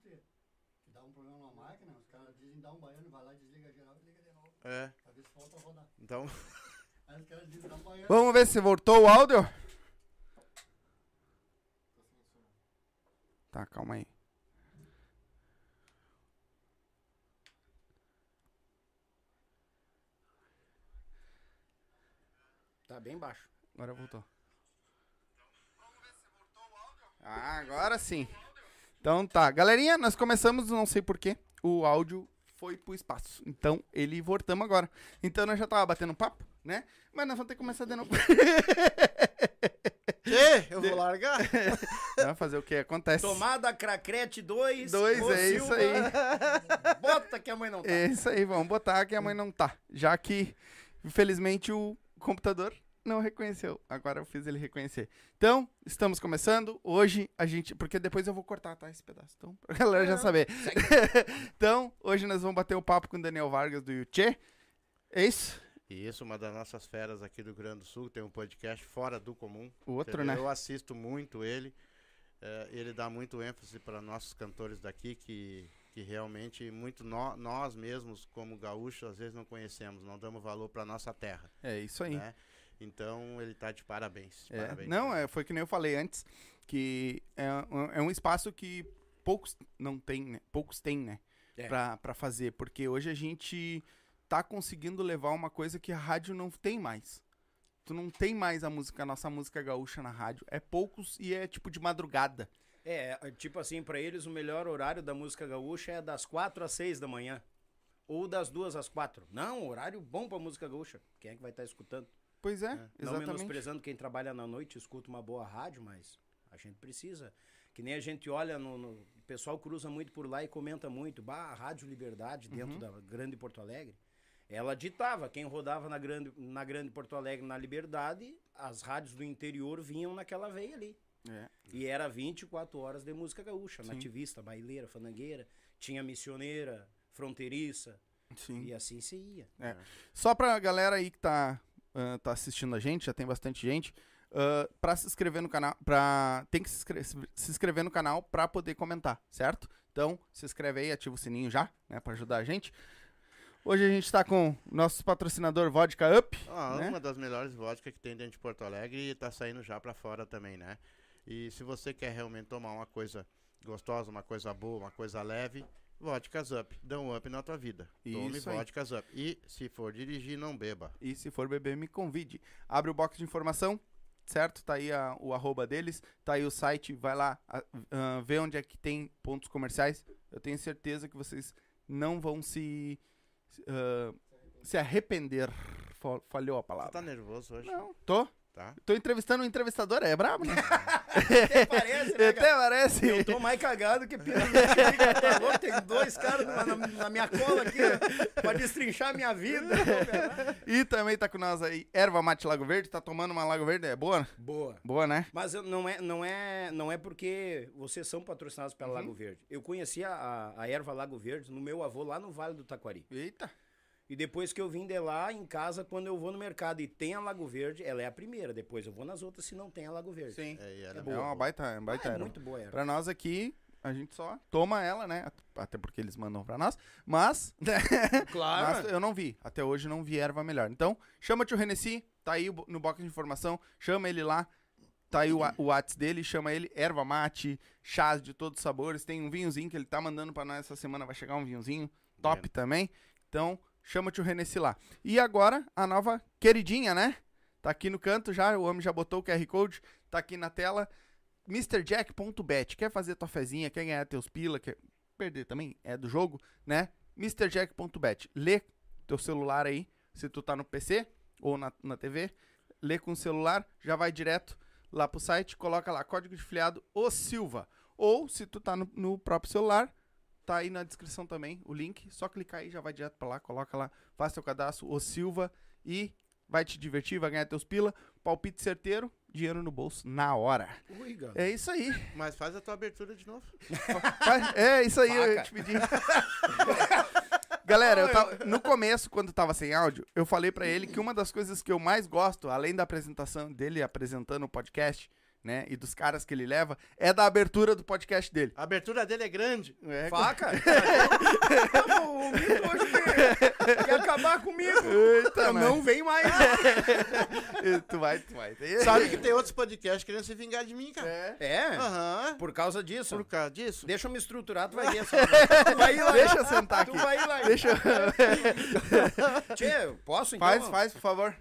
tia. Que dá um problema na máquina, os caras dizem dá um baiano, vai lá, desliga geral e liga de novo. É. Pra ver se volta a rodar. Então, Aí os caras dizem dá um baiano. Vamos ver se voltou o áudio. Tá, calma aí. Tá bem baixo. Agora voltou. Ah, agora sim. Então tá. Galerinha, nós começamos, não sei porquê, o áudio foi pro espaço. Então, ele voltamos agora. Então, nós já tava batendo papo, né? Mas nós vamos ter que começar de novo. Ê, eu vou largar. Vai fazer o que acontece. Tomada Cracrete 2. Dois, ô é isso Silva. aí. Bota que a mãe não tá. É isso aí, vamos botar que a mãe não tá. Já que, infelizmente, o computador não reconheceu. Agora eu fiz ele reconhecer. Então, estamos começando. Hoje a gente. Porque depois eu vou cortar, tá? Esse pedaço. Então, pra galera já saber. então, hoje nós vamos bater o papo com o Daniel Vargas do Yuchê. É isso? Isso, uma das nossas feras aqui do Rio Grande do Sul, tem um podcast fora do comum. O outro, entendeu? né? Eu assisto muito ele. É, ele dá muito ênfase para nossos cantores daqui que, que realmente muito nó- nós mesmos como gaúchos às vezes não conhecemos, não damos valor para nossa terra, É isso aí. né? Então ele tá de parabéns. É. parabéns Não, é, foi que nem eu falei antes, que é, um- é um espaço que poucos não tem, né? Poucos têm, né? É. Pra, pra fazer. Porque hoje a gente tá conseguindo levar uma coisa que a rádio não tem mais. Tu não tem mais a música, a nossa música gaúcha na rádio. É poucos e é tipo de madrugada. É, tipo assim, pra eles o melhor horário da música gaúcha é das 4 às 6 da manhã. Ou das 2 às 4. Não, horário bom pra música gaúcha. Quem é que vai estar escutando? Pois é, Não exatamente. menosprezando quem trabalha na noite, escuta uma boa rádio, mas a gente precisa. Que nem a gente olha no. no- o pessoal cruza muito por lá e comenta muito. Bah, a Rádio Liberdade, dentro Uhum. da Grande Porto Alegre. Ela ditava, quem rodava na grande, na grande Porto Alegre, na Liberdade, as rádios do interior vinham naquela veia ali. É. E era 24 horas de música gaúcha, Sim. nativista, baileira, fanangueira, tinha missioneira, fronteiriça, Sim. e assim se ia. Só pra galera aí que tá, ah, tá assistindo a gente, já tem bastante gente, ah, pra se inscrever no canal, pra, tem que se inscre- se inscrever no canal pra poder comentar, certo? Então, se inscreve aí, ativa o sininho já, né, pra ajudar a gente. Hoje a gente tá com o nosso patrocinador Vodka Up, Ah, né? Uma das melhores vodkas que tem dentro de Porto Alegre e tá saindo já pra fora também, né? E se você quer realmente tomar uma coisa gostosa, uma coisa boa, uma coisa leve, vodkas up. Dão um up na tua vida. Tome Isso aí. vodkas up. E se for dirigir, não beba. E se for beber, me convide. Abre o box de informação, certo? Tá aí a- o arroba deles, tá aí o site, vai lá, a- ah, vê onde é que tem pontos comerciais. Eu tenho certeza que vocês não vão se se, ah, se arrepender. Fa- Falhou a Você palavra. tá nervoso hoje? Não, tô. Tá? Tô entrevistando um entrevistador, é brabo, né? Até parece, né, Até parece. Eu tô mais cagado que pira tá louco? Tem dois caras na, na- minha cola aqui, pra destrinchar a minha vida. E também tá com nós aí, Erva Mate Lago Verde. Tá tomando uma Lago Verde? É boa? Boa. Boa, né? Mas eu- não é, não, é, não é porque vocês são patrocinados pela Uhum. Lago Verde. Eu conheci a, a erva Lago Verde no meu avô lá no Vale do Taquari. Eita. E depois que eu vim de lá, em casa, quando eu vou no mercado e tem a Lago Verde, ela é a primeira. Depois eu vou nas outras se não tem a Lago Verde. Sim. É, e ela é É, boa. uma baita, é uma baita Ah, é erva. muito boa a erva. Pra nós aqui, a gente só toma ela, né? At- Até porque eles mandam pra nós. Mas, Claro. mas eu não vi. Até hoje não vi erva melhor. Então, chama o tio Renessi, tá aí no box de informação. Chama ele lá. Tá aí o, wa- o Whats dele, chama ele erva mate, chás de todos os sabores. Tem um vinhozinho que ele tá mandando pra nós essa semana, vai chegar um vinhozinho top Bueno. também. Então, chama o Renessi lá. E agora, a nova queridinha, né? Tá aqui no canto já, o homem já botou o QR Code, tá aqui na tela. MrJack.bet. Quer fazer tua fezinha, quer ganhar teus pila, quer perder também, é do jogo, né? MrJack.bet. Lê teu celular aí, se tu tá no PC ou na, na TV, lê com o celular, já vai direto lá pro site, coloca lá código de filiado O Silva. Ou se tu tá no, no próprio celular, tá aí na descrição também o link, só clicar aí já vai direto pra lá, coloca lá, faz teu cadastro O Silva e vai te divertir, vai ganhar teus pila, palpite certeiro, dinheiro no bolso na hora. Ui. É isso aí. Mas faz a tua abertura de novo. É isso aí, eu Faca. te pedi. Galera, eu tava- no começo, quando tava sem áudio, eu falei pra ele que uma das coisas que eu mais gosto, além da apresentação dele apresentando o podcast, né? E dos caras que ele leva, é da abertura do podcast dele. A abertura dele é grande. É, Faca? o mito hoje quer, quer acabar comigo. Eita, Eu mas- não vem mais. tu vai, tu vai. Sabe que tem outros podcasts querendo se vingar de mim, cara. É. É, Aham. por causa disso. Por causa disso. Deixa eu me estruturar, tu vai ver só. Tu vai ir lá. Deixa eu sentar Tu aqui. vai ir lá. Deixa eu... Tchê, posso então? Faz, faz, por favor.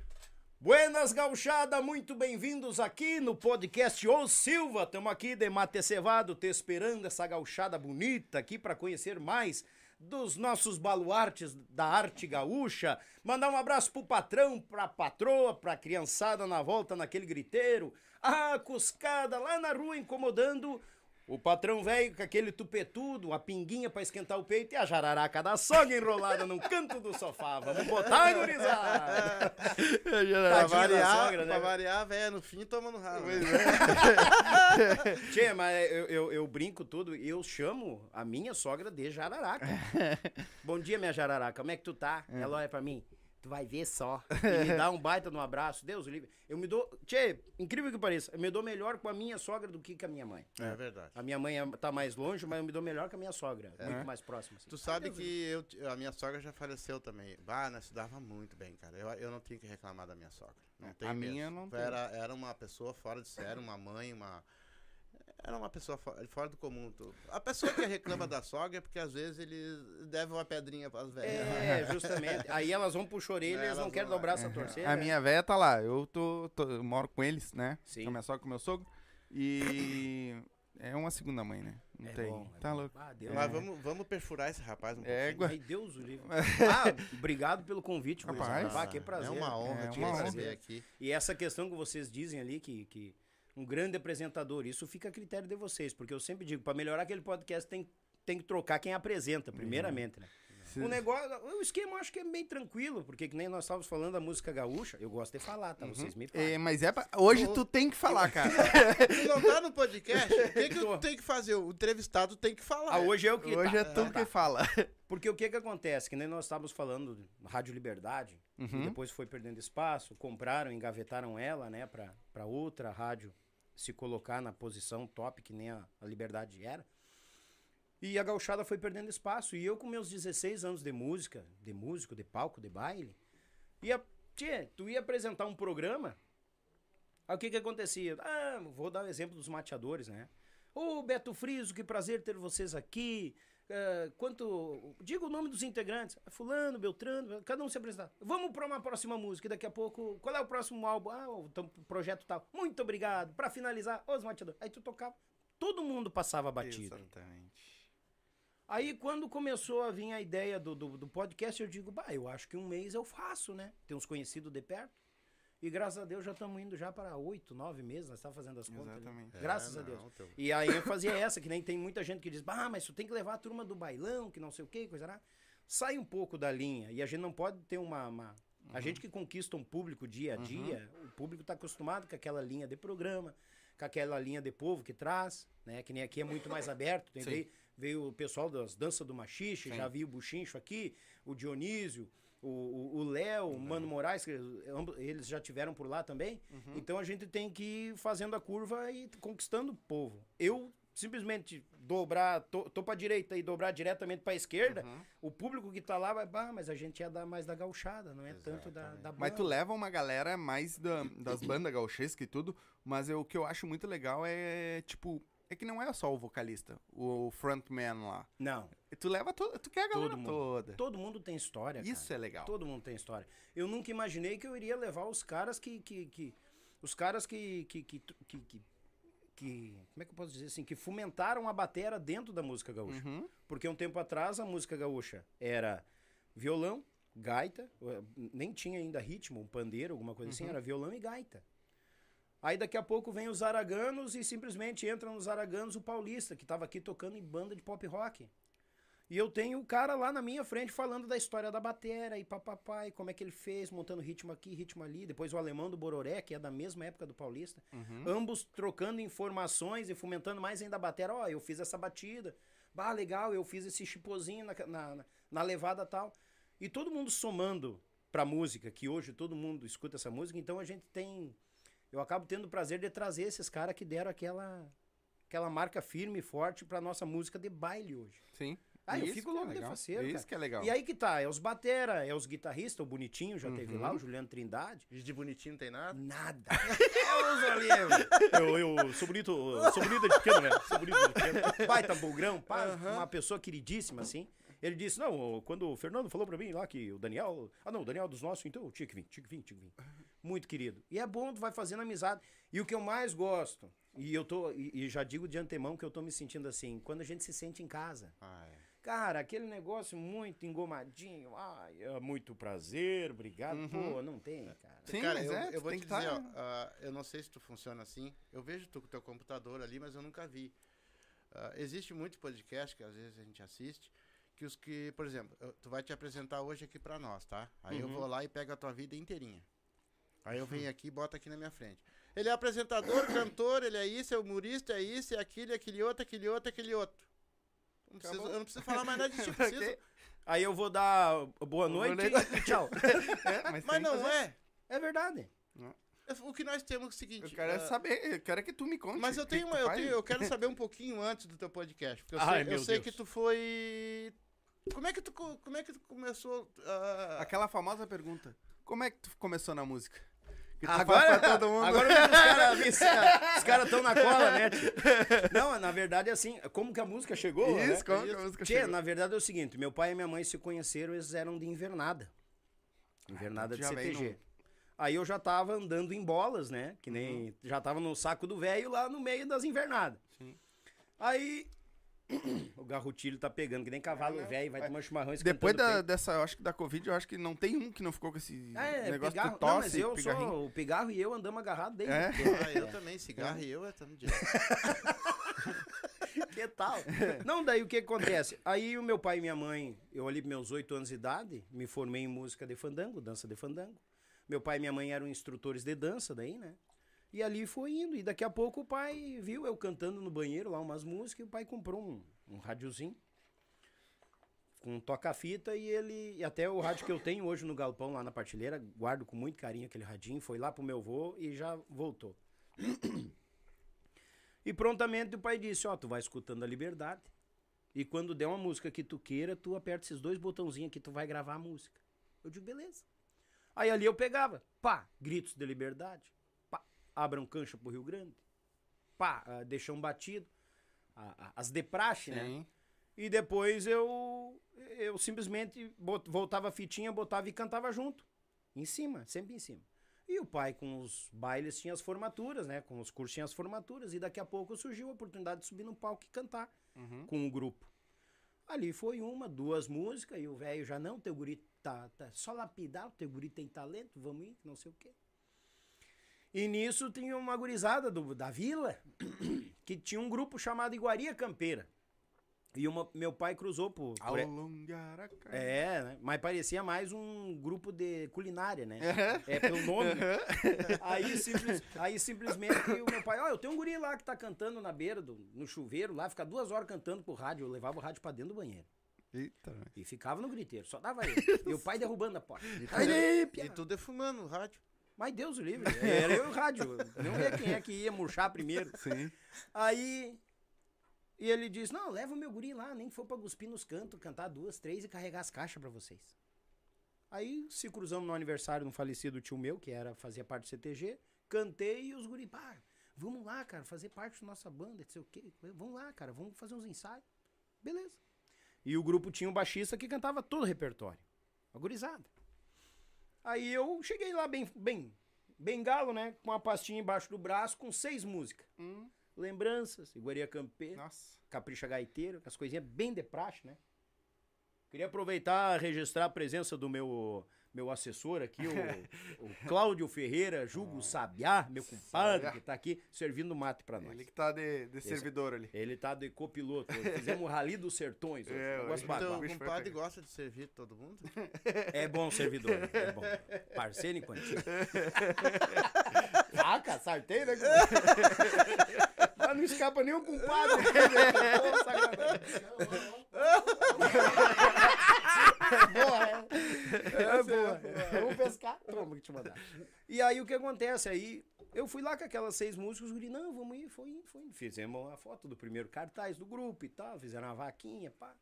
Buenas gauchada, muito bem-vindos aqui no podcast Ô Silva. Estamos aqui de mate cevado, te esperando essa gauchada bonita aqui para conhecer mais dos nossos baluartes da arte gaúcha. Mandar um abraço pro patrão, pra patroa, pra criançada na volta naquele griteiro. A cuscada lá na rua incomodando o patrão velho com aquele tupetudo, a pinguinha pra esquentar o peito e a jararaca da sogra enrolada num canto do sofá. Vamos botar, gurizada! Pra da variar, sogra, né? pra variar, velho, no fim tomando ralo. Tchê, mas eu, eu, eu brinco tudo, eu chamo a minha sogra de jararaca. Bom dia, minha jararaca, como é que tu tá? Ela olha pra mim, tu vai ver só. E me dá um baita no abraço, Deus livre. Eu me dou, tchê, incrível que pareça, eu me dou melhor com a minha sogra do que com a minha mãe. É verdade. A minha mãe é- tá mais longe, mas eu me dou melhor com a minha sogra, muito mais próxima. assim. Tu sabe que eu, a minha sogra já faleceu também. Bah, nós se dava muito bem, cara. Eu, eu não tinha que reclamar da minha sogra. Não tem a mesmo. minha não tem. Era, era uma pessoa fora de sério, uma mãe, uma. Era uma pessoa fo- fora do comum. tu- A pessoa que reclama da sogra é porque às vezes eles devem uma pedrinha pras velhas. É, justamente. Aí elas vão pro choreiro e eles não Elas querem vão dar o braço a É, minha véia tá lá. Eu tô, tô- eu moro com eles, né? Sim. Com a minha sogra, com o meu sogro. E é uma segunda mãe, né? Não É tem. bom, é tá bom. louco. Ah, Deus. Mas vamos, vamos perfurar esse rapaz um É, pouquinho. Ai, Deus o livre. Ah, obrigado pelo convite, Rapaz. Rapaz. Ah, que prazer. É uma honra É te receber aqui. E essa questão que vocês dizem ali, que, que um grande apresentador, isso fica a critério de vocês, porque eu sempre digo, para melhorar aquele podcast tem, tem que trocar quem apresenta, primeiramente, né? Se- O negócio, o esquema eu acho que é bem tranquilo, porque que nem nós estávamos falando da música gaúcha, eu gosto de falar, tá? Vocês me falam. É, mas é pra... Hoje tu tem que falar, cara. Tu não tá no podcast? O que, que Tô. tu tem que fazer? O entrevistado tem que falar. Ah, hoje é o que Hoje tá. é tu que fala. Porque o que que acontece? Que nem nós estávamos falando Rádio Liberdade, Uhum. e depois foi perdendo espaço, compraram, engavetaram ela, né, pra, pra outra rádio se colocar na posição top, que nem a, a Liberdade era. E a gauchada foi perdendo espaço. E eu, com meus 16 anos de música, de músico, de palco, de baile, ia, tchê, tu ia apresentar um programa, aí o que que acontecia? Ah, vou dar o exemplo dos mateadores, né? Ô, Beto Friso, que prazer ter vocês aqui. Ah, quanto. Diga o nome dos integrantes. Ah, Fulano, Beltrano, cada um se apresentar. Vamos para uma próxima música. e Daqui a pouco. Qual é o próximo álbum? Ah, o projeto tal. Muito obrigado. Para finalizar, os mateadores. Aí tu tocava. Todo mundo passava batido. Exatamente. Aí quando começou a vir a ideia do, do, do podcast, eu digo, bah, eu acho que um mês eu faço, né? Tem uns conhecidos de perto. E graças a Deus já estamos indo já para oito, nove meses, nós estamos fazendo as contas. ali. Exatamente. Graças É, a Deus. teu- E a ênfase é essa, que nem tem muita gente que diz, ah, mas tu tem que levar a turma do bailão, que não sei o que, coisa lá. Sai um pouco da linha. E a gente não pode ter uma. uma- A gente que conquista um público dia a dia, o público está acostumado com aquela linha de programa, com aquela linha de povo que traz, né? Que nem aqui é muito mais aberto. Tem, veio, veio o pessoal das danças do machixe, Sim. já vi o Buchincho aqui, o Dionísio, o- Léo, o Mano Moraes, que eles já tiveram por lá também. Uhum. Então a gente tem que ir fazendo a curva e conquistando o povo. Eu simplesmente dobrar, tô, tô pra direita e dobrar diretamente pra esquerda, Uhum. o público que tá lá vai, bah, mas a gente é da, mais da gauchada, não é tanto da, da Mas tu banda." leva uma galera mais da- das bandas gauchescas e tudo, mas eu- o que eu acho muito legal é, tipo, é que não é só o vocalista, o frontman lá. Não, Tu leva, to, tu quer a galera Todo mundo. toda. todo mundo tem história, cara. Isso é legal. Todo mundo tem história. Eu nunca imaginei que eu iria levar os caras que. que, que- os caras que que, que, que, que- que- Como é que eu posso dizer assim? Que fomentaram a batera dentro da música gaúcha. Uhum. Porque um tempo atrás a música gaúcha era violão, gaita, nem tinha ainda ritmo, um pandeiro, alguma coisa assim, era violão e gaita. Aí daqui a pouco vem os araganos e simplesmente entra nos araganos o paulista, que estava aqui tocando em banda de pop rock. E eu tenho o cara lá na minha frente falando da história da batera e papapá, e como é que ele fez, montando ritmo aqui, ritmo ali. Depois o alemão do Bororé, que é da mesma época do Paulista. Uhum. Ambos trocando informações e fomentando mais ainda a batera. Ó, eu fiz essa batida. Bah, legal, eu fiz esse chipozinho na, na, na- levada tal. E todo mundo somando pra música, que hoje todo mundo escuta essa música, então a gente tem eu acabo tendo o prazer de trazer esses caras que deram aquela, aquela marca firme e forte pra nossa música de baile hoje. Sim. Ah, eu fico é louco de legal. faceiro, Isso cara. que é legal. E aí que tá, é os batera, é os guitarristas, o Bonitinho já teve Uhum. lá, o Juliano Trindade. De bonitinho não tem nada. Nada. É ali, eu, eu sou bonito, sou bonito de pequeno, né? Sou bonito de pequeno. Baita bugrão, pá, uma pessoa queridíssima, assim. Ele disse, não, quando o Fernando falou pra mim lá que o Daniel... Ah, não, o Daniel dos nossos, então tinha que vir, tinha que vir, tinha que vir. Muito querido. E é bom, tu vai fazendo amizade. E o que eu mais gosto, e eu tô, e, e já digo de antemão que eu tô me sentindo assim, quando a gente se sente em casa. Ah, é. Cara, aquele negócio muito engomadinho. Ai, é muito prazer, obrigado. Pô, não tem, cara. Sim, cara, mas eu, é, eu vou tem te que dizer, tá- ó, ah, eu não sei se tu funciona assim. Eu vejo tu com teu computador ali, mas eu nunca vi. Ah, existe muito podcast que às vezes a gente assiste, que os que, por exemplo, eu- tu vai te apresentar hoje aqui pra nós, tá? Aí eu Uhum. vou lá e pego a tua vida inteirinha. Aí eu venho aqui e boto aqui na minha frente. Ele é apresentador, cantor, ele é isso, é humorista, é isso, é aquilo, é aquele outro, aquele outro, aquele outro. Não preciso- Acabou. eu não preciso falar mais nada de ti, Pra preciso. Aí eu vou dar boa noite e tchau. É, mas Mas não é. É verdade. O que nós temos é o seguinte. Eu quero é ah, saber, eu quero que tu me conte. Mas eu tenho, eu tenho, eu quero saber um pouquinho antes do teu podcast, porque eu Ai, sei, eu sei que tu foi Como é que tu co- como é que tu começou ah, Aquela famosa pergunta. Como é que tu começou na música? Agora, pra todo mundo. agora os caras os cara estão na cola, né? tio? Não, na verdade é assim, como que a música chegou, né? Isso, como que a música Tchê, chegou? na verdade é o seguinte, meu pai e minha mãe se conheceram, eles eram de Invernada. Invernada então de CTG. Aí eu já tava andando em bolas, né? Que nem. Já tava no saco do velho lá no meio das invernadas. Sim. Aí. O garrotilho tá pegando, que nem cavalo É, velho, vai Vai. tomar chimarrão Depois da, dessa, eu acho que da Covid, eu acho que não tem um que não ficou com esse É, negócio pigarro. que tu não, mas tosse, eu pigarrinho. sou. O pigarro e eu andamos agarrados desde. É? Ah, eu também, cigarro e eu estamos direto. que tal? Não, daí o que acontece? Aí o meu pai e minha mãe, eu ali meus oito anos de idade, me formei em música de fandango, dança de fandango. Meu pai e minha mãe eram instrutores de dança daí, né? E ali foi indo. E daqui a pouco o pai viu eu cantando no banheiro lá umas músicas e o pai comprou um, um rádiozinho com toca-fita e ele. E até o rádio que eu tenho hoje no galpão lá na partilheira, guardo com muito carinho aquele radinho, foi lá pro meu vô e já voltou. E prontamente o pai disse, ó, tu vai escutando a liberdade. E quando der uma música que tu queira, tu aperta esses dois botãozinhos aqui, tu vai gravar a música. Eu digo, beleza. Aí ali eu pegava, pá, gritos de liberdade, abram cancha pro Rio Grande, pá, ah, deixam batido, a- a- as de praxe, né? E depois eu, eu simplesmente bot- voltava a fitinha, botava e cantava junto. Em cima, sempre em cima. E o pai com os bailes tinha as formaturas, né? Com os cursos tinha as formaturas. E daqui a pouco surgiu a oportunidade de subir no palco e cantar Uhum. com o grupo. Ali foi uma, duas músicas, e o velho já não, teu guri tá, tá só lapidar, o teu guri tem talento, vamos ir, não sei o quê. E nisso tinha uma gurizada do, da vila, que tinha um grupo chamado Iguaria Campeira. E uma, meu pai cruzou por... por é, né? mas parecia mais um grupo de culinária, né? É. É pelo nome. aí, simples- aí simplesmente o meu pai, ó, eu tenho um guri lá que tá cantando na beira, do, no chuveiro lá, fica duas horas cantando pro rádio. Eu levava o rádio pra dentro do banheiro. Eita, né? E ficava no griteiro, só dava ele. e o pai derrubando a porta. E Aí, tu, pia. e tu defumando o rádio. Mas Deus o livre, era eu e o rádio. Não ia quem é que ia murchar primeiro. Sim. Aí. E ele diz: Não, leva o meu guri lá, nem for pra cuspir nos cantos, cantar duas, três e carregar as caixas pra vocês. Aí se cruzamos no aniversário de um falecido tio meu, que era, fazia parte do CTG, cantei e os guri, pá, vamos lá, cara, fazer parte da nossa banda, não sei o quê. Vamos lá, cara, vamos fazer uns ensaios. Beleza. E o grupo tinha um baixista que cantava todo o repertório. A gurizada. Aí eu cheguei lá bem, bem, bem galo, né? Com uma pastinha embaixo do braço, com seis músicas. Hum, Lembranças, Iguaria Campeira, nossa. Capricha Gaiteiro, as coisinhas bem de praxe, né? Queria aproveitar e registrar a presença do meu, meu assessor aqui, o, o Cláudio Ferreira, Jugo Sabiá, meu compadre, Sabiá. que tá aqui servindo mate pra nós. Ele que tá de, de servidor ali. Ele tá de copiloto. hoje. Fizemos o Rally dos Sertões. Hoje. É, hoje. Então, o compadre gosta de servir todo mundo? É bom servidor, é bom. Parceiro em quantia. ah, cara, sartei, né? Mas não escapa nem o compadre. Sacanagem. boa, é. É boa. Vamos pescar? Toma que te mandar. E aí o que acontece? Aí eu fui lá com aquelas seis músicas, os guri, não, vamos ir, foi indo, foi indo. Fizemos a foto do primeiro cartaz do grupo e tal, fizeram uma vaquinha, pá.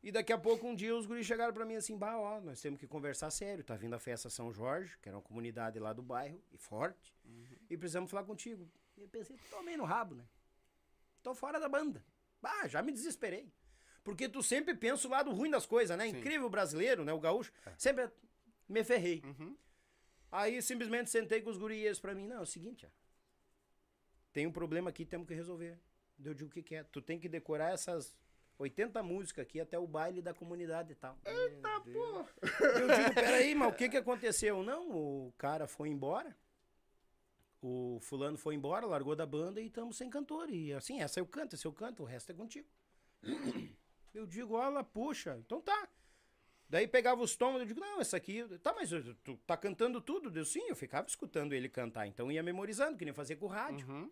E daqui a pouco, um dia, os guris chegaram pra mim assim, bah, ó, nós temos que conversar sério, tá vindo a festa São Jorge, que era uma comunidade lá do bairro, e forte, e precisamos falar contigo. E eu pensei, tomei no rabo, né? Tô fora da banda. Bah, já me desesperei. Porque tu sempre pensa o lado ruim das coisas, né? Incrível brasileiro, né? O gaúcho. Sempre me ferrei. Uhum. Aí simplesmente sentei com os gurias pra mim. Não, é o seguinte, ó. Tem um problema aqui, temos que resolver. Eu digo o que, que é. Tu tem que decorar essas 80 músicas aqui até o baile da comunidade e tal. Eita, pô! Eu digo, peraí, mas o que, que aconteceu? Não, o cara foi embora. O fulano foi embora, largou da banda e estamos sem cantor. E assim, essa eu canto, esse eu canto, o resto é contigo. Eu digo, olha, puxa, então tá. Daí pegava os tons, eu digo, não, essa aqui. Tá, mas tu- tu tá cantando tudo? Eu, sim, eu ficava escutando ele cantar. Então ia memorizando, que nem fazer com o rádio. Uhum.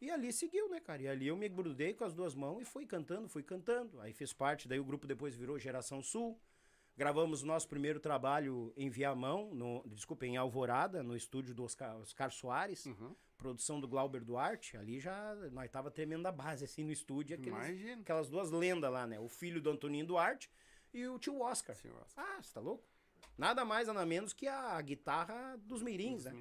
E ali seguiu, né, cara? E ali eu me grudei com as duas mãos e fui cantando, fui cantando. Aí fiz parte, daí o grupo depois virou Geração Sul. Gravamos o nosso primeiro trabalho em Viamão, no, desculpa, em Alvorada, no estúdio do Oscar, Oscar Soares, Uhum. Produção do Glauber Duarte. Ali já nós tava tremendo a base, assim, no estúdio. Aqueles, Imagina. aquelas duas lendas lá, né? O filho do Antoninho Duarte e o tio Oscar. Tio Oscar. Ah, você tá louco? Nada mais, nada menos que a guitarra dos mirins, né?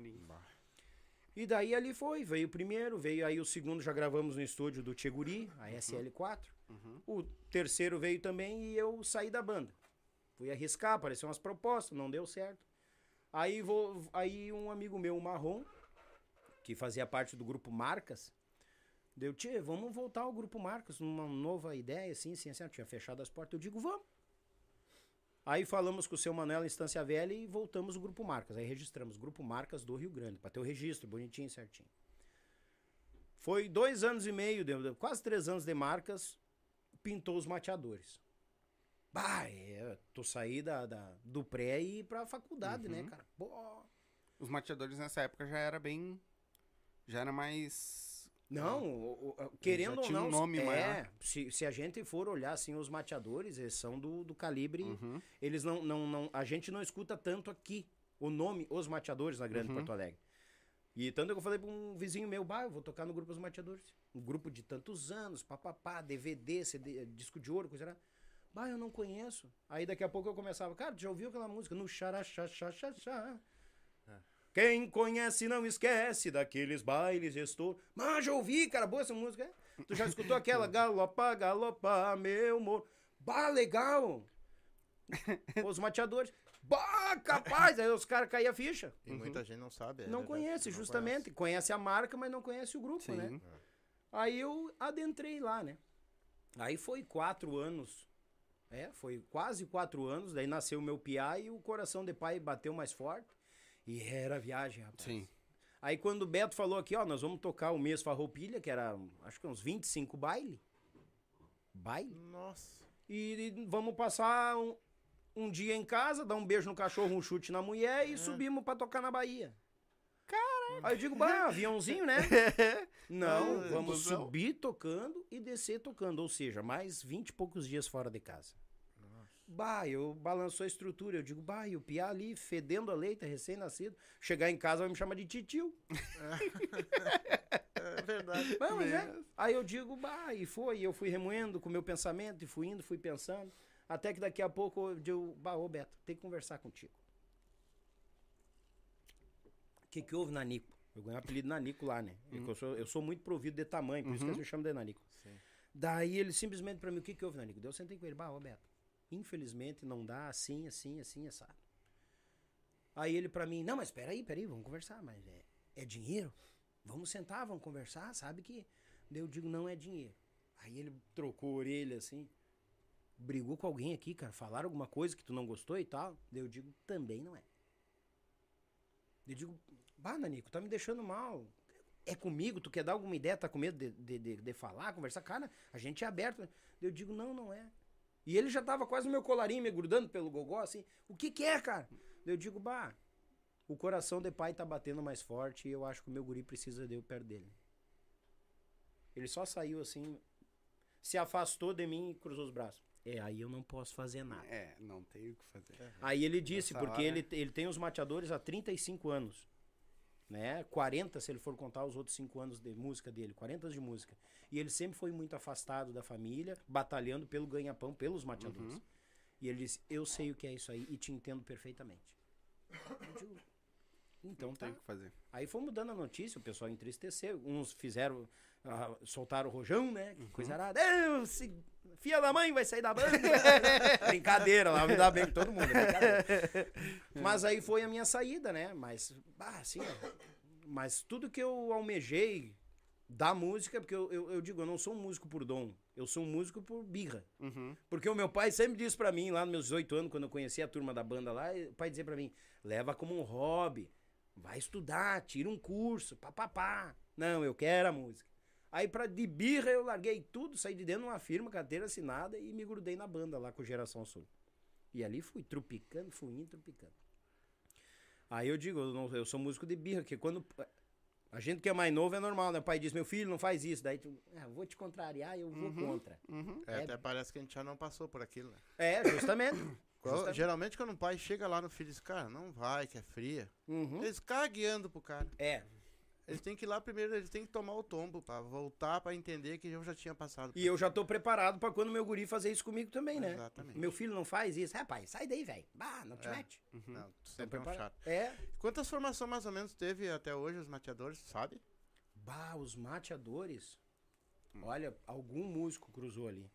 E daí ali foi, veio o primeiro, veio aí o segundo, já gravamos no estúdio do Tcheguri, a SL4. Uhum. O terceiro veio também e eu saí da banda. Fui arriscar, apareceu umas propostas, não deu certo. Aí, vou, aí um amigo meu, o Marrom, que fazia parte do grupo Marcas, deu, tchê, vamos voltar ao grupo Marcas, numa nova ideia, assim, assim, assim. Eu tinha fechado as portas, eu digo, vamos. Aí falamos com o seu Manuel em Estância Velha e voltamos o Grupo Marcas. Aí registramos Grupo Marcas do Rio Grande, para ter o registro bonitinho, certinho. Foi dois anos e meio, deu- quase três anos de marcas, pintou os mateadores. Bah, é, tô saí da, da- do pré e ir pra faculdade, né, cara? Pô, Os mateadores nessa época já era bem. Já era mais. Não, o- o- querendo ou tinha um não, nome é, maior. se, se a gente for olhar assim os mateadores, eles são do, do calibre, Uhum. eles não, não, não, a gente não escuta tanto aqui o nome Os Mateadores na Grande Uhum. Porto Alegre. E tanto que eu falei pra um vizinho meu, bah, eu vou tocar no grupo Os Mateadores. Um grupo de tantos anos, papapá, DVD, CD, disco de ouro, coisa lá. Bah, eu não conheço. Aí daqui a pouco eu começava, cara, já ouviu aquela música? No xaraxaxaxá. Quem conhece não esquece daqueles bailes estou. Mas já ouvi, cara, boa essa música. é? Tu já escutou aquela galopa, galopa, meu amor. Bah, legal. Os mateadores. Bah, capaz. Aí os caras caíam a ficha. E muita gente não sabe. é não verdade, conhece, não justamente. Conhece. a marca, mas não conhece o grupo, Sim. né? Aí eu adentrei lá, né? Aí foi quatro anos. É, foi quase quatro anos. Daí nasceu o meu piá e o coração de pai bateu mais forte. E era viagem, rapaz. Sim. Aí quando o Beto falou aqui, ó, nós vamos tocar o mês Farroupilha, que era acho que uns 25 baile. Baile? Nossa. E, e vamos passar um, um dia em casa, dar um beijo no cachorro, um chute na mulher e subimos pra tocar na Bahia. Caraca! Aí eu digo, bah, aviãozinho, né? Não, É, vamos subir tocando e descer tocando, ou seja, mais 20 e poucos dias fora de casa. Bah, eu balançou a estrutura, eu digo, bah, e o piá ali fedendo a leite, recém-nascido, chegar em casa vai me chamar de titio. É verdade. Não, mas é. Aí eu digo, bah, e foi, e eu fui remoendo com o meu pensamento, e fui indo, fui pensando, até que daqui a pouco eu digo, bah, ô Beto, tem que conversar contigo. O que que houve, Nanico? Eu ganhei o apelido Nanico lá, né? É que Eu, sou, eu sou muito provido de tamanho, por isso que eles me chamam de Nanico. Sim. Daí ele simplesmente pra mim, o que que houve, Nanico? Daí eu sentei com ele, bah, ô Beto, infelizmente não dá assim, assim, assim, assado. Aí ele pra mim, não, mas peraí, peraí, vamos conversar, mas é, é dinheiro? Vamos sentar, vamos conversar, sabe que... Eu digo, não é dinheiro. Aí ele trocou a orelha assim, brigou com alguém aqui, cara, falaram alguma coisa que tu não gostou e tal. Daí eu digo, também não é. Eu digo, bah, Nanico, tá me deixando mal. É comigo, tu quer dar alguma ideia, tá com medo de, de, de, de falar, conversar? Cara, a gente é aberto. Eu digo, não, não é. E ele já tava quase no meu colarinho, me grudando pelo gogó, assim. O que que é, cara? Eu digo, bah, o coração de pai tá batendo mais forte e eu acho que o meu guri precisa de eu perto dele. Ele só saiu assim, se afastou de mim e cruzou os braços. É, aí eu não posso fazer nada. É, não tem o que fazer. Aí ele disse, Nessa porque hora- ele, ele tem os mateadores há 35 anos. Né? 40 se ele for contar os outros 5 anos de música dele, 40 anos de música. E ele sempre foi muito afastado da família, batalhando pelo ganha-pão, pelos mateadores. E ele disse: "Eu sei o que é isso aí e te entendo perfeitamente". Eu digo, então Não tá. tem o que fazer. Aí fomos dando a notícia, o pessoal entristeceu. Uns fizeram, ah, soltaram o rojão, né? Que coisa arada. "Eu, se- Filha da mãe vai sair da banda. brincadeira, lá me dá bem com todo mundo. é. Mas aí foi a minha saída, né? Mas, ah, assim, mas tudo que eu almejei da música, porque eu, eu, eu digo, eu não sou um músico por dom, eu sou um músico por birra. Uhum. Porque o meu pai sempre disse pra mim, lá nos meus 18 anos, quando eu conheci a turma da banda lá, o pai dizia pra mim, leva como um hobby, vai estudar, tira um curso, papapá. Não, eu quero a música. Aí pra, de birra eu larguei tudo, saí de dentro de uma firma, carteira assinada e me grudei na banda lá com Geração Sul. E ali fui trupicando, fui indo, trupicando. Aí eu digo, eu, não- eu sou músico de birra, que quando... A gente que é mais novo é normal, né? O pai diz, meu filho, não faz isso. Daí tu, ah, vou te contrariar, eu vou contra. Uhum. É, É. até parece que a gente já não passou por aquilo, né? É, justamente. Qual- geralmente quando um pai chega lá no filho e diz, cara, não vai, que é fria. Uhum. Eles ficam guiando pro cara. É, Eles têm que ir lá primeiro, eles têm que tomar o tombo pra voltar pra entender que eu já tinha passado. E eu já tô preparado pra quando meu guri fazer isso comigo também, né? Exatamente. Meu filho não faz isso. Rapaz, sai daí, velho. Bah, não te É. mete. Não, Tô sempre é um chato. É. Quantas formações mais ou menos teve até hoje os mateadores, sabe? Bah, os mateadores. Olha, algum músico cruzou ali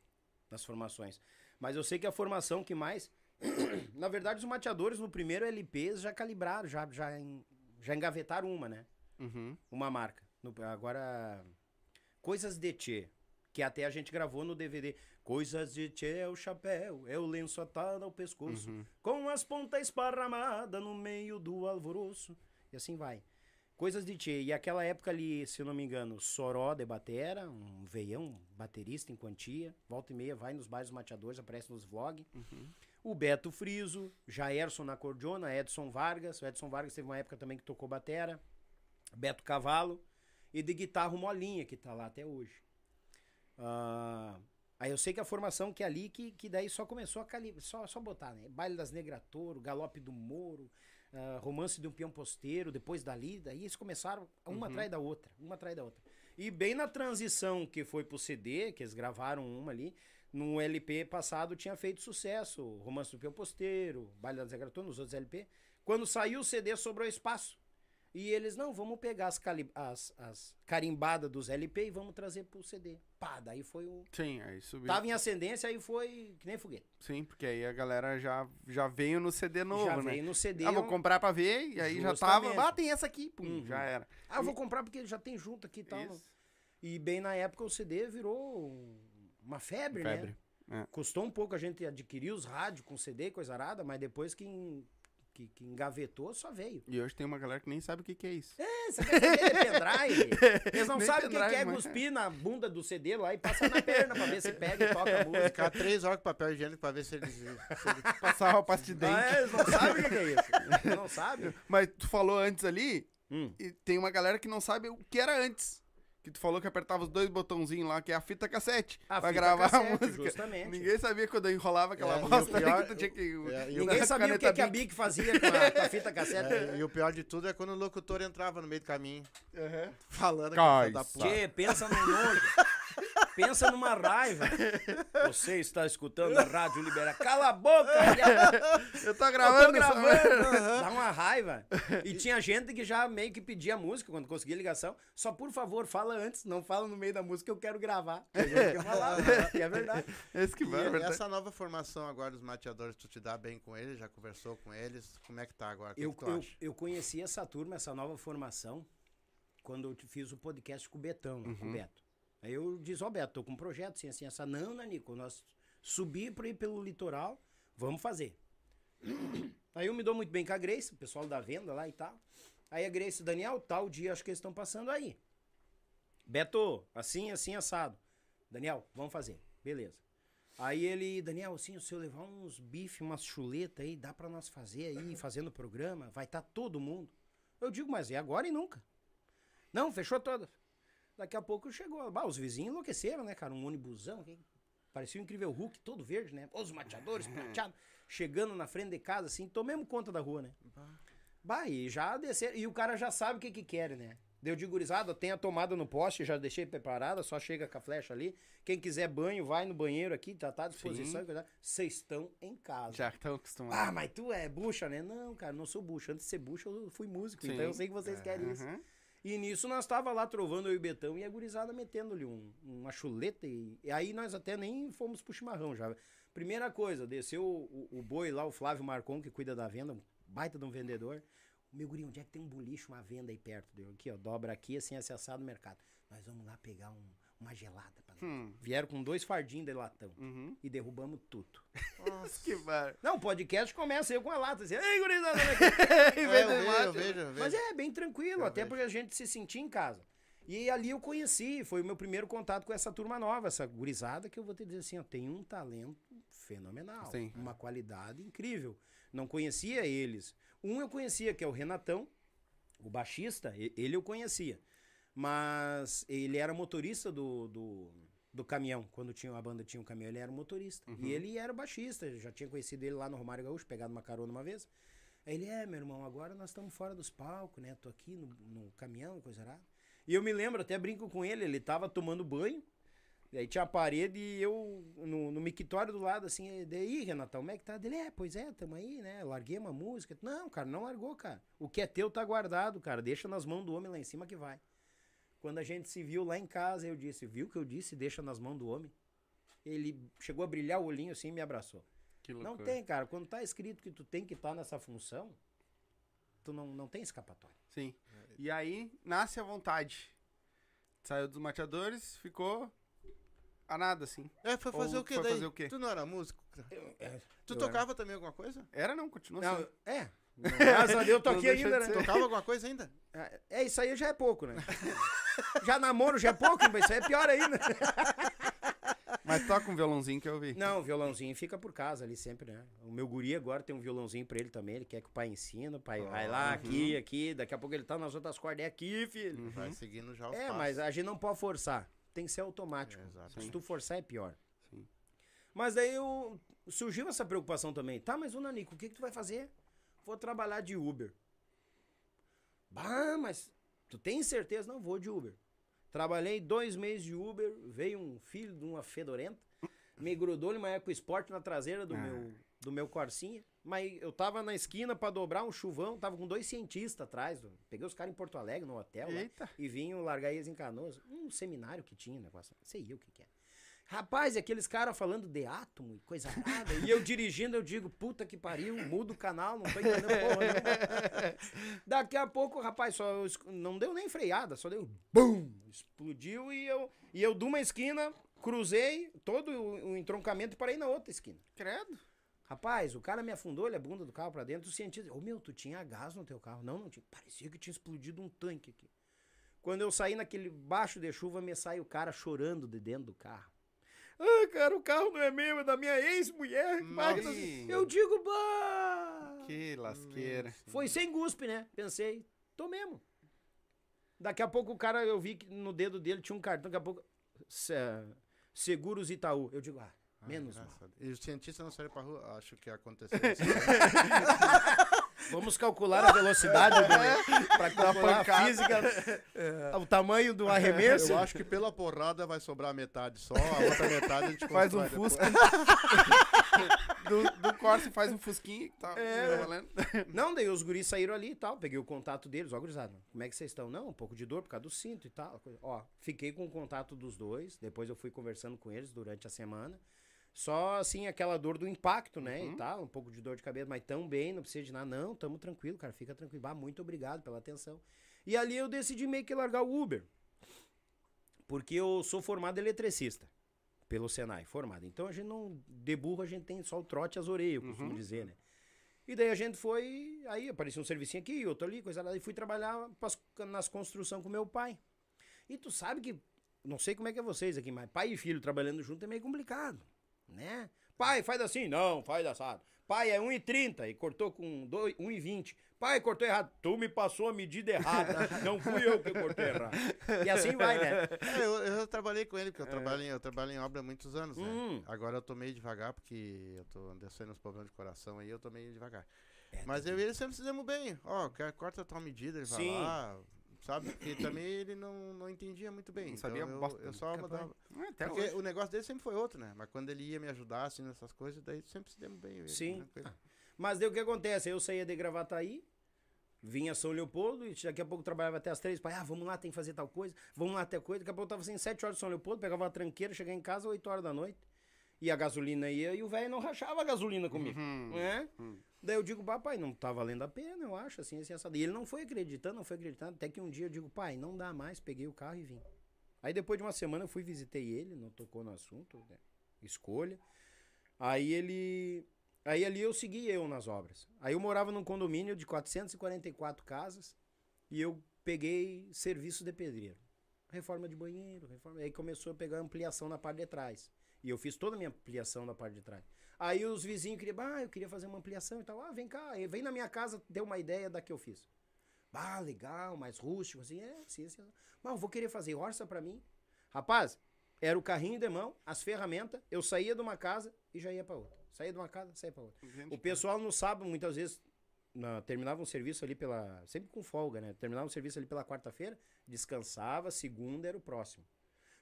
nas formações. Mas eu sei que a formação que mais. Na verdade, os mateadores no primeiro LP já calibraram, já, já, en- já engavetaram uma, né? Uhum. Uma marca. No- agora. Coisas de Tchê. Que até a gente gravou no DVD. Coisas de Tchê é o chapéu, é o lenço atado ao pescoço, com as pontas esparramadas no meio do alvoroço. E assim vai. Coisas de Tchê. E aquela época ali, se não me engano, Soró de Batera, um veião, um baterista em quantia. Volta e meia vai nos bairros mateadores, aparece nos vlogs. O Beto Friso, Jaerson na cordiona, Edson Vargas. O Edson Vargas teve uma época também que tocou batera. Beto Cavalo. E de guitarra Molinha, que tá lá até hoje. Ah, aí eu sei que a formação que é ali, que, que daí só começou a calibrar, só, só botar, né? Baile das Negratoro, Galope do Moro, ah, Romance de um Peão Posteiro, depois dali, daí eles começaram uma atrás da outra, uma atrás da outra. E bem na transição que foi pro CD, que eles gravaram uma ali, no LP passado tinha feito sucesso, Romance do Peão Posteiro, Baile das Negratoro, nos outros LP. Quando saiu o CD, sobrou espaço. E eles, não, vamos pegar as, as, as carimbadas dos LP e vamos trazer pro CD. Pá, daí foi o. Sim, aí subiu. Tava em ascendência, aí foi que nem foguete. Sim, porque aí a galera já, já veio no CD novo, já né? veio no CD. Ah, vou comprar pra ver, e aí já Justamente. tava. Ah, tem essa aqui, pum, Uhum. já era. Ah, eu vou comprar porque já tem junto aqui e tal. Isso. E bem na época o CD virou um- uma febre, Febre. né? É. Custou um pouco a gente adquirir os rádios com CD e coisa arada, mas depois que, en- que, que engavetou, só veio. E hoje tem uma galera que nem sabe o que, que é isso. É, você quer CD de pendrive? Eles não Nem sabem o que que é mas- cuspir na bunda do CD lá e passar na perna pra ver se pega e toca a música. Ficar três horas com papel higiênico pra ver se eles. se eles- Passar uma pasta de dente. Ah, é, eles não sabem o que que é isso. Não sabem. Mas tu falou antes ali, Hum. e tem uma galera que não sabe o que era antes. Que tu falou que apertava os dois botãozinhos lá, que é a fita cassete, A pra fita gravar cassete, a música. justamente. Ninguém sabia quando eu enrolava aquela É, o bosta pior- que tu tinha que... é, Ninguém sabia o que, caneta que a Bic. Bic fazia com a, com a fita cassete. É, e o pior de tudo é quando o locutor entrava no meio do caminho, Aham. falando Cai, da puta. Tchê, pensa no nojo. Pensa numa raiva. Você está escutando a Rádio Libera. Cala a boca! Eu tô Eu gravando, tô essa gravando. Dá uma raiva. E tinha gente que já meio que pedia música quando conseguia ligação. Só por favor, fala antes, não fala no meio da música, eu quero gravar. Tinha gente que falava, e é verdade. Esse que E vai, é verdade. essa nova formação agora dos mateadores, tu te dá bem com eles? Já conversou com eles? Como é que tá agora? Que Eu, que tu eu, acha? eu conheci essa turma, essa nova formação, quando eu fiz o podcast com o Betão, né, com Uhum. o Beto. Aí eu disse, ó Beto, tô com um projeto assim, assim, essa. Não, Nanico, nós subir pra ir pelo litoral, vamos fazer. Aí eu me dou muito bem com a Grace, o pessoal da venda lá e tal. Aí a Grace, Daniel, tal dia acho que eles estão passando aí. Beto, assim, assim, assado. Daniel, vamos fazer. Beleza. Aí ele, Daniel, assim, se eu levar uns bife, umas chuleta aí, dá pra nós fazer aí, fazendo o programa, vai estar todo mundo. Eu digo, mas é agora e nunca. Não, fechou todas. Daqui a pouco chegou. Bah, os vizinhos enlouqueceram, né, cara? Um ônibusão, que parecia o incrível Hulk, todo verde, né? Os mateadores, prateados, chegando na frente de casa, assim, tomemos conta da rua, né? Bah, e já descer. E o cara já sabe o que que quer, né? Deu de gurizada, tem a tomada no poste, já deixei preparada, só chega com a flecha ali. Quem quiser banho, vai no banheiro aqui, já tá à disposição. Vocês estão em casa. Já estão acostumados. Ah, mas tu é bucha, né? Não, cara, não sou bucha. Antes de ser bucha, eu fui músico. Sim. Então eu sei que vocês querem isso. E nisso nós tava lá trovando eu e o Betão e a gurizada metendo-lhe um, uma chuleta. E, e aí nós até nem fomos pro chimarrão já. Primeira coisa, desceu o, o, o boi lá, o Flávio Marcon, que cuida da venda, um baita de um vendedor. Meu guri, onde é que tem um boliche, uma venda aí perto? Deu aqui, ó, dobra aqui, assim, acessado no mercado. Nós vamos lá pegar um- uma gelada. Hum. Vieram com dois fardinhos de latão Uhum. e derrubamos tudo. Nossa, que bar. Não, o podcast começa eu com a lata, assim, ei, gurizada, olha aqui." É, eu vejo, eu vejo, eu vejo. Mas é bem tranquilo, Eu até vejo. porque a gente se sentia em casa. E ali eu conheci, foi o meu primeiro contato com essa turma nova, essa gurizada, que eu vou te dizer assim, ó, tem um talento fenomenal, Sim. uma qualidade incrível. Não conhecia eles. Um eu conhecia, que é o Renatão, o baixista, ele eu conhecia. Mas ele era motorista do, do, do caminhão. Quando tinha a banda tinha um caminhão, ele era o motorista. E ele era o baixista. Eu já tinha conhecido ele lá no Romário Gaúcho, pegado uma carona uma vez. Aí ele, é, meu irmão, agora nós estamos fora dos palcos, né? Tô aqui no, no caminhão, coisa rara. E eu me lembro, até brinco com ele, ele tava tomando banho. E aí tinha a parede e eu no, no mictório do lado, assim, daí, Renatão, como é que tá? Dele, é, pois é, tamo aí, né? Larguei uma música. Não, cara, não largou, cara. O que é teu tá guardado, cara. Deixa nas mãos do homem lá em cima que vai. Quando a gente se viu lá em casa, eu disse, viu que eu disse, deixa nas mãos do homem? Ele chegou a brilhar o olhinho assim e me abraçou. Que Não tem, cara. Quando tá escrito que tu tem que estar nessa função, tu não, não tem escapatória. Sim. E aí, nasce a vontade. Saiu dos mateadores, ficou a nada, assim. É, foi fazer Ou o quê foi daí? fazer o quê? Tu não era músico? É, Tu eu tocava também alguma coisa? Era não, continua Não, assim. é. Graças a Deus eu tô Não aqui ainda, de né? Tocava alguma coisa ainda? É, É, isso aí já é pouco, né? já namoro já é pouco, mas isso aí é pior ainda. Mas toca um violãozinho que eu vi. Não, o violãozinho fica por casa ali sempre, né? O meu guri agora tem um violãozinho pra ele também, ele quer que o pai ensina, o pai vai lá, aqui, aqui, daqui a pouco ele tá nas outras cordas, é aqui, filho. Vai seguindo já os É, passos. mas a gente não pode forçar, tem que ser automático. É, exato. Se tu forçar é pior. Sim. Mas daí eu, surgiu essa preocupação também. Tá, mas ô Nanico, o que, que tu vai fazer? Vou trabalhar de Uber. Bah, mas tu tem certeza? Não, vou de Uber. Trabalhei dois meses de Uber, veio um filho de uma fedorenta, me grudou uma Eco Sport na traseira do, Ah. meu, do meu Corsinha. Mas eu tava na esquina pra dobrar um chuvão, tava com dois cientistas atrás. Peguei os caras em Porto Alegre, no hotel lá, e vinham largar eles em Canoas. Um seminário que tinha, negócio. Sei eu o que que é. Rapaz, aqueles caras falando de átomo e coisa nada. e eu dirigindo, eu digo, puta que pariu, muda o canal, não tô entendendo porra nenhuma. Daqui a pouco, rapaz, só não deu nem freada, só deu BUM! Explodiu e eu, e eu de uma esquina, cruzei todo o, o entroncamento e parei na outra esquina. Credo. Rapaz, o cara me afundou, ele a bunda do carro pra dentro, o cientista, ô meu, tu tinha gás no teu carro? Não, não tinha. Parecia que tinha explodido um tanque aqui. Quando eu saí naquele baixo de chuva, me sai o cara chorando de dentro do carro. Ah, cara, o carro não é meu, é da minha ex-mulher. Nossa. Eu digo, bah! Que lasqueira. Foi sem guspe, né? Pensei, tô mesmo. Daqui a pouco o cara, eu vi que no dedo dele tinha um cartão, daqui a pouco, se- Seguros Itaú. Eu digo, ah, menos mal. Graças a Deus. E os cientistas não saíram pra rua? Acho que aconteceu isso. Vamos calcular a velocidade para calcular a física, o tamanho do arremesso. Eu acho que pela porrada vai sobrar metade só, a outra metade a gente Faz um fusca. do, do Corsa faz um fusquinho. Tá, É. Não, daí os guris saíram ali e tal. Peguei o contato deles. Ó, gurizada, como é que vocês estão? Não, um pouco de dor por causa do cinto e tal. Ó, fiquei com o contato dos dois. Depois eu fui conversando com eles durante a semana. Só, assim, aquela dor do impacto, né? E tal. Um pouco de dor de cabeça, mas tão bem, não precisa de nada. Não, tamo tranquilo, cara. Fica tranquilo. Ah, muito obrigado pela atenção. E ali eu decidi meio que largar o Uber. Porque eu sou formado eletricista. Pelo Senai, formado. Então a gente não. De burro a gente tem só o trote as orelhas, eu costumo dizer, né? E daí a gente foi. Aí apareceu um servicinho aqui, outro ali, coisa lá. E fui trabalhar pras- nas construções com meu pai. E tu sabe que. Não sei como é que é vocês aqui, mas pai e filho trabalhando junto é meio complicado, né? Pai, faz assim. Não, faz assado. Pai é 1,30 e cortou com dois- 1,20. Pai, cortou errado. Tu me passou a medida errada. Não fui eu que cortei errado. E assim vai, né? É, eu, eu trabalhei com ele, porque eu, trabalho em, eu trabalho em obra há muitos anos, né? Hum. Agora eu tô meio devagar, porque eu tô descendo uns problemas de coração aí, eu tô meio devagar. Mas eu e ele sempre se demos bem. Ó, quer corta a tua medida, ele vai Sim. lá. Sabe? Porque também ele não, não entendia muito bem. Não então sabia eu, eu só mandava. É, Até Porque hoje. o negócio dele sempre foi outro, né? Mas quando ele ia me ajudar, assim, nessas coisas, daí sempre se demos bem. ele, Sim. tranquilo. Mas daí o que acontece? Eu saía de Gravataí, vinha São Leopoldo e daqui a pouco trabalhava até as três. Pai, ah, vamos lá, tem que fazer tal coisa, vamos lá até coisa. Daqui a pouco eu tava assim, sete horas de São Leopoldo, pegava uma tranqueira, chegava em casa oito horas da noite. E a gasolina ia e o velho não rachava a gasolina comigo. Uhum. né? Daí eu digo, papai, não tá valendo a pena, eu acho, assim, assim, assado. E ele não foi acreditando, não foi acreditando. Até que um dia eu digo, pai, não dá mais, peguei o carro e vim. Aí depois de uma semana eu fui, visitei ele, não tocou no assunto, né? escolha. Aí ele. Aí ali eu segui eu nas obras. Aí eu morava num condomínio de 444 casas e eu peguei serviço de pedreiro. Reforma de banheiro, reforma. Aí começou a pegar ampliação na parte de trás. E eu fiz toda a minha ampliação na parte de trás. Aí os vizinhos queriam, ah, eu queria fazer uma ampliação e tal. Ah, vem cá, Aí vem na minha casa, deu uma ideia da que eu fiz. Ah, legal, mais rústico, assim, é, sim, sim. Mas eu vou querer fazer orça pra mim. Rapaz, era o carrinho de mão, as ferramentas, eu saía de uma casa e já ia pra outra. Saía de uma casa, saía pra outra. Gente, O pessoal no sábado, muitas vezes, na- terminava um serviço ali pela. Sempre com folga, né? Terminava um serviço ali pela quarta-feira, descansava, segunda era o próximo.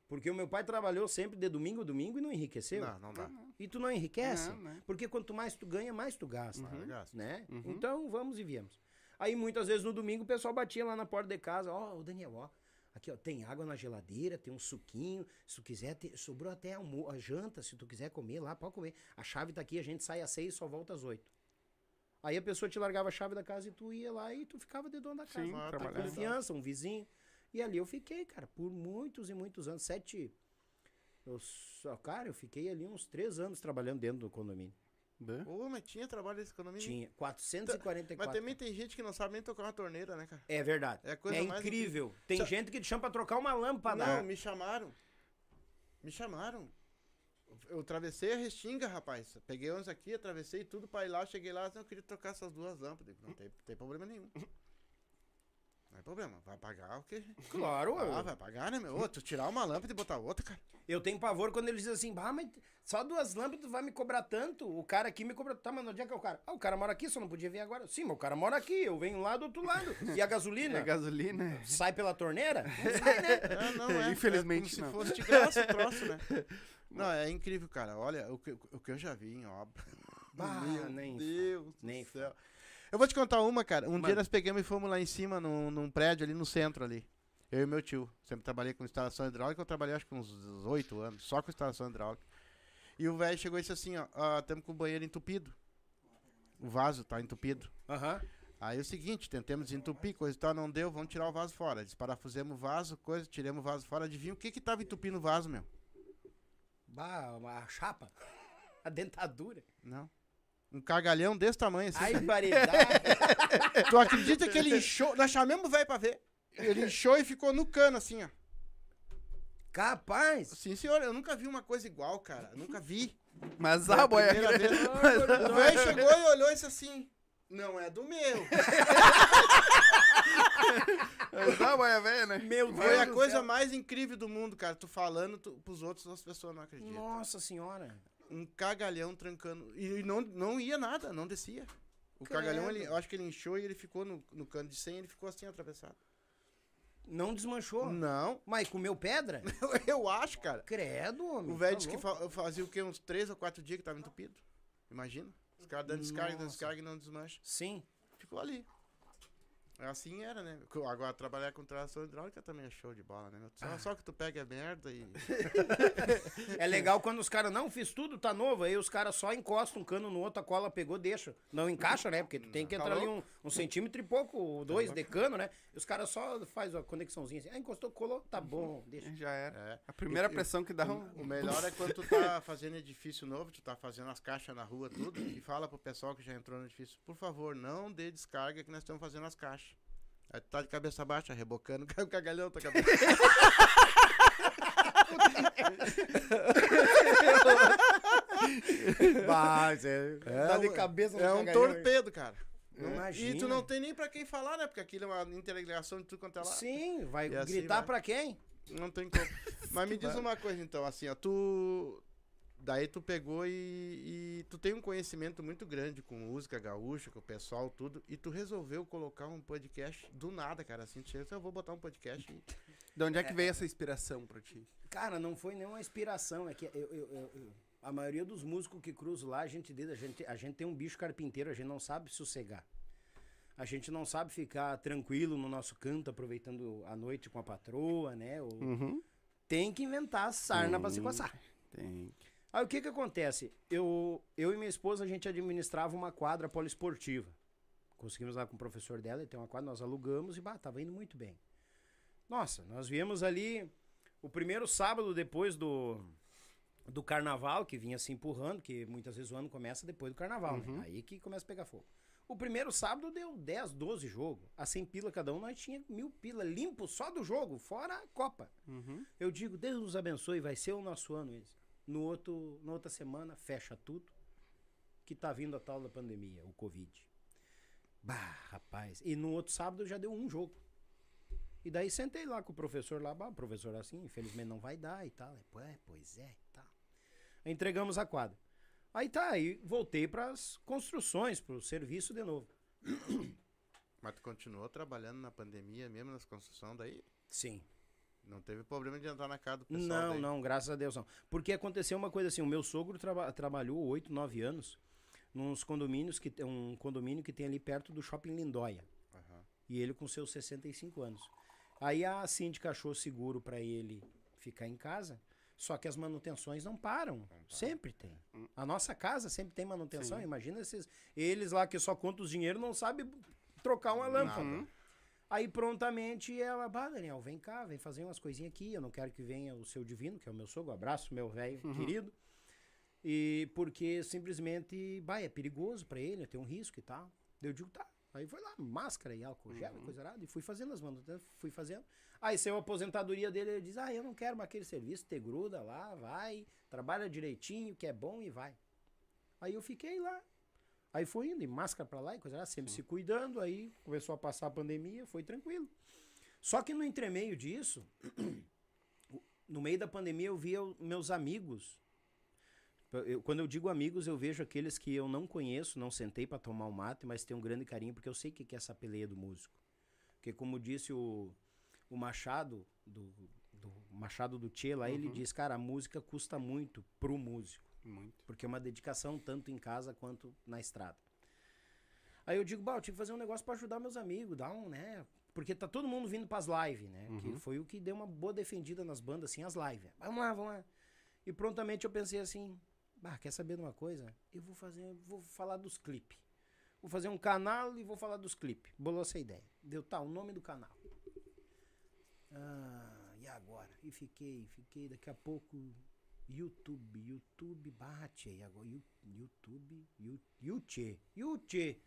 Porque o meu pai trabalhou sempre de domingo a domingo e não enriqueceu. Não, não dá. E tu não enriquece. Não, né? Porque quanto mais tu ganha, mais tu gasta. Ah, gasta. Né? Uhum. Então vamos e viemos. Aí muitas vezes no domingo o pessoal batia lá na porta de casa, ó, o Daniel, ó, aqui ó, tem água na geladeira, tem um suquinho, se tu quiser, ter- sobrou até almo- a janta, se tu quiser comer lá, pode comer. A chave tá aqui, a gente sai às seis e só volta às oito. Aí a pessoa te largava a chave da casa e tu ia lá e tu ficava de dono da casa. Sim, trabalhando. confiança, um vizinho. E ali eu fiquei, cara, por muitos e muitos anos, sete... Eu, só- cara, eu fiquei ali uns três anos trabalhando dentro do condomínio. Né? Ô, mas tinha trabalho desse condomínio? Tinha 444. Mas também tem gente que não sabe nem tocar uma torneira, né, cara? É verdade. É É, coisa mais incrível. Tem Sa- gente que te chama pra trocar uma lâmpada. Não, me chamaram. Me chamaram. Eu atravessei a Restinga, rapaz. Peguei uns aqui, atravessei tudo pra ir lá, cheguei lá, eu queria trocar essas duas lâmpadas. Não tem, tem problema nenhum. Não é problema, vai pagar o quê? Claro, Ah, vai pagar, né, meu? Ô, tu tirar uma lâmpada e botar outra, cara. eu tenho pavor quando eles dizem assim, bah, mas só duas lâmpadas tu vai me cobrar tanto. O cara aqui me cobra. Tá, mas onde é que é o cara? Ah, o cara mora aqui, só não podia vir agora. Sim, mas o cara mora aqui, eu venho lá do outro lado. E a gasolina? É gasolina. Sai pela torneira? Não sai, né? Ah, não, é. Infelizmente, é não. como se fosse de graça o troço, né? Não, é incrível, cara. Olha, o que, o que eu já vi em obra. Bah, Meu nem Deus nem do céu. Eu vou te contar uma, cara. Um dia nós pegamos e fomos lá em cima, num, num prédio ali no centro ali. Eu e meu tio. Sempre trabalhei com instalação hidráulica. Eu trabalhei acho que uns oito anos, só com instalação hidráulica. E o velho chegou e disse assim, ó, estamos com o banheiro entupido. O vaso tá entupido. Aham. Aí é o seguinte, tentamos desentupir, coisa e tal, não deu, vamos tirar o vaso fora. Desparafusemos o vaso, coisa, tiramos o vaso fora. Adivinha o que que tava entupindo o vaso, meu? Bah, uma chapa. A dentadura. Não. Um cagalhão desse tamanho assim. Ai, variedade. Tu acredita que ele inchou? Nós chamamos o velho pra ver. Ele inchou e ficou no cano, assim, ó. Capaz. Sim, senhor, eu nunca vi uma coisa igual, cara. Eu nunca vi. Mas a boia grande. vez. O velho chegou e olhou e disse assim: Não é do meu. Mas a boia velha, né? Meu Deus. Foi a coisa céu. mais incrível do mundo, cara. Tu falando tu, pros outros, as pessoas não acreditam. Nossa senhora. Um cagalhão trancando. E não, não ia nada, não descia. O Credo. cagalhão, ele, eu acho que ele inchou e ele ficou no, no cano de 100 ele ficou assim atravessado. Não desmanchou. Não, Mas comeu pedra? eu, acho, cara. Credo, homem. O velho tá disse que louco. fa- fazia o quê? Uns três ou quatro dias que tava entupido. Imagina. Os caras dando descarga, dando descarga e não desmancha. Sim. Ficou ali. Assim era, né? Agora, trabalhar com tração hidráulica também é show de bola, né? Só, Ah. só que tu pega a merda e. É legal quando os caras, não, fiz tudo, tá novo. Aí os caras só encostam um cano no outro, a cola pegou, deixa. Não encaixa, né? Porque tu tem que Tá entrar ali um, um centímetro e pouco, ou dois de cano, né? E os caras só faz a conexãozinha assim. Ah, encostou, colou, tá bom, deixa. Já era. É. A primeira E- pressão que dá um... O melhor é quando tu tá fazendo edifício novo, tu tá fazendo as caixas na rua, tudo, e fala pro pessoal que já entrou no edifício, por favor, não dê descarga que nós estamos fazendo as caixas. Aí tu tá de cabeça baixa, rebocando, cai o cagalhão da cabeça. Mas é. tá de um- cabeça no É um cagalhão, torpedo, cara. Não É. imagina. E tu não tem nem pra quem falar, né? Porque aquilo é uma interligação de tudo quanto é lá. Sim, vai E assim gritar vai. pra quem? Não tem como. Mas me diz uma coisa então, assim, ó, tu. Daí tu pegou e, e tu tem um conhecimento muito grande com música gaúcha, com o pessoal, tudo, e tu resolveu colocar um podcast do nada, cara, assim, tu chega, assim, eu vou botar um podcast e... De onde é que veio essa inspiração pra ti? Cara, não foi nenhuma inspiração. É que eu, eu- eu- eu- a maioria dos músicos que cruzam lá, a gente, a, gente, a gente tem um bicho carpinteiro, a gente não sabe sossegar. A gente não sabe ficar tranquilo no nosso canto, aproveitando a noite com a patroa, né? Ou- Uhum. Tem que inventar sarna pra se coçar. Tem. Aí o que que acontece? Eu, eu e minha esposa, a gente administrava uma quadra poliesportiva. Conseguimos lá com o professor dela, ele tem uma quadra, nós alugamos e, bah, tava indo muito bem. Nossa, nós viemos ali o primeiro sábado depois do, do carnaval, que vinha se empurrando, que muitas vezes o ano começa depois do carnaval, né? Aí que começa a pegar fogo. O primeiro sábado deu 10, 12 jogos. A 100 pila cada um, nós tinha mil pila limpo só do jogo, fora a Copa. Uhum. Eu digo, Deus nos abençoe, vai ser o nosso ano esse. No outro, na outra semana, fecha tudo, que tá vindo a tal da pandemia, o Covid. Bah, rapaz. E no outro sábado já deu um jogo. E daí sentei lá com o professor lá, bah, o professor assim, infelizmente não vai dar e tal. Pô, é, pois é. Aí entregamos a quadra. Aí tá, aí voltei pras construções, pro serviço de novo. Mas tu continuou trabalhando na pandemia, mesmo nas construções, daí Sim. Não teve problema de entrar na casa do pessoal Não, daí. não, graças a Deus não. Porque aconteceu uma coisa assim, o meu sogro traba- trabalhou oito, nove anos nos condomínios que tem um condomínio que tem ali perto do Shopping Lindóia. Aham. E ele com seus 65 anos. Aí a síndica achou seguro pra ele ficar em casa, só que as manutenções não param. Sempre tem. A nossa casa sempre tem manutenção. Imagina esses, eles lá que só contam os dinheiro não sabem trocar uma lâmpada. Nada. Aí prontamente ela, bah, Daniel, vem cá, vem fazer umas coisinhas aqui. Eu não quero que venha o seu divino, que é o meu sogro. Abraço, meu velho querido. E porque simplesmente, bah, é perigoso pra ele, tem um risco e tal. Eu digo, tá. Aí foi lá, máscara e álcool gel, coisa errada. E fui fazendo as manutenções, fui fazendo. Aí saiu a aposentadoria dele, ele diz, ah, eu não quero mais aquele serviço, te gruda lá, vai, trabalha direitinho, que é bom e vai. Aí eu fiquei lá. Aí foi indo, e máscara pra lá e coisa lá, sempre se cuidando. Aí começou a passar a pandemia, foi tranquilo. Só que no entremeio disso, no meio da pandemia, eu via o- meus amigos. Eu- quando eu digo amigos, eu vejo aqueles que eu não conheço, não sentei pra tomar um mate, mas tenho um grande carinho, porque eu sei o que que é essa peleia do músico. Porque como disse o, o Machado, do, do Machado do Tchê lá, ele diz, cara, a música custa muito pro músico. Muito. Porque é uma dedicação tanto em casa quanto na estrada. Aí eu digo, bah, eu tinha que fazer um negócio pra ajudar meus amigos, dar um, né? Porque tá todo mundo vindo pras lives, né? Que foi o que deu uma boa defendida nas bandas, assim, as lives. Vamos lá, vamos lá. E prontamente eu pensei assim, bah, quer saber de uma coisa? Eu vou fazer, vou falar dos clipes. Vou fazer um canal e vou falar dos clipes. Bolou essa ideia. Deu, tá, o nome do canal. Ah, e agora? E fiquei, fiquei, daqui a pouco, YouTube, YouTube bate aí agora, YouTube, Yuchê, Yuchê.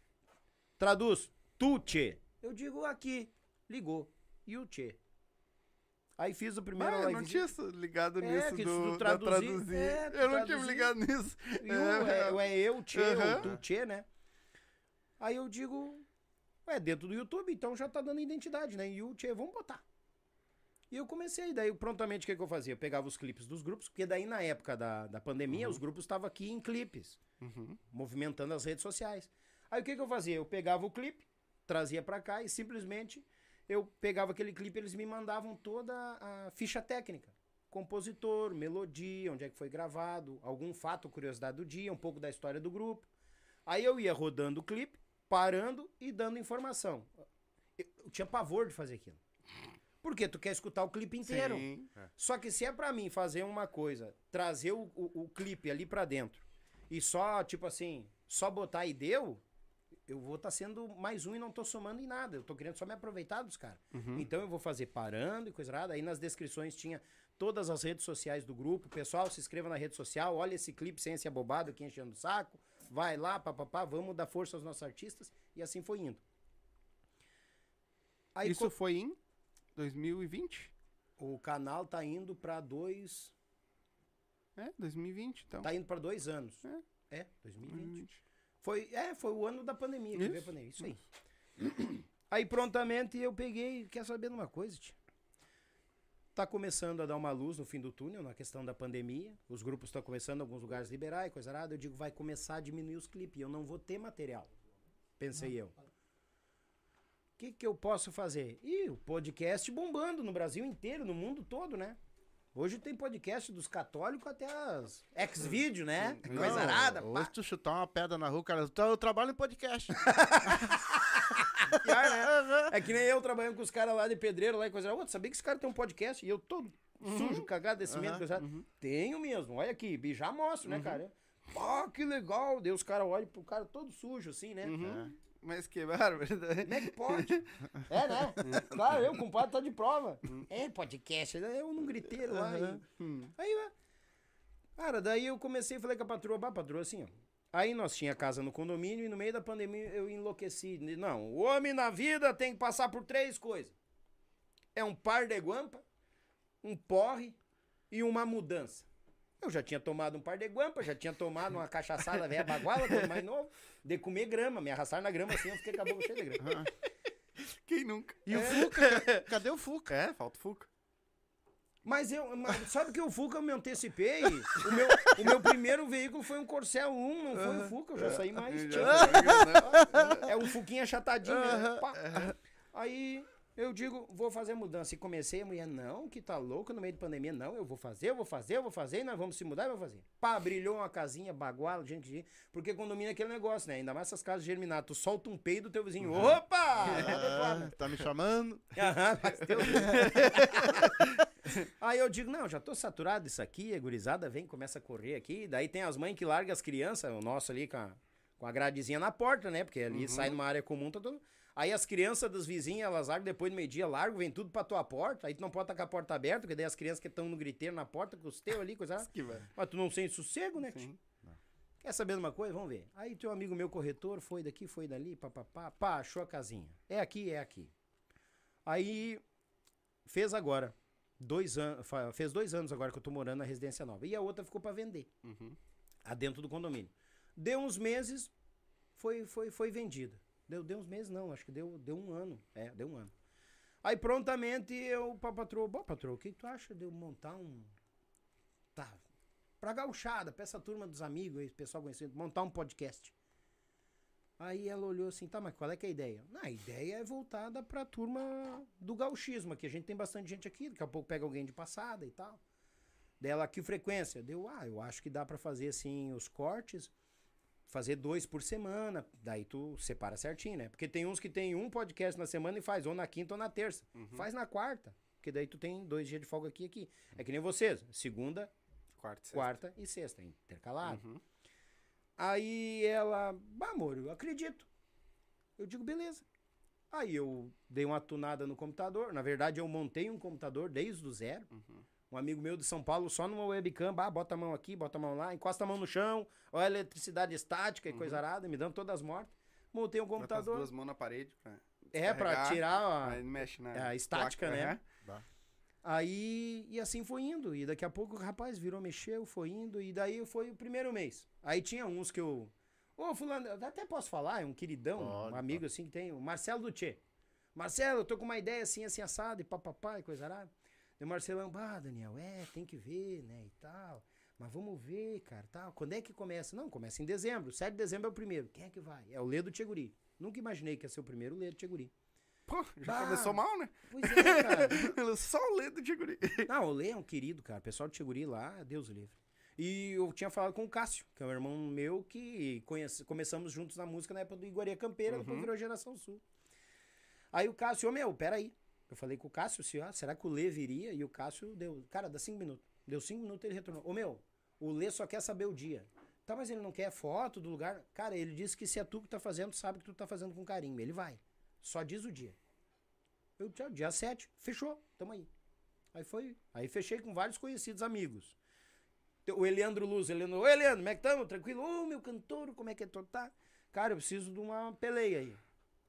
Traduz, Tuchê. Eu digo aqui, ligou, Yuchê. Aí fiz o primeiro Ah, eu não tinha ligado É, nisso que do, traduzir- traduzir. é, eu não tinha traduzir. ligado nisso. Yu é, é eu, Tchê, Aham. ou tu, Tchê, né? Aí eu digo, é dentro do YouTube, então já tá dando identidade, né? Tchê, vamos botar. E eu comecei, daí prontamente o que, que eu fazia? Eu pegava os clipes dos grupos, porque daí na época da, da pandemia, os grupos estavam aqui em clipes, Uhum. movimentando as redes sociais. Aí o que, que eu fazia? Eu pegava o clipe, trazia pra cá e simplesmente eu pegava aquele clipe eles me mandavam toda a ficha técnica. Compositor, melodia, onde é que foi gravado, algum fato, curiosidade do dia, um pouco da história do grupo. Aí eu ia rodando o clipe, parando e dando informação. Eu, eu tinha pavor de fazer aquilo. Porque tu quer escutar o clipe inteiro. Sim. Só que se é pra mim fazer uma coisa, trazer o, o, o clipe ali pra dentro e só, tipo assim, só botar e deu, eu vou estar sendo mais um e não tô somando em nada. Eu tô querendo só me aproveitar dos caras. Então eu vou fazer parando e coisa errada. Aí nas descrições tinha todas as redes sociais do grupo. Pessoal, se inscreva na rede social, olha esse clipe sem esse abobado aqui enchendo o saco. Vai lá, papapá, vamos dar força aos nossos artistas. E assim foi indo. Aí Isso co- foi em 2020? o canal tá indo pra dois. É, 2020, então. Tá indo pra dois anos. É. É, 2020. 2020. Foi, é, foi o ano da pandemia que Isso. veio a pandemia. Isso aí. Aí prontamente eu peguei, quer saber de uma coisa, tia? tá começando a dar uma luz no fim do túnel na questão da pandemia. Os grupos estão começando em alguns lugares liberar e coisa nada. Eu digo, vai começar a diminuir os clipes. Eu não vou ter material. Pensei eu. O que, que eu posso fazer? E o podcast bombando no Brasil inteiro, no mundo todo, né? Hoje tem podcast dos católicos até as ex-vídeo, né? Coisa Não, arada, pá. Hoje tu chutar uma pedra na rua, cara, eu trabalho em podcast. Pior, né? É que nem eu trabalhando com os caras lá de pedreiro lá e coisa. Tu sabia que esse cara tem um podcast? E eu todo sujo, cagado desse medo. coisa arada. Tenho mesmo. Olha aqui, já mostro, né, cara? Ah, que legal. Daí os caras olham pro cara todo sujo, assim, né? Mas que bárbaro. Como é que pode? É, né? Claro, eu, compadre, tá de prova. É, podcast. Eu num griteiro lá. e- Aí, né? Cara, daí eu comecei e falei com a patroa, bah, patroa, assim, ó. Aí nós tinha casa no condomínio e no meio da pandemia eu enlouqueci. Não, o homem na vida tem que passar por três coisas. É um par de guampa, um porre e uma mudança. Eu já tinha tomado um par de guampa, já tinha tomado uma cachaçada velha baguala, quando mais novo, de comer grama, me arrastar na grama assim, eu fiquei com a boca cheia de grama. Quem nunca? E o Fuca? ca- Cadê o Fuca? É, falta o Fuca. Mas eu, mas sabe que o Fuca eu me antecipei? O meu, o meu primeiro veículo foi um Corcel 1, não foi o Fuca, eu já saí mais. tipo, é um Fuquinha achatadinho. né? Aí eu digo, vou fazer mudança. E comecei, a mulher, não, que tá louco no meio de pandemia. Não, eu vou fazer, eu vou fazer, eu vou fazer, e nós vamos se mudar, eu vou fazer. Pá, brilhou uma casinha, baguala, gente, gente. Porque condomínio é aquele negócio, né? Ainda mais essas casas germinadas. Tu solta um peido do teu vizinho. Opa! Ah, tá me chamando? Aham, mas Deus. Aí eu digo, não, já tô saturado disso aqui, a gurizada vem, começa a correr aqui. Daí tem as mães que largam as crianças, o nosso ali com a, com a gradezinha na porta, né? Porque ali sai numa área comum, tá todo... Aí as crianças dos vizinhos, elas largam depois do meio-dia, largam, vem tudo pra tua porta. Aí tu não pode estar com a porta aberta, porque daí as crianças que estão no griteiro na porta, com os teus ali, coisa. Mas tu não sente sossego, né? tio? Quer saber de uma coisa? Vamos ver. Aí teu amigo meu corretor foi daqui, foi dali, papapá, pá, achou a casinha. É aqui, é aqui. Aí fez agora. Dois anos, fez dois anos agora que eu tô morando na residência nova. E a outra ficou pra vender. A dentro do condomínio. Deu uns meses, foi, foi, foi vendida. Deu, deu uns meses, não, acho que deu, deu um ano. É, deu um ano. Aí prontamente eu pra patroa, bom, patroa, o que, que tu acha de eu montar um. Tá. Pra gauchada, pra essa turma dos amigos aí, pessoal conhecido, montar um podcast. Aí ela olhou assim, tá, mas qual é que é a ideia? Não, a ideia é voltada pra turma do gauchismo, aqui a gente tem bastante gente aqui, daqui a pouco pega alguém de passada e tal. Dela, que frequência? Deu, ah, eu acho que dá pra fazer assim os cortes, fazer dois por semana, daí tu separa certinho, né? Porque tem uns que tem um podcast na semana e faz ou na quinta ou na terça. Faz na quarta, porque daí tu tem dois dias de folga aqui e aqui. É que nem vocês, segunda, Quarto, sexta. quarta e sexta, intercalado. Aí ela, bah, amor, eu acredito. Eu digo, beleza. Aí eu dei uma tunada no computador. Na verdade, eu montei um computador desde o zero. Um amigo meu de São Paulo, só numa webcam, bah, bota a mão aqui, bota a mão lá, encosta a mão no chão, olha a eletricidade estática e coisa arada, me dando todas mortas. Montei um Bota as computador. duas mãos na parede pra É, pra descarregar, tirar a- mexe na a estática, placa, né? Aí, e assim foi indo. E daqui a pouco o rapaz virou, mexeu, foi indo. E daí foi o primeiro mês. Aí tinha uns que eu. Ô, Fulano, eu até posso falar, é um queridão, Pode, um amigo assim que tem, o Marcelo Dutê. Marcelo, eu tô com uma ideia assim, assim, assado, e papapá, e coisa arada. E o Marcelão, bah, Daniel, é, tem que ver, né, e tal. Mas vamos ver, cara, tal. Quando é que começa? Não, começa em dezembro. 7 de dezembro é o primeiro. Quem é que vai? É o Lê do Tcheguri. Nunca imaginei que ia ser o primeiro o Lê do Tcheguri. Pô, já Bah. começou mal, né? Pois é, cara. Só o ledo de guri. Não, o Lê é um querido, cara. O pessoal de Tcheguri lá, Deus o livre. E eu tinha falado com o Cássio, que é um irmão meu que conhece, começamos juntos na música na época do Iguaria Campeira, depois virou Geração Sul. Aí o Cássio, ô meu, peraí. Eu falei com o Cássio, assim, ah, será que o Lê viria? E o Cássio deu, cara, dá cinco minutos. Deu cinco minutos ele retornou. Ô meu, o Lê só quer saber o dia. Tá, mas ele não quer foto do lugar? Cara, ele disse que se é tu que tá fazendo, sabe que tu tá fazendo com carinho. Ele vai. Só diz o dia. Eu, tchau, dia 7, fechou, tamo aí. Aí foi. Aí fechei com vários conhecidos amigos. O Eliandro Luz, ô Eliandro, como é que tamo? Tranquilo? Ô, meu cantor, como é que tu tá? Cara, eu preciso de uma peleia aí.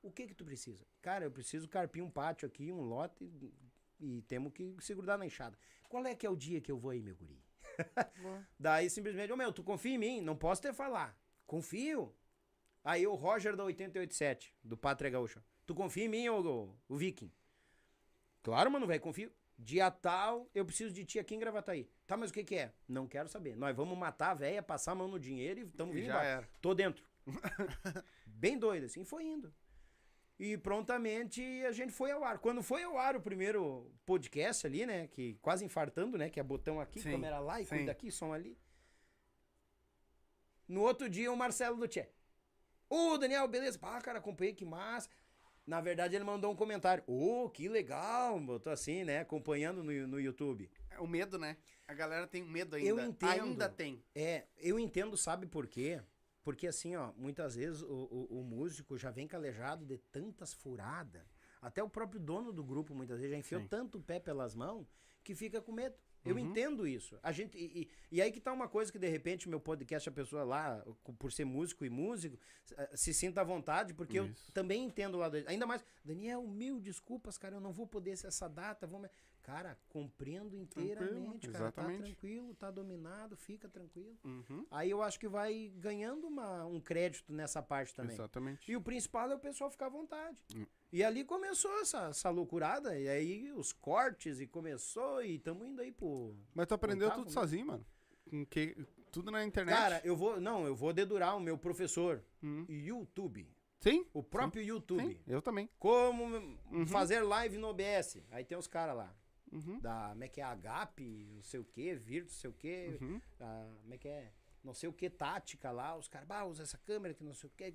O que que tu precisa? Cara, eu preciso carpir um pátio aqui, um lote, e, e temos que se grudar na enxada. Qual é que é o dia que eu vou aí, meu guri? Daí simplesmente, ô meu, tu confia em mim? Não posso te falar. Confio. Aí o Roger da 887, do Pátria Gaúcha. Tu confia em mim, ô, ô, o Viking? Claro, mano, velho, confio. Dia tal, eu preciso de ti aqui em Gravataí. Tá, mas o que que é? Não quero saber. Nós vamos matar a véia, passar a mão no dinheiro e estamos E vindo já embora. era. Tô dentro. Bem doido, assim, foi indo. E prontamente a gente foi ao ar. Quando foi ao ar o primeiro podcast ali, né? Que quase infartando, né? Que é botão aqui, Sim, câmera lá e sim. cuida aqui, som ali. No outro dia, o Marcelo do Tchê. Ô, Daniel, beleza? Pá, cara, acompanhei, que massa. Na verdade, ele mandou um comentário. Ô, que legal. Botou assim, né? Acompanhando no, no YouTube. É o medo, né? A galera tem medo ainda. Eu entendo. Ainda tem. É, eu entendo, sabe por quê? Porque assim, ó, muitas vezes o, o, o músico já vem calejado de tantas furadas. Até o próprio dono do grupo, muitas vezes, já enfiou Sim. tanto o pé pelas mãos que fica com medo. Eu Uhum. entendo isso. A gente, e, e- e aí que tá uma coisa que, de repente, meu podcast, a pessoa lá, por ser músico e músico, eh, se sinta à vontade, porque eu Isso. também entendo lá. Ainda mais, Daniel, mil desculpas, cara, eu não vou poder ser essa data. Vou me... Cara, compreendo inteiramente, cara. exatamente. Tá tranquilo, tá dominado, fica tranquilo. Uhum. Aí eu acho que vai ganhando uma, um crédito nessa parte também. Exatamente. E o principal é o pessoal ficar à vontade. Hum. E ali começou essa, essa loucurada, e aí os cortes, e começou, e estamos indo aí pro. Mas tu aprendeu tudo né? sozinho, mano. Com que... Tudo na internet. Cara, eu vou. Não, eu vou dedurar o meu professor. Hum. YouTube. Sim? O próprio YouTube. Sim, eu também. Como Uhum. fazer live no OBS. Aí tem os caras lá. Uhum. Da. Como é que é? Agape, não sei o que, Virtus, não sei o que. Uhum. como é que é? Não sei o que, tática lá. Os caras, usa essa câmera que não sei o que.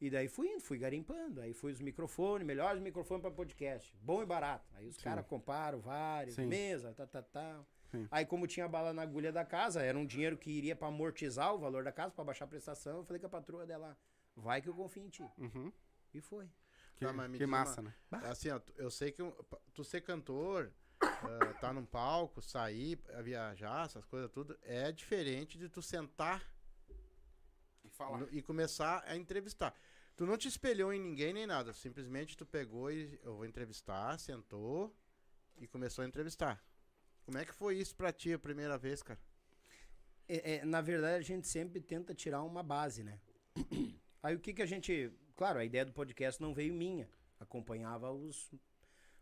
E daí fui indo, fui garimpando. Aí fui os microfones, melhores microfones para podcast. Bom e barato. Aí os caras comparam vários, Sim. mesa, tal, tal, tal. Sim. Aí, como tinha bala na agulha da casa, era um dinheiro que iria para amortizar o valor da casa, para baixar a prestação. Eu falei com a patroa dela, vai que eu confio em ti. Uhum. E foi. Que, Tá, que massa, uma- né? É Assim, ó, eu sei que tu ser cantor, ah, tá num palco, sair, viajar, essas coisas tudo, é diferente de tu sentar E falar. no- e começar a entrevistar. Tu não te espelhou em ninguém nem nada, simplesmente tu pegou e eu vou entrevistar, sentou e começou a entrevistar. Como é que foi isso pra ti a primeira vez, cara? É, é, na verdade, a gente sempre tenta tirar uma base, né? Aí o que que a gente. Claro, a ideia do podcast não veio minha. Acompanhava os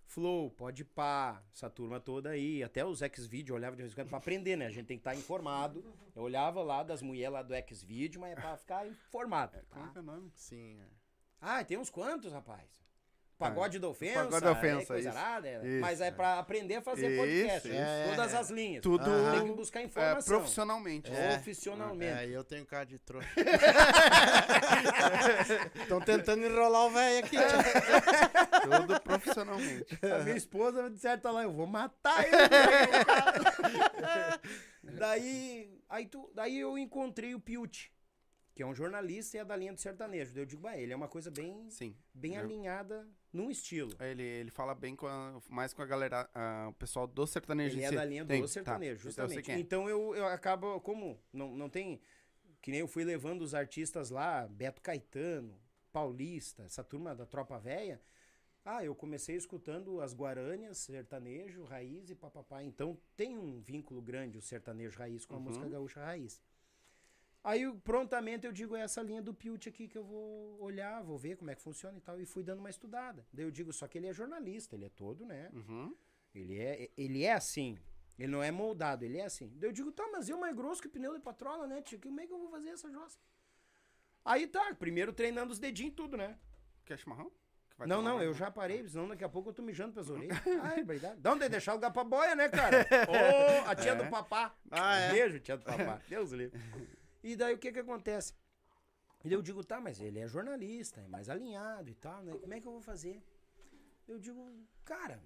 Flow, Podpah, essa turma toda aí. Até os X-Video olhava de vez em quando pra aprender, né? A gente tem que estar informado. Eu olhava lá das mulheres lá do X-Video, mas é pra ficar informado. Como é Tá? que é o nome? Sim, é. Ah, tem uns quantos, rapaz? Pagode da ofensa. Pagode da ofensa, é coisa isso. arada, é. Isso, Mas é é. pra aprender a fazer Isso, podcast. isso. Todas É, as linhas. Tudo Tem que buscar é, informação. profissionalmente. É. Profissionalmente. É, eu tenho cara de trouxa. Estão tentando enrolar o velho aqui. Tudo profissionalmente. A minha esposa, de certo, tá lá, eu vou matar ele. né, daí, aí tu, daí eu encontrei o Piuti, que é um jornalista e é da linha do sertanejo. Eu digo, bah, ele é uma coisa bem, Sim. bem Eu- alinhada num estilo. Ele, ele fala bem com a- mais com a galera, ah, o pessoal do sertanejo. Ele é da linha do Tem, tá. sertanejo, Então eu sei justamente. quem é. Então eu, eu acabo, como não, não tem, que nem eu fui levando os artistas lá, Beto Caetano, Paulista, essa turma da Tropa Véia, ah, eu comecei escutando as Guaranias, sertanejo, raiz e papapá. Então tem um vínculo grande o sertanejo raiz com a Uhum. música gaúcha raiz. Aí prontamente eu digo, é essa linha do Piut aqui que eu vou olhar, vou ver como é que funciona e tal. E fui dando uma estudada. Daí eu digo, só que ele é jornalista, ele é todo, né? Uhum. Ele é, ele é assim. Ele não é moldado, ele é assim. Daí eu digo, tá, mas eu mais grosso que pneu de patrola, né, tio? Como é que eu vou fazer essa jossa? Aí tá, primeiro treinando os dedinhos e tudo, né? Quer chimarrão? Que não, não, eu já parei, senão daqui a pouco eu tô mijando pras orelhas. Ah, é verdade. Dá onde deixar lugar pra boia, né, cara? Ô, a tia É. do papá. Ah, é? Beijo, tia do papá. Deus o livre. E daí o que que acontece? E eu digo, tá, mas ele é jornalista, é mais alinhado e tal, né? Como é que eu vou fazer? Eu digo, cara,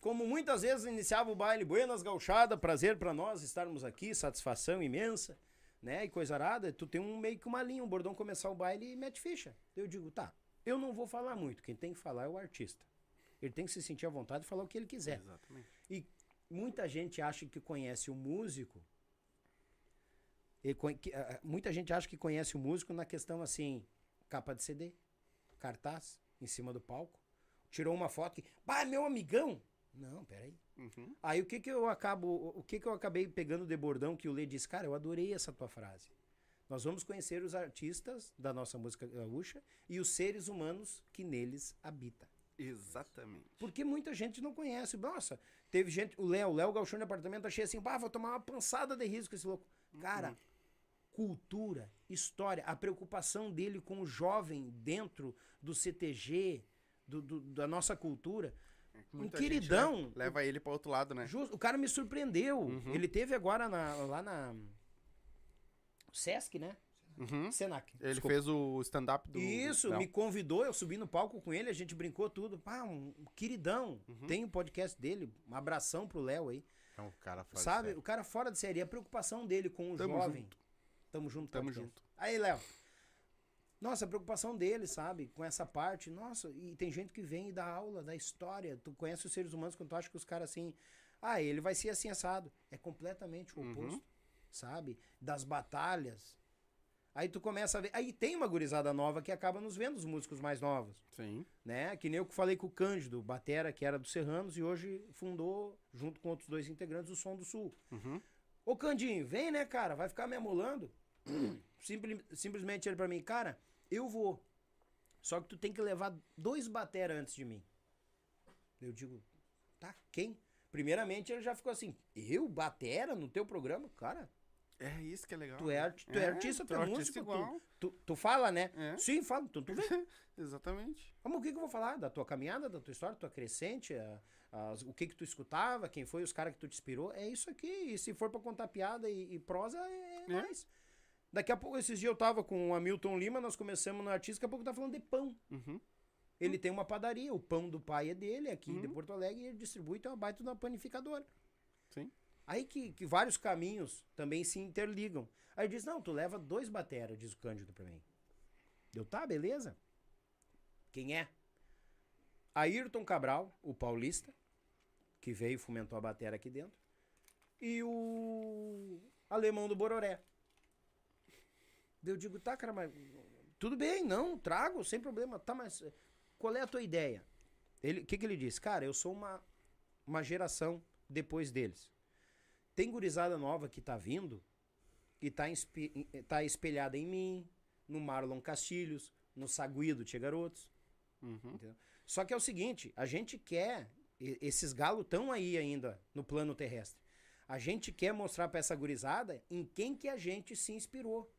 como muitas vezes iniciava o baile Buenas Gauchada, prazer pra nós estarmos aqui, satisfação imensa, né? E coisa arada, tu tem um meio que uma linha, um bordão começar o baile e mete ficha. Eu digo, tá, eu não vou falar muito, quem tem que falar é o artista. Ele tem que se sentir à vontade e falar o que ele quiser. Exatamente. E muita gente acha que conhece o músico. Que, ah, muita gente acha que conhece o músico na questão assim, capa de CD, cartaz em cima do palco. Tirou uma foto que, bah, meu amigão. Não, peraí. Uhum. Aí o que que eu acabo, o- que que eu acabei pegando de bordão que o Lê disse, cara, eu adorei essa tua frase. Nós vamos conhecer os artistas da nossa música gaúcha e os seres humanos que neles habitam. Exatamente. Porque muita gente não conhece. Nossa, teve gente, o Léo, o Léo Galchão de apartamento, achei assim, pá, vou tomar uma pançada de risco esse louco. Cara, cultura, história, a preocupação dele com o jovem dentro do CTG, do, do- da nossa cultura. Um Muita gente, queridão. né, leva ele pra outro lado, né? Justo, o cara me surpreendeu. Ele teve agora na- lá na. Sesc, né? Uhum. Senac. Ele desculpa. fez o stand-up do. Isso, Léo. me convidou, eu subi no palco com ele, a gente brincou tudo. Pá, um queridão. Uhum. Tem um podcast dele, um abração pro Léo aí. É um cara fora de Sabe? O cara fora de série, a preocupação dele com o Tamo jovem. junto. Tamo junto, Tamo podcast. junto. Aí, Léo. Nossa, a preocupação dele, sabe? Com essa parte. Nossa, e tem gente que vem e dá aula da história. Tu conhece os seres humanos quando tu acha que os caras assim. Ah, ele vai ser assim assado. É completamente o Uhum. oposto, sabe? Das batalhas. Aí tu começa a ver. Aí tem uma gurizada nova que acaba nos vendo, os músicos mais novos Sim. né? Que nem eu que falei com o Cândido, Batera, que era do Serranos, e hoje fundou, junto com outros dois integrantes, o Som do Sul. Uhum. Ô Candinho, vem, né, cara? Vai ficar me amolando? Simpli- simplesmente ele pra mim, cara, eu vou. Só que tu tem que levar dois batera antes de mim. Eu digo, tá, quem? Primeiramente ele já ficou assim, eu, batera, no teu programa? Cara, É isso que é legal. tu é, arti- tu é, artista, tu é, artista músico, igual. tu, tu, tu fala, né? É. Sim, fala, tu, tu vem. Exatamente. Mas o que, que eu vou falar? Da tua caminhada, da tua história, tua crescente, a- as- o que que tu escutava, quem foi os caras que tu te inspirou? É isso aqui. E se for pra contar piada e, e prosa, é, É. mais. Daqui a pouco, esses dias eu tava com o Hamilton Lima, nós começamos no artista, daqui a pouco tá falando de pão. Uhum. Ele tem uma padaria, o pão do pai é dele, aqui de Uhum. Porto Alegre, e ele distribui, tem uma baita da panificadora. Sim. Aí que, que vários caminhos também se interligam. Aí diz, não, tu leva dois batera, diz o Cândido pra mim. Deu, tá, beleza. Quem é? Ayrton Cabral, o paulista, que veio e fomentou a batera aqui dentro. E o alemão do Bororé. Eu digo, tá, cara, mas tudo bem, não, trago, sem problema. Tá, mas qual é a tua ideia? Ele, o que, que ele disse? Cara, eu sou uma, uma geração depois deles. Tem gurizada nova que tá vindo e tá, tá espelhada em mim, no Marlon Castilhos, no Saguido Tia Garotos. Uhum. Só que é o seguinte, a gente quer, esses galos estão aí ainda no plano terrestre. A gente quer mostrar pra essa gurizada em quem que a gente se inspirou.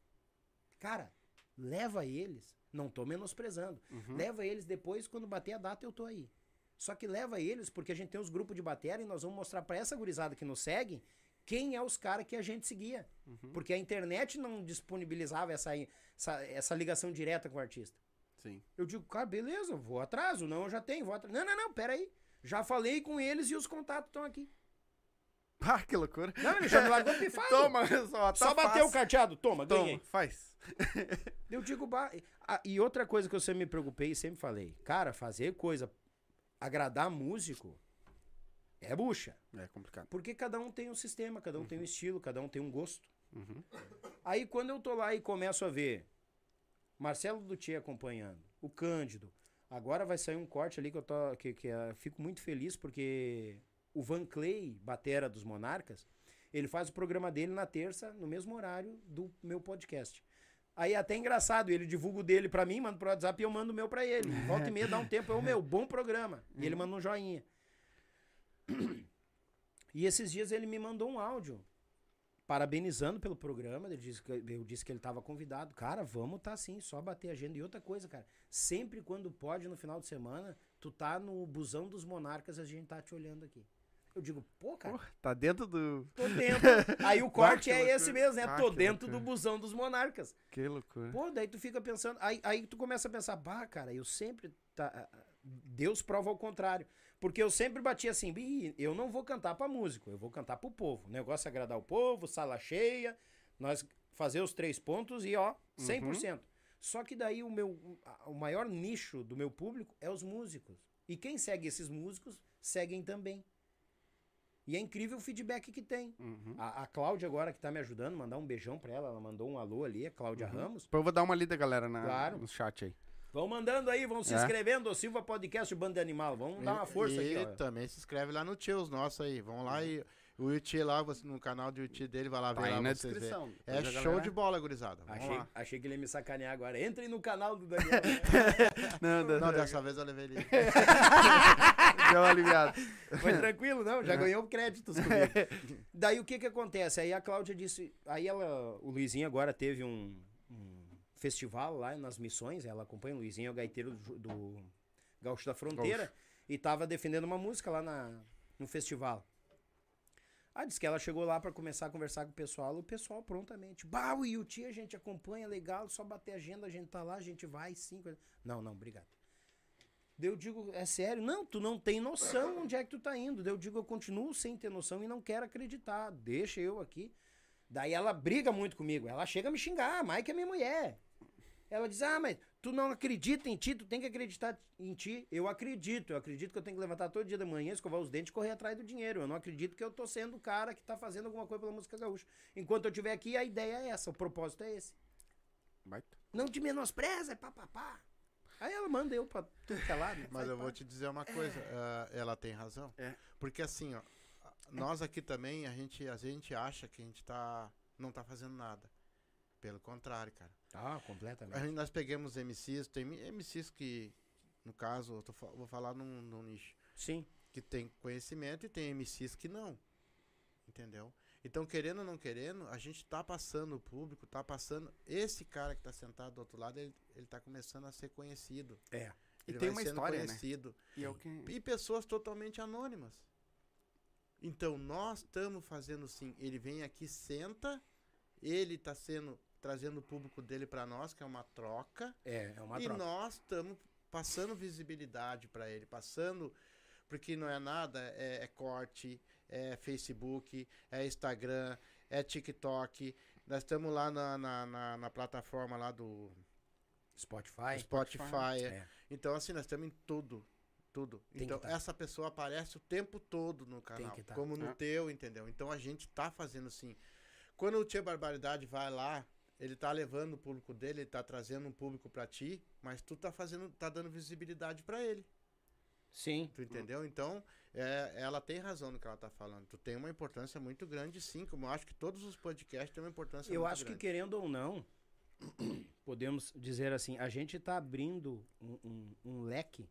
Cara, leva eles, não tô menosprezando. Uhum. Leva eles depois, quando bater a data, eu tô aí. Só que leva eles, porque a gente tem os grupos de bateria e nós vamos mostrar pra essa gurizada que nos segue quem é os caras que a gente seguia. Uhum. Porque a internet não disponibilizava essa, essa, essa ligação direta com o artista. Sim. Eu digo, cara, beleza, vou atrás, não eu já tenho, vou atrás. Não, não, não, pera aí. Já falei com eles e os contatos estão aqui. Ah, que loucura. Não, ele já me largou pifado. Toma, só, tá Só bateu o carteado, toma, ganhei. Toma, faz. Eu digo, bah, ah, e outra coisa que eu sempre me preocupei e sempre falei, cara, fazer coisa, agradar músico, é bucha. É complicado. Porque cada um tem um sistema, cada um tem um estilo, cada um tem um gosto. Uhum. Aí quando eu tô lá e começo a ver Marcelo Dutier acompanhando, o Cândido, agora vai sair um corte ali que eu tô, que, que eh, fico muito feliz porque o Van Clay, batera dos Monarcas, ele faz o programa dele na terça, no mesmo horário do meu podcast. Aí é até engraçado, ele divulga o dele pra mim, manda pro WhatsApp e eu mando o meu pra ele. Volta e meia dá um tempo, é o meu, bom programa. E ele manda um joinha. E esses dias ele me mandou um áudio parabenizando pelo programa. Ele disse que, eu disse que ele estava convidado. Cara, vamos tá assim, só bater a agenda. E outra coisa, cara, sempre quando pode no final de semana, tu tá no busão dos monarcas, a gente tá te olhando aqui. Eu digo, pô, cara, Pô, tá dentro do. tô dentro. Aí o corte é loucura. esse mesmo, né? Ah, tô dentro loucura. do busão dos monarcas. Que loucura. Pô, daí tu fica pensando. Aí, aí tu começa a pensar, bah, cara, eu sempre. Tá, Deus prova ao contrário. Porque eu sempre bati assim, "Ih, eu não vou cantar pra músico, eu vou cantar pro povo. O negócio é agradar o povo, sala cheia, nós fazer os três pontos e ó, 100%. Só que daí o meu o maior nicho do meu público é os músicos. E quem segue esses músicos, seguem também. E é incrível o feedback que tem. Uhum. A, a Cláudia agora que tá me ajudando, mandar um beijão pra ela, ela mandou um alô ali, a Cláudia Ramos. Depois eu vou dar uma lida, galera, na, Claro. no chat aí. Vão mandando aí, vão se É. inscrevendo, o Silva Podcast Banda de Animal. Vamos dar uma força e aqui, ó. também se inscreve lá no Tios nosso aí. Vão lá e O Yuti lá, você- no canal do Yuti dele, vai lá Tá ver aí lá na descrição. É Depois a show galera- de bola, gurizada. Vamos Achei, lá. achei que ele ia me sacanear agora. Entrem no canal do Daniel. Não, Não, não, dessa vez eu levei ele. deu uma aliviada. Foi tranquilo, não? Já ganhou créditos comigo. Daí o que que acontece? Aí a Cláudia disse. Aí ela. O Luizinho agora teve um, um festival lá nas missões. Ela acompanha o Luizinho, é o gaiteiro do, do Gaúcho da Fronteira. E tava defendendo uma música lá na, no festival. Ah, disse que ela chegou lá pra começar a conversar com o pessoal. O pessoal prontamente. Bah, o Yuti a gente acompanha, legal. Só bater a agenda, a gente tá lá, a gente vai, sim. coisa- Não, não, obrigado. Eu digo, é sério? Não, tu não tem noção onde é que tu tá indo. Eu digo, eu continuo sem ter noção e não quero acreditar. Deixa eu aqui. Daí ela briga muito comigo. Ela chega a me xingar, a Mike é minha mulher. Ela diz, ah, mas tu não acredita em ti, tu tem que acreditar em ti. Eu acredito, eu acredito que eu tenho que levantar todo dia da manhã, escovar os dentes e correr atrás do dinheiro. Eu não acredito que eu tô sendo o cara que tá fazendo alguma coisa pela música gaúcha. Enquanto eu estiver aqui, a ideia é essa, o propósito é esse. Baita. Não te menospreza, é papapá. Aí ela manda eu pra tudo que é lado. Mas eu vou te dizer uma coisa, ah, ela tem razão. É. Porque assim, ó, nós aqui também, a gente, a gente acha que a gente tá, não tá fazendo nada. Pelo contrário, cara. Ah, A completamente. gente, nós pegamos MCs, tem MCs que, no caso, eu tô vou falar num, num nicho, Sim. que tem conhecimento e tem MCs que não. Entendeu? Então, querendo ou não querendo, a gente tá passando o público, tá passando. Esse cara que tá sentado do outro lado, ele, ele tá começando a ser conhecido. É. E Ele tem uma sendo história, né? conhecido. E é o que... E pessoas totalmente anônimas. Então, nós estamos fazendo sim. Ele vem aqui, senta, ele está sendo trazendo o público dele para nós, que é uma troca, É, é uma e troca. nós estamos passando visibilidade para ele, passando porque não é nada, é, é corte, é Facebook, é Instagram, é TikTok. Nós estamos lá na, na, na- na plataforma lá do Spotify. Spotify. É. Então, assim, nós estamos em tudo. Tudo. Tem então, tá. essa pessoa aparece o tempo todo no canal. que tá. Como no É. teu, entendeu? Então a gente tá fazendo assim. Quando o Tia Barbaridade vai lá, ele tá levando o público dele, ele tá trazendo um público pra ti, mas tu tá fazendo, tá dando visibilidade pra ele. Sim. Tu entendeu? Então, é, ela tem razão no que ela tá falando. Tu tem uma importância muito grande, sim. Como eu acho que todos os podcasts têm uma importância Eu muito acho que grande. querendo ou não, podemos dizer assim, a gente tá abrindo um, um- um leque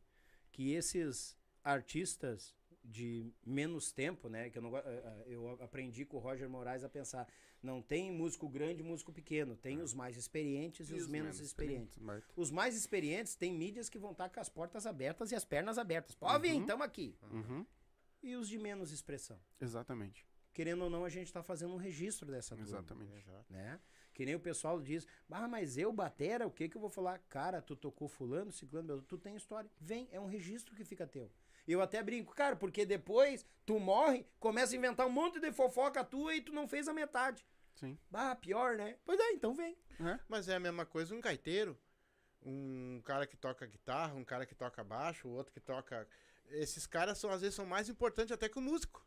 que esses artistas de menos tempo, né? Que eu, não, eh, eh, eu aprendi com o Roger Moraes a pensar, não tem músico grande e músico pequeno, tem os mais experientes e, os, menos, experientes. Baita. Os mais experientes têm mídias que vão estar com as portas abertas e as pernas abertas. Pode vir, Uhum. tamo aqui. Uhum. E os de menos expressão. Exatamente. Querendo ou não, a gente está fazendo um registro dessa turma Exatamente. Né? Que nem o pessoal diz, ah, mas eu, batera, o que que eu vou falar? Cara, tu tocou fulano, ciclano, tu tem história. Vem, é um registro que fica teu. Eu até brinco, cara, porque depois tu morre, começa a inventar um monte de fofoca tua e tu não fez a metade. Sim. Ah, pior, né? Pois é, então vem. Mas é a mesma coisa um gaiteiro, um cara que toca guitarra, um cara que toca baixo, o outro que toca. Esses caras são às vezes são mais importantes até que o músico.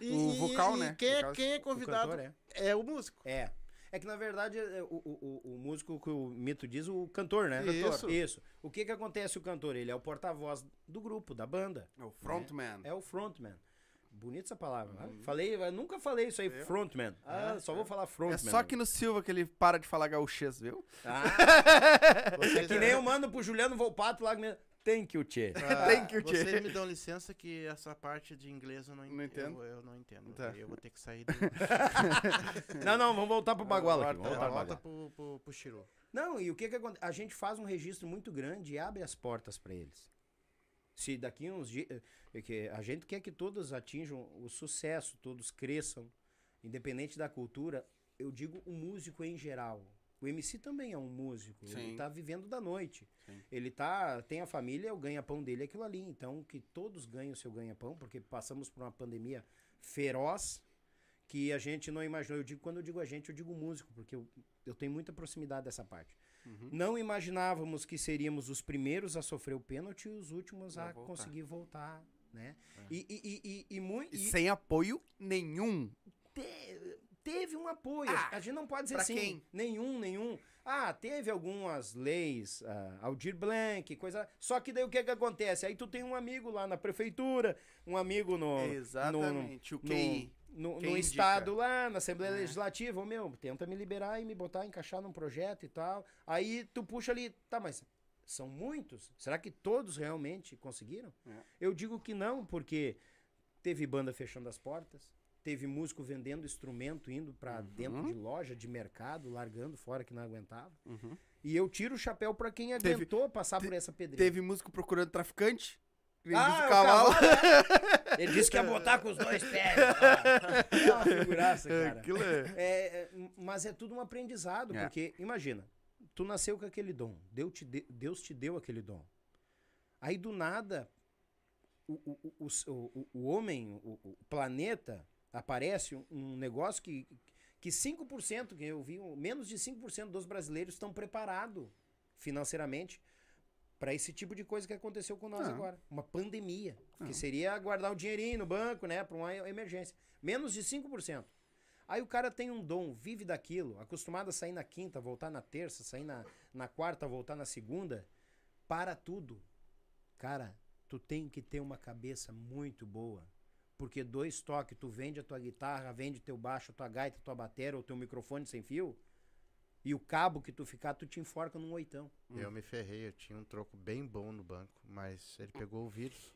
E- O vocal, e né? Quem, é- Vocal- quem é O convidado cantor é. é o músico. É. É que na verdade é, o, o, o, músico que o mito diz, o cantor, né? Isso. Isso. O que que acontece o cantor? Ele é o porta-voz do grupo, da banda. É o frontman. É o frontman. Bonita essa palavra. né? Falei, eu nunca falei isso aí, frontman. Ah, só vou falar frontman. É só aqui no Silva que ele para de falar gauchês, viu? Ah, é que nem eu mando pro Juliano Volpato lá. Que- Thank you, Tchê. Ah, Thank you, Tchê. Vocês me dão licença que essa parte de inglês eu não, Não entendo. Eu, eu não entendo. Tá. Eu vou ter que sair do. Não, não, vamos voltar pro Baguala aqui. Volta, voltar pro volta pro, pro, pro Chiru. Não, e o que que acontece? A gente faz um registro muito grande e abre as portas para eles. Se daqui uns dias. que A gente quer que todos atinjam o sucesso, todos cresçam, independente da cultura. Eu digo o músico em geral. O MC também é um músico. Ele Sim. tá vivendo da noite. Sim. Ele tá. Tem a família, o ganha-pão dele é aquilo ali. Então, que todos ganhem o seu ganha-pão, porque passamos por uma pandemia feroz que a gente não imaginou. Eu digo, quando eu digo a gente, eu digo músico, porque eu, eu tenho muita proximidade dessa parte. Uhum. Não imaginávamos que seríamos os primeiros a sofrer o pênalti e os últimos A voltar. conseguir voltar, né? E, e, e, e, e, mui- E e sem apoio nenhum. te- teve um apoio. Ah, a gente não pode dizer assim, quem? nenhum, nenhum. Ah, teve algumas leis, ah, Aldir Blanc, coisa. Só que daí o que que acontece? Aí tu tem um amigo lá na prefeitura, um amigo no. Exatamente, o no, QI. no, Quem no estado lá, na Assembleia É. Legislativa, ô meu, tenta me liberar e me botar, encaixar num projeto e tal. Aí tu puxa ali, tá, mas são muitos? Será que todos realmente conseguiram? É. Eu digo que não, porque teve banda fechando as portas, teve músico vendendo instrumento, indo pra Uhum. dentro de loja, de mercado, largando fora que não aguentava. Uhum. E eu tiro o chapéu pra quem Teve- aguentou passar por essa pedreira. Teve músico procurando traficante. Ah, o cavalo. Ele disse que ia botar com os dois pés. É uma figuraça, cara. Aquilo é... É, é, mas é tudo um aprendizado, É. porque imagina, tu nasceu com aquele dom, Deus te, de- Deus te deu aquele dom. Aí do nada, o, o, o, o, o- o homem, o, o planeta, aparece um, um negócio que, que 5%, que eu vi, um- menos de 5% dos brasileiros estão preparados financeiramente para esse tipo de coisa que aconteceu com nós Ah. agora. Uma pandemia, Ah. que seria guardar o dinheirinho no banco, né, para uma emergência. Menos de 5%. Aí o cara tem um dom, vive daquilo, acostumado a sair na quinta, voltar na terça, sair na, na quarta, voltar na segunda, para tudo. Cara, tu tem que ter uma cabeça muito boa. Porque dois toques, tu vende a tua guitarra, vende teu baixo, a tua gaita, a tua bateria, ou teu microfone sem fio, e o cabo que tu ficar, tu te enforca num oitão. Eu me ferrei, eu tinha um troco bem bom no banco, mas ele pegou o vírus,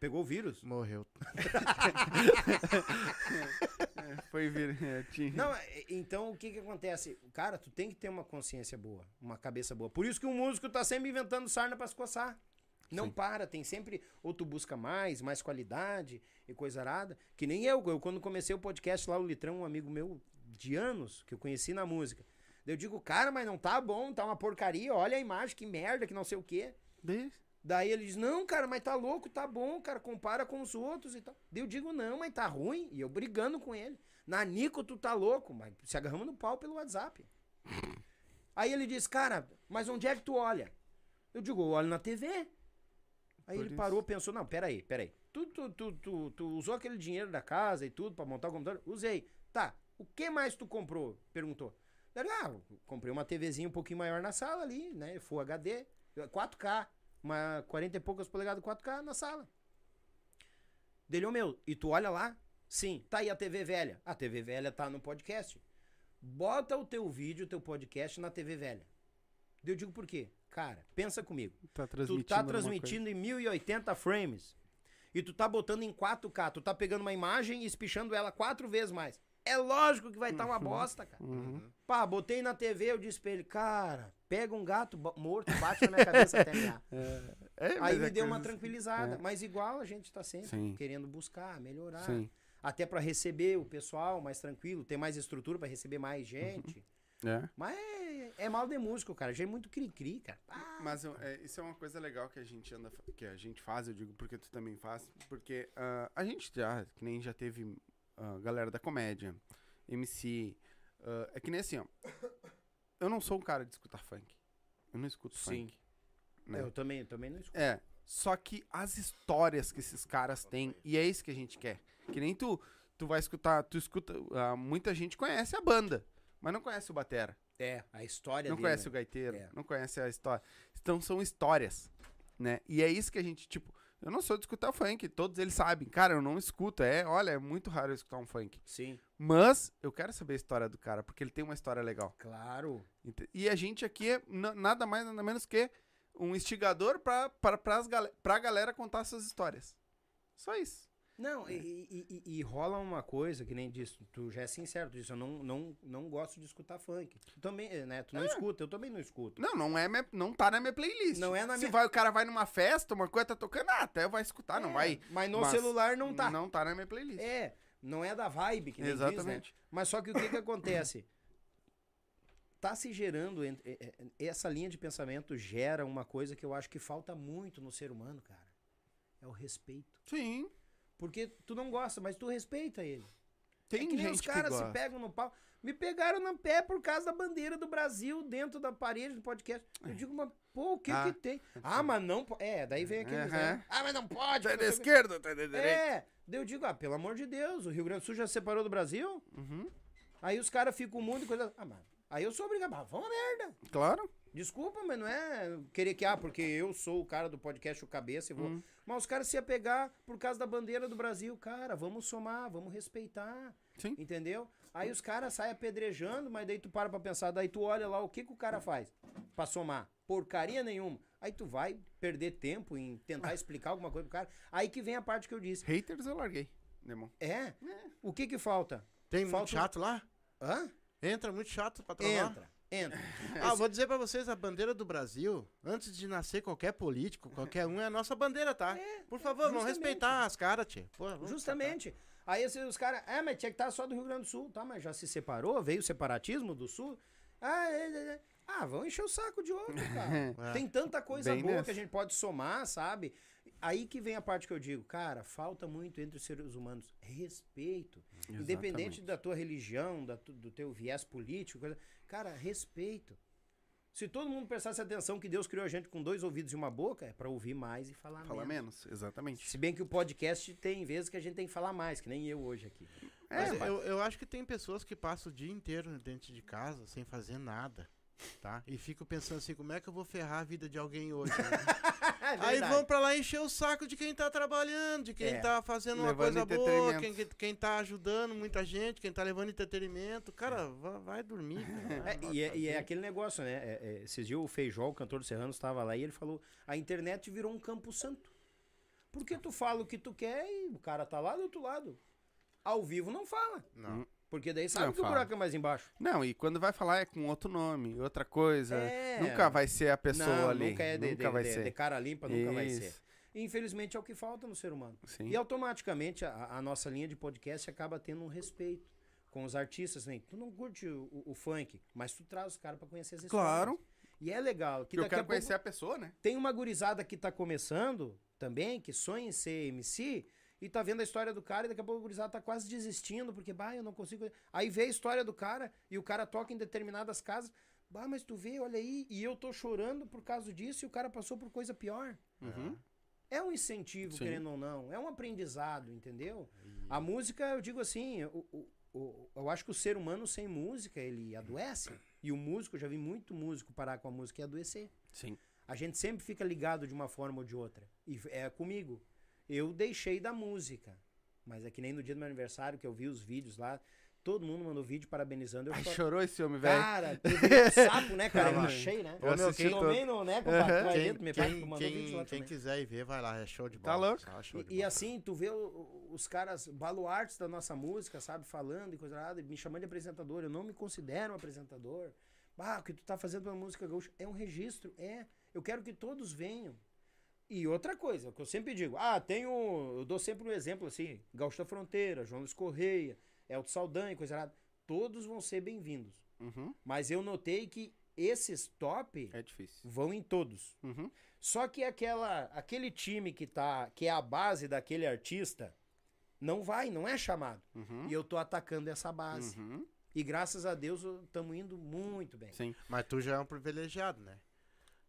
Pegou o vírus? morreu. Foi é, tinha- Não, é- então o que que acontece? Cara, tu tem que ter uma consciência boa, uma cabeça boa. Por isso que o músico tá sempre inventando sarna pra se coçar. Não Sim. para, tem sempre. Ou tu busca mais, mais qualidade e coisa arada. Que nem eu, eu quando comecei o podcast lá, o Litrão, um amigo meu de anos, que eu conheci na música. Eu digo, cara, mas não tá bom, tá uma porcaria, olha a imagem, que merda, que não sei o quê. Daí- Daí ele diz, não, cara, mas tá louco, tá bom, cara, compara com os outros e tal. Daí eu digo, não, mas tá ruim. E eu brigando com ele. Nanico, tu tá louco, mas se agarramos no pau pelo WhatsApp. Aí ele diz, cara, mas onde é que tu olha? Eu digo, eu olho na TV. Aí ele parou, pensou, não, peraí, peraí. Tu, tu, tu, tu, tu usou aquele dinheiro da casa e tudo pra montar o computador? Usei. Tá, o que mais tu comprou? Perguntou. Daí, ah, comprei uma TVzinha um pouquinho maior na sala ali, né? Full HD, 4K, uma 40 e poucas polegadas 4K na sala. Dele, ô meu, e tu olha lá? Sim, tá aí a TV velha. A TV velha tá no podcast. Bota o teu vídeo, o teu podcast na TV velha. Eu digo por quê? Cara, pensa comigo. Tá Tu tá transmitindo em 1080 frames. E tu tá botando em 4K. Tu tá pegando uma imagem e espichando ela quatro vezes mais. É lógico que vai estar uma bosta, cara. Uhum. Pá, botei na TV, eu disse pra ele, cara, pega um gato morto, bate na minha cabeça até miar. É, Aí me é deu uma coisa- tranquilizada. é. Mas igual a gente tá sempre Sim. querendo buscar, melhorar. Sim. Até pra receber o pessoal mais tranquilo, ter mais estrutura pra receber mais gente. É. Mas é, mal de músico, cara. Já é muito cri-cri, cara. Ah, Mas é, isso é uma coisa legal que a gente anda, que a gente faz, eu digo porque tu também faz, porque ah, a gente já, que nem já teve ah, galera da comédia, MC, ah, é que nem assim, ó. Eu não sou um cara de escutar funk. Eu não escuto Sim. funk. né? eu também, eu também não escuto. É, só que as histórias que esses caras têm, e é isso que a gente quer. Que nem tu, tu vai escutar, tu escuta, ah, muita gente conhece a banda, mas não conhece o batera. É, a história Não dele, conhece né? o gaiteiro, É. não conhece a história. Então são histórias, né? E é isso que a gente, tipo, eu não sou de escutar funk, todos eles sabem. Cara, eu não escuto, é, olha, é muito raro eu escutar um funk. Sim, Mas eu quero saber a história do cara, porque ele tem uma história legal. claro. E a gente aqui é na- nada mais, nada menos que um instigador pra, pra, pras gal pra galera contar suas histórias. Só isso. Não, e, e- e- e rola uma coisa que nem disse, tu já é sincero, tu disse, eu não, não, não gosto de escutar funk. Tu também, né? Tu não escuta, eu também não escuto. Não, não é minha- não tá na minha playlist. Não é na Se minha- vai, o cara vai numa festa, uma coisa tá tocando, ah, até vai escutar, não É, vai. Mas no mas celular não tá. Não tá na minha playlist. É, não é da vibe que nem diz, né? Exatamente. Mas só que o que que acontece? Tá se gerando, é- é- essa linha de pensamento gera uma coisa que eu acho que falta muito no ser humano, cara. É o respeito. Sim. Porque tu não gosta, mas tu respeita ele. Tem é que nem gente os caras se pegam no pau. Me pegaram no pé por causa da bandeira do Brasil dentro da parede do podcast. Eu digo, mas pô, o que Ah. que tem? Ah, mas não. po- É, daí vem aquele. Aham. Ah, mas não pode. Tá da esquerda, tá da direita. É, Daí eu digo, ah, pelo amor de Deus, o Rio Grande do Sul já se separou do Brasil? Uhum. Aí os caras ficam o mundo e coisa. Ah, mas aí eu sou obrigado. Ah, vão a merda. Claro. Desculpa, mas não é querer que, ah, porque eu sou o cara do podcast O Cabeça e vou. Hum. Mas os caras se apegar por causa da bandeira do Brasil. Cara, vamos somar, vamos respeitar. Sim. Entendeu? Aí os caras saem apedrejando, mas daí tu para pra pensar, daí tu olha lá o que, que o cara faz pra somar. Porcaria nenhuma. Aí tu vai perder tempo em tentar explicar alguma coisa pro cara. Aí que vem a parte que eu disse. Haters eu larguei. Demon. É? O que que falta? Tem muito Falta- chato lá? Hã? Entra muito chato pra trollar. Entra, entra. Ah, vou dizer pra vocês, a bandeira do Brasil, antes de nascer qualquer político, qualquer um, é a nossa bandeira, tá? Por favor, vamos justamente. respeitar as caras, vamos Justamente. Aí esses, os caras, é, mas tinha que estar só do Rio Grande do Sul, tá? Mas já se separou, veio o separatismo do Sul. Ah, é, é, é. ah vão encher o saco de outro, cara. É. Tem tanta coisa Bem boa nessa. que a gente pode somar, sabe? Aí que vem a parte que eu digo, cara, falta muito entre os seres humanos respeito. Independente da tua religião, da tu- do teu viés político, coisa- cara, respeito. Se todo mundo prestasse atenção que Deus criou a gente com dois ouvidos e uma boca, é pra ouvir mais e falar, Fala menos. menos, exatamente. Se bem que o podcast tem vezes que a gente tem que falar mais, que nem eu hoje aqui. É, Mas eu, eu acho que tem pessoas que passam o dia inteiro dentro de casa sem fazer nada, tá? E ficam pensando assim, como é que eu vou ferrar a vida de alguém hoje? Aí vão pra lá encher o saco de quem tá trabalhando, de quem É. tá fazendo uma coisa boa, quem, quem tá ajudando muita gente, quem tá levando entretenimento. Cara, vai, vai dormir. cara. É, e, é, e é aquele negócio, né? É, é, esses dias o Feijó, o cantor do Serrano, estava lá e ele falou: a internet virou um campo santo. Porque tu fala o que tu quer e o cara tá lá do outro lado. Ao vivo não fala. Não. Porque daí sabe Não que o fala. buraco é mais embaixo. Não, e quando vai falar é com outro nome, outra coisa. É. Nunca vai ser a pessoa não, ali. nunca é de, nunca de- vai de- ser. de cara limpa, nunca vai ser. Isso. E, infelizmente é o que falta no ser humano. Sim. E automaticamente a, a nossa linha de podcast acaba tendo um respeito com os artistas. Né? Tu não curte o, o- o funk, mas tu traz os caras pra conhecer as histórias. Claro. E é legal. Que eu quero a pouco conhecer a pessoa, né? tem uma gurizada que tá começando também, que sonha em ser MC, e tá vendo a história do cara, e daqui a pouco a gurizada tá quase desistindo, porque, bah, eu não consigo. Aí vê a história do cara, e o cara toca em determinadas casas. Bah, mas tu vê, olha aí, e eu tô chorando por causa disso, e o cara passou por coisa pior. Uhum. É um incentivo, Sim. querendo ou não. É um aprendizado, entendeu? A música, eu digo assim, o, o- o- eu acho que o ser humano sem música, ele adoece. E o músico, eu já vi muito músico parar com a música e adoecer. Sim. A gente sempre fica ligado de uma forma ou de outra. E é comigo. Eu deixei da música. Mas é que nem no dia do meu aniversário, que eu vi os vídeos lá, todo mundo mandou vídeo parabenizando. Eu Ai, choro- chorou esse homem, velho. Cara, teve um sapo, né, cara? Eu Tava. achei, né? Eu meu, assisti quem- todo. Tomei no, né, compadre? Quem, dentro, meu pai quem- mandou quem- vídeo lá quem também. quiser ir ver, vai lá, é show de Tá bola. louco? tá show de E, e bola. assim, tu vê o- os caras baluartes da nossa música, sabe, falando e coisa nada, me chamando de apresentador. Eu não me considero um apresentador. Ah, o que tu tá fazendo pela música gaúcha é um registro, é. Eu quero que todos venham. E outra coisa, o que eu sempre digo, ah, tenho. Eu dou sempre um exemplo assim: Gaúcho da Fronteira, João Luiz Correia, Elton Saldanha, coisa nada. Todos vão ser bem-vindos. Uhum. Mas eu notei que esses top É difícil. vão em todos. Uhum. Só que aquela, aquele time que tá, que é a base daquele artista, não vai, não é chamado. Uhum. E eu tô atacando essa base. Uhum. E graças a Deus estamos indo muito bem. Sim. Mas tu já é um privilegiado, né?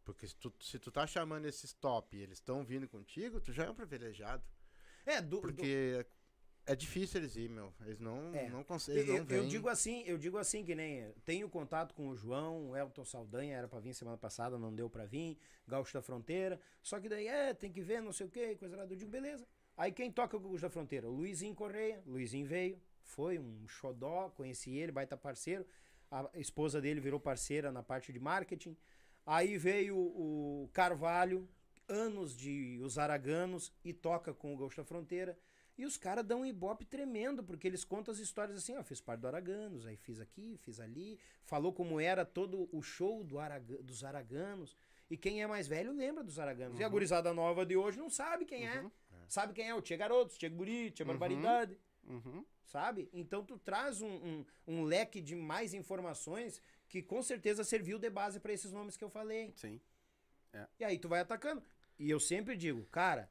Porque se tu, se tu tá chamando esses top e eles estão vindo contigo, tu já é um privilegiado. É, do, do- Porque é difícil eles ir, meu. Eles não, É. não conseguem. eu, eu digo assim, eu digo assim que nem tenho contato com o João, o Elton Saldanha era pra vir semana passada, não deu pra vir, Gaúcho da Fronteira. Só que daí é, tem que ver, não sei o que, coisa lá. Eu digo, beleza. Aí quem toca o Gaúcho da Fronteira? O Luizinho Correia. Luizinho veio, foi um xodó, conheci ele, baita parceiro. A esposa dele virou parceira na parte de marketing. Aí veio o Carvalho, anos de os Araganos, e toca com o Gaúcho da Fronteira. E os caras dão um ibope tremendo, porque eles contam as histórias assim, ó, fiz parte do Araganos, aí fiz aqui, fiz ali, falou como era todo o show do Araga- dos Araganos. E quem é mais velho lembra dos Araganos. E a gurizada nova de hoje não sabe quem é. Sabe quem é? O Tia Garotos, Tia Guri, Tia Barbaridade. Uhum. Sabe? Então tu traz um, um, um leque de mais informações que com certeza serviu de base para esses nomes que eu falei. Sim. E aí tu vai atacando. E eu sempre digo, cara,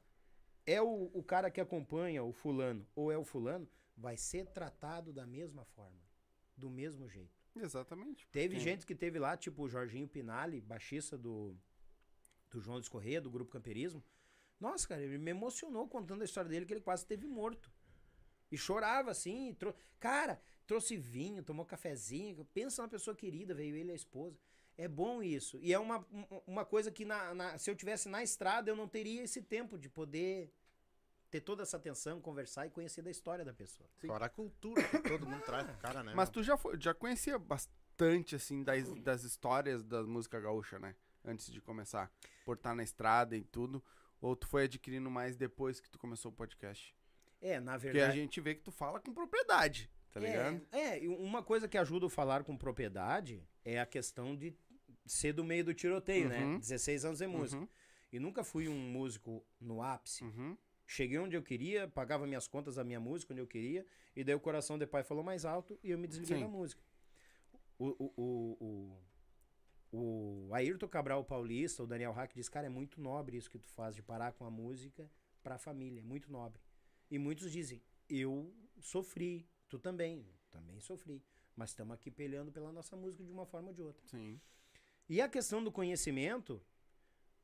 é o, o cara que acompanha o fulano ou é o fulano, vai ser tratado da mesma forma. Do mesmo jeito. Exatamente. Teve Sim. gente que teve lá, tipo o Jorginho Pinali, baixista do, do João Corrêa, do Grupo Camperismo. Nossa, cara, ele me emocionou contando a história dele, que ele quase esteve morto. E chorava assim. e trou- Cara, trouxe vinho, tomou cafezinho. Pensa numa pessoa querida, veio ele e a esposa. É bom isso. E é uma, um- uma coisa que na, na- se eu tivesse na estrada, eu não teria esse tempo de poder ter toda essa atenção, conversar e conhecer da história da pessoa. Fora a cultura que todo mundo traz pro cara, né? Mas meu? tu já, foi- já conhecia bastante, assim, das, das histórias da música gaúcha, né? Antes de começar. Por estar na estrada e tudo. Ou tu foi adquirindo mais depois que tu começou o podcast? É, na Porque verdade. a gente vê que tu fala com propriedade, tá ligado? É, é, uma coisa que ajuda o falar com propriedade é a questão de ser do meio do tiroteio, né? Uhum. 16 anos de música. Uhum, E nunca fui um músico no ápice. uhum. Cheguei onde eu queria, pagava minhas contas da minha música onde eu queria, e daí o coração de pai falou mais alto e eu me desliguei Sim. da música. O, o, o, o, o Ayrton Cabral Paulista, o Daniel Hack, diz: Cara, é muito nobre isso que tu faz, de parar com a música pra família. É muito nobre. E muitos dizem: Eu sofri, tu também. Também sofri. Mas estamos aqui peleando pela nossa música de uma forma ou de outra. Sim. E a questão do conhecimento,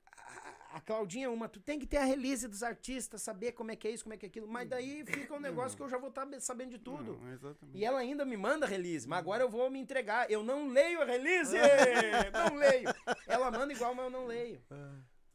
a, a Claudinha é uma, tu tem que ter a release dos artistas, saber como é que é isso, como é que é aquilo. Mas daí fica um negócio que eu já vou estar sabendo de tudo. Não. E ela ainda me manda release, mas agora eu vou me entregar. Eu não leio a release! não leio! Ela manda igual, mas eu não leio.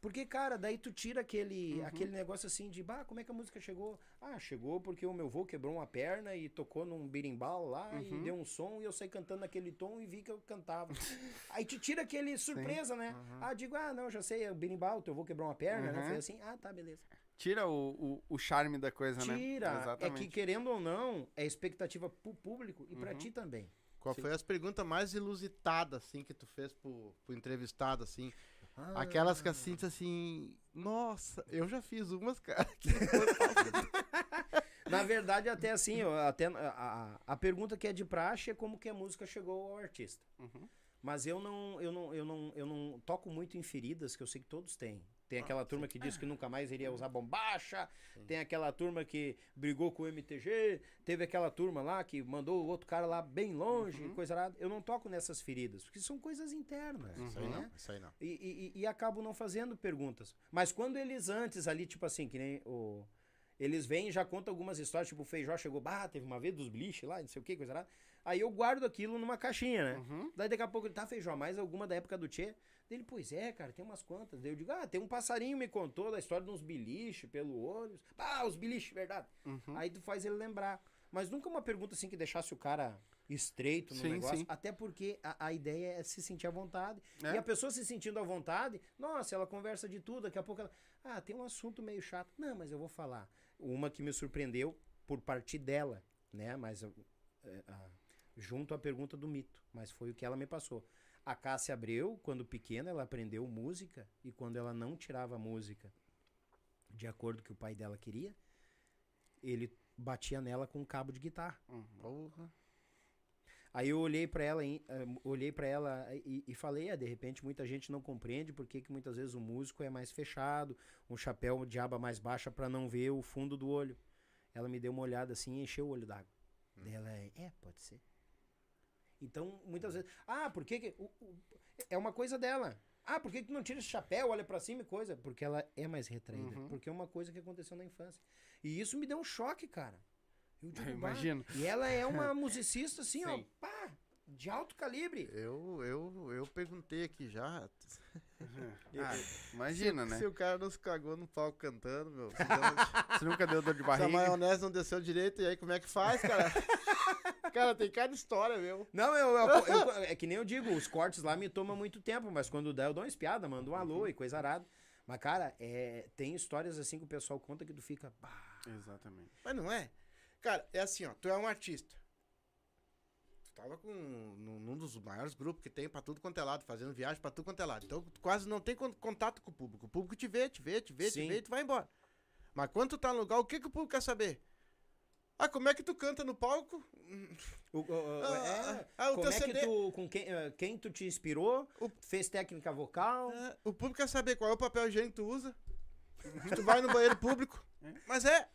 Porque, cara, daí tu tira aquele, aquele negócio assim de, bah, como é que a música chegou? Ah, chegou porque o meu vô quebrou uma perna e tocou num birimbau lá e deu um som e eu saí cantando naquele tom e vi que eu cantava. Aí tu tira aquele surpresa, né? Ah, digo, ah, não, já sei, é o birimbau, teu vô quebrou uma perna, né? Uhum. Foi assim, ah, tá, beleza. Tira o, o, o charme da coisa, né? Tira. É que, querendo ou não, é expectativa pro público e pra ti também. Qual foi as perguntas mais ilusitadas, assim, que tu fez pro, pro entrevistado, assim? Ah. Aquelas que assim, assim, nossa, eu já fiz umas, cara. que Na verdade, até assim, até a, a, a pergunta que é de praxe é como que a música chegou ao artista. Uhum. Mas eu não, eu não, eu não, eu não toco muito em feridas que eu sei que todos têm. Tem aquela turma que disse que nunca mais iria usar bombacha, tem aquela turma que brigou com o MTG, teve aquela turma lá que mandou o outro cara lá bem longe, Uhum. coisa nada. Eu não toco nessas feridas, porque são coisas internas. Isso aí né? não, isso aí não. E, e, e acabo não fazendo perguntas. Mas quando eles antes ali, tipo assim, que nem o. Eles vêm e já contam algumas histórias, tipo, o Feijó chegou, bah, teve uma vez dos beliche lá, não sei o que, coisa lá. Aí eu guardo aquilo numa caixinha, né? Uhum. Daí daqui a pouco ele, tá, Feijó, mais alguma da época do Tchê? Dele, pois é, cara, tem umas quantas. Daí eu digo, ah, tem um passarinho me contou da história de uns beliche pelo olho. Ah, os beliche, verdade. Uhum. Aí tu faz ele lembrar. Mas nunca uma pergunta assim que deixasse o cara estreito no Sim, negócio. sim. Até porque a, a ideia é se sentir à vontade. É. E a pessoa se sentindo à vontade, nossa, ela conversa de tudo. Daqui a pouco ela, ah, tem um assunto meio chato. Não, mas eu vou falar. Uma que me surpreendeu por parte dela, né? Mas é, a- junto à pergunta do mito. Mas foi o que ela me passou. A Cássia Abreu, quando pequena, ela aprendeu música. E quando ela não tirava música de acordo com o que o pai dela queria, ele batia nela com um cabo de guitarra. Uhum. Porra. Aí eu olhei pra ela, eh, olhei para ela e, e falei, ah, de repente muita gente não compreende porque que muitas vezes o músico é mais fechado, um chapéu de aba mais baixa pra não ver o fundo do olho. Ela me deu uma olhada assim e encheu o olho d'água. Daí Ela é, pode ser. Então, muitas vezes, ah, por que que o- o- é uma coisa dela. Ah, por que que tu não tira esse chapéu, olha pra cima e coisa? Porque ela é mais retraída, Uhum. porque é uma coisa que aconteceu na infância. E isso me deu um choque, cara. Eu digo, Eu "Bah, imagino. e ela é uma musicista, assim, ó, Sim. pá, de alto calibre. Eu, eu, eu perguntei aqui já. Ah, imagina, se, né? Se o cara não se cagou no palco cantando, meu. Você nunca deu dor de se a barriga. maionese não desceu direito, e aí como é que faz, cara? cara, tem cada história, meu. Não, eu, eu- eu- é que nem eu digo, os cortes lá me tomam muito tempo, mas quando dá eu dou uma espiada, mando um alô e coisa arada. Mas, cara, é, tem histórias assim que o pessoal conta que tu fica, pá, Exatamente. Mas não é. Cara, é assim, ó. Tu é um artista. Tava com num, num dos maiores grupos que tem pra tudo quanto é lado, fazendo viagem pra tudo quanto é lado. Então tu quase não tem con- contato com o público. O público te vê, te vê, te vê, Sim. te vê e tu vai embora. Mas quando tu tá no lugar, o que, que o público quer saber? Ah, como é que tu canta no palco? O- o- Ah, é, ah, o como teu é que tu, com quem, eh, quem tu te inspirou, O- fez técnica vocal, É, o público quer saber qual é o papel higiênico que tu usa. Tu vai no banheiro público. Mas é.